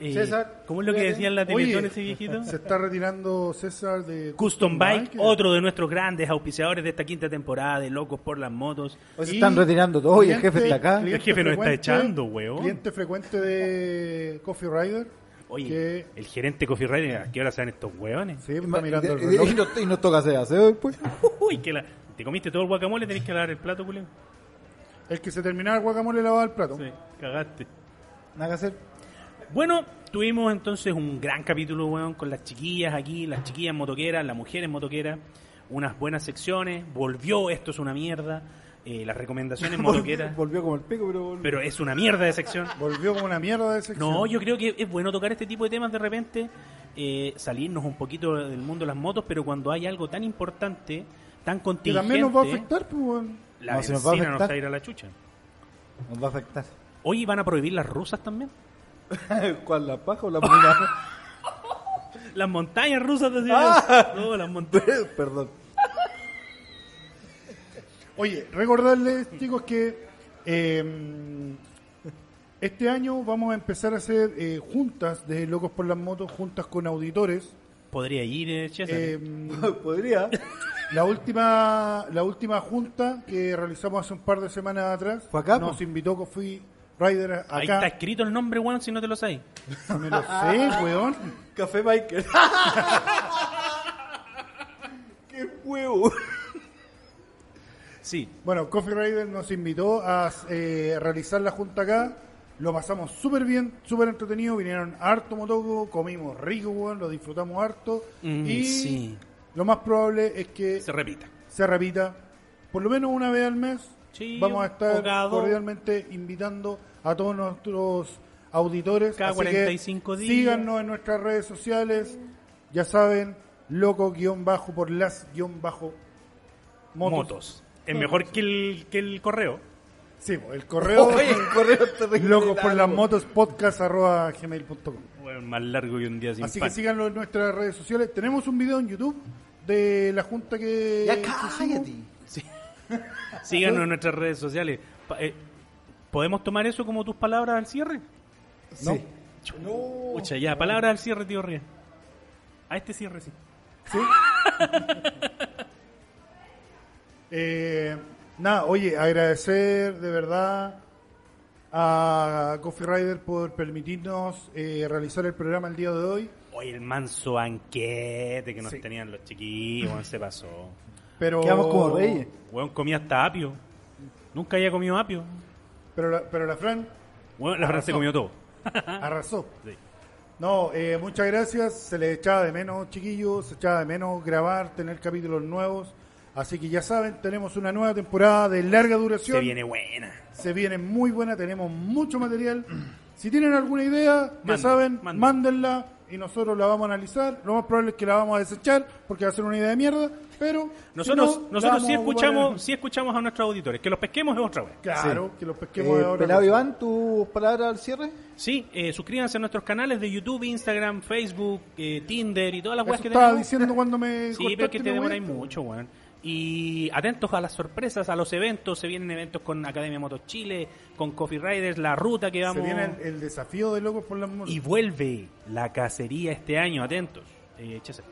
Eh, César, ¿Cómo es lo que decía en la Teletón ese viejito? Se está retirando César de Custom Bike, que- otro de nuestros grandes auspiciadores de esta quinta temporada de Locos por las Motos. Hoy se están retirando todos y el jefe está acá. El jefe nos está echando, weón. Cliente frecuente de Coffee Rider. Oye, que el gerente Coffee Rider, ¿a qué hora sean estos hueones? sí, está mirando el reloj. y nos- y nos toca hacer aseo después. Uy, que la... ¿Te comiste todo el guacamole? ¿Tenés que lavar el plato, culeo? El que se terminaba el guacamole lavaba el plato. Sí, cagaste. Nada que hacer. Bueno, tuvimos entonces un gran capítulo, weón, con las chiquillas aquí, las chiquillas motoqueras, las mujeres motoqueras, unas buenas secciones, volvió Esto es una mierda, eh, las recomendaciones motoqueras, Volvió como el pico, pero volvió. pero es una mierda de sección. Volvió como una mierda de sección. No, yo creo que es bueno tocar este tipo de temas de repente, eh, salirnos un poquito del mundo de las motos, pero cuando hay algo tan importante, tan que contingente, también nos va a afectar, pues, weón. la No, si nos va a nos va a ir a la chucha. Nos va a afectar. Hoy van a prohibir las rusas también. ¿Cuál, la paja o la moneda? Las montañas rusas, decía Ah. yo. No, las montañas. Perdón. Oye, recordarles, chicos, que eh, este año vamos a empezar a hacer eh, juntas de Locos por las Motos, juntas con auditores. Podría ir, eh, César. Eh, Podría. la última la última junta que realizamos hace un par de semanas atrás ¿Fue acá, nos po? invitó Coffee Rider a- Ahí está acá. escrito el nombre, weón, si no te lo sabes. Me lo sé, weón. Café Biker. ¡Qué huevo! Sí. Bueno, Coffee Rider nos invitó a eh, realizar la junta acá. Lo pasamos súper bien, súper entretenido. Vinieron harto motoco, comimos rico, weón, lo disfrutamos harto. Mm, y sí. lo más probable es que Se repita. se repita por lo menos una vez al mes. Sí, Vamos a estar cordialmente invitando a todos nuestros auditores. Cada Así que 45 días. Síganos en nuestras redes sociales. Ya saben, loco guion bajo por las guion bajo Motos. motos. Es mejor que el, que el correo. Sí, el correo Oye, el correo terrible locos por las motos podcast arroba gmail.com. Bueno, más largo que un día sin Así pan. que síganlo en nuestras redes sociales. Tenemos un video en YouTube de la junta que Ya que cállate. Sí. Síganos en nuestras redes sociales. Pa- eh, ¿Podemos tomar eso como tus palabras al cierre? No. Sí. Pucha, ya, palabras al cierre, tío Ría. A este cierre sí. Eh, nada, oye, agradecer de verdad a Coffee Rider por permitirnos eh, realizar el programa el día de hoy. Oye, el manso banquete que nos Sí. tenían los chiquillos, se pasó. Pero, Quedamos como reyes. Weón, comía hasta apio. Nunca había comido apio. Pero la, pero la Fran Weón, la Fran se comió todo. arrasó. Sí. No, eh, muchas gracias. Se les echaba de menos, chiquillos. Se echaba de menos grabar, tener capítulos nuevos. Así que ya saben, tenemos una nueva temporada de larga duración. Se viene buena. Se viene muy buena, tenemos mucho material. Si tienen alguna idea, ya saben, mándenla y nosotros la vamos a analizar. Lo más probable es que la vamos a desechar porque va a ser una idea de mierda, pero Nosotros, si no, nosotros sí escuchamos, sí escuchamos a nuestros auditores. Que los pesquemos es otra vez. Claro, que los pesquemos Eh, de ahora. Pelado Iván, tus palabras al cierre. Sí, eh, suscríbanse a nuestros canales de YouTube, Instagram, Facebook, eh, Tinder y todas las weas que estaba tenemos. diciendo cuando me Sí, pero que te me demoráis mucho, weón. Y atentos a las sorpresas, a los eventos. Se vienen eventos con Academia Motos Chile, con Coffee Riders, la ruta que Se vamos. viene el, el desafío de locos por las motos. Y vuelve la cacería este año, atentos. Eh, Chese.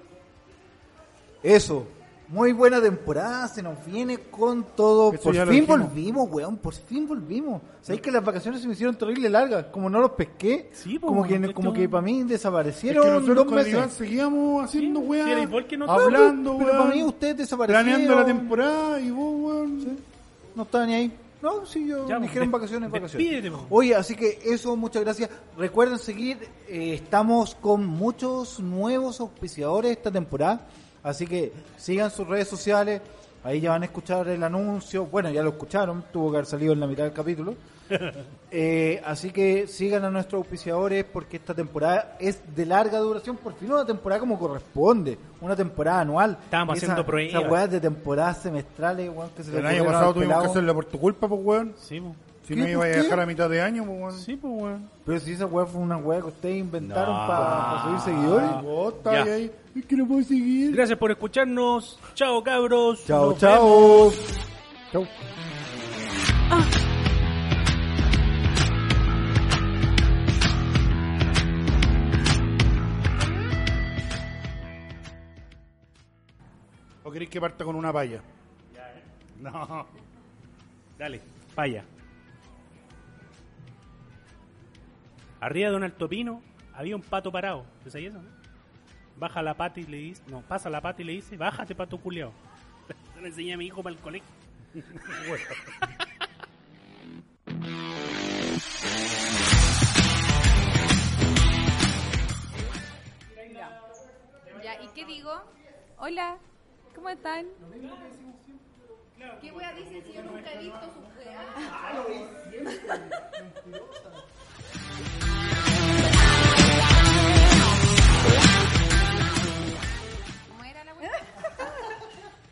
Eso. Muy buena temporada, se nos viene con todo. Eso por fin volvimos, weón, por fin volvimos. ¿Sabéis que las vacaciones se me hicieron terrible largas? Como no los pesqué, Sí, po, como que esto- como que para mí es desaparecieron que nosotros dos meses. Iván seguíamos haciendo Sí, weas, hablando, pero para weón, mí ustedes desaparecieron. planeando la temporada y vos, weón. No estaba ni ahí. No, sí, yo Ya, me dijeron vacaciones, vacaciones. Oye, así que eso, muchas gracias. Recuerden seguir, eh, estamos con muchos nuevos auspiciadores esta temporada, así que sigan sus redes sociales, ahí ya van a escuchar el anuncio, bueno, ya lo escucharon, tuvo que haber salido en la mitad del capítulo. Eh, así que sigan a nuestros auspiciadores porque esta temporada es de larga duración, por fin una temporada como corresponde, una temporada anual. Estábamos Esa- haciendo pruebas. Esas weas de temporadas semestrales, weón, que se le El año pasado tuvimos pelado. que hacerla por tu culpa, pues, weón. Sí, po. Si no iba a dejar a mitad de año, pues, weón. Sí, pues, weón. Pero si esa weá fue una weá que ustedes inventaron No. para subir seguidores. Vos estás Ya. ahí. Es que no puedo seguir. Gracias por escucharnos. Chao, cabros. Chao, Nos chao. Chao. ¿O queréis que parta con una palla? No. Dale, vaya. Arriba de un alto pino había un pato parado. ¿Es ahí eso? no? Baja la pata y le dice, no, pasa la pata y le dice, bájate pato culiao. Se lo enseñé a mi hijo para el colegio. Ya, ¿y qué digo? Hola, ¿cómo están? ¿Qué wea dicen si yo nunca he visto sus weas? ¿Cómo era la?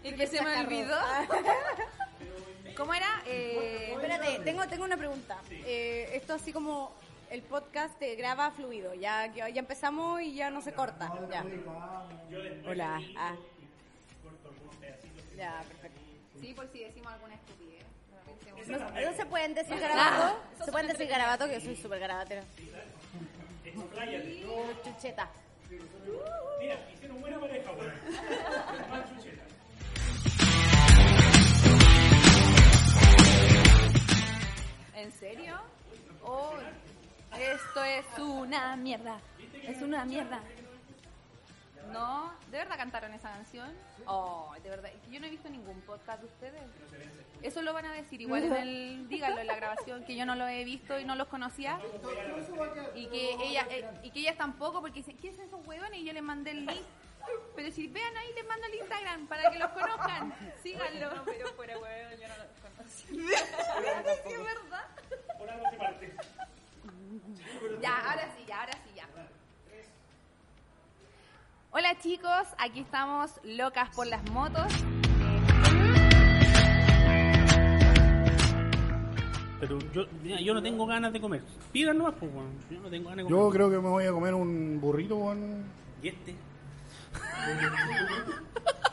¿Y que se me olvidó? ¿Cómo era? Eh, Espérate, tengo, tengo una pregunta. Eh, esto así como el podcast te graba fluido, ya, ya empezamos y ya no se corta. Ya. Hola. Ah. Ya, perfecto. sí, por si decimos alguna estupidez. ¿No, no se pueden decir garabato? ¿Se pueden decir garabato? Que yo soy súper garabatera. Chucheta. Mira, hicieron buena pareja, weón. ¿En serio? Oh, esto es una mierda. Es una mierda. ¿No? ¿De verdad cantaron esa canción? Oh, de verdad. Yo no he visto ningún podcast de ustedes. Eso lo van a decir igual en el... Díganlo en la grabación, que yo no lo he visto y no los conocía. Y que ella eh, y que ellas tampoco, porque dicen, ¿qué son esos huevones? Y yo les mandé el link. Pero si vean ahí, les mando el Instagram para que los conozcan. Síganlo. Pero fuera huevo, yo no lo conocí. Sí, es verdad. Ya, ahora sí, ya, ahora sí, ya. Hola chicos, aquí estamos locas por las motos. Pero yo, mira, yo no tengo ganas de comer. Pidan nomás, pues, weón. Yo no tengo ganas de Yo comer. creo que me voy a comer un burrito, weón. ¿Y este?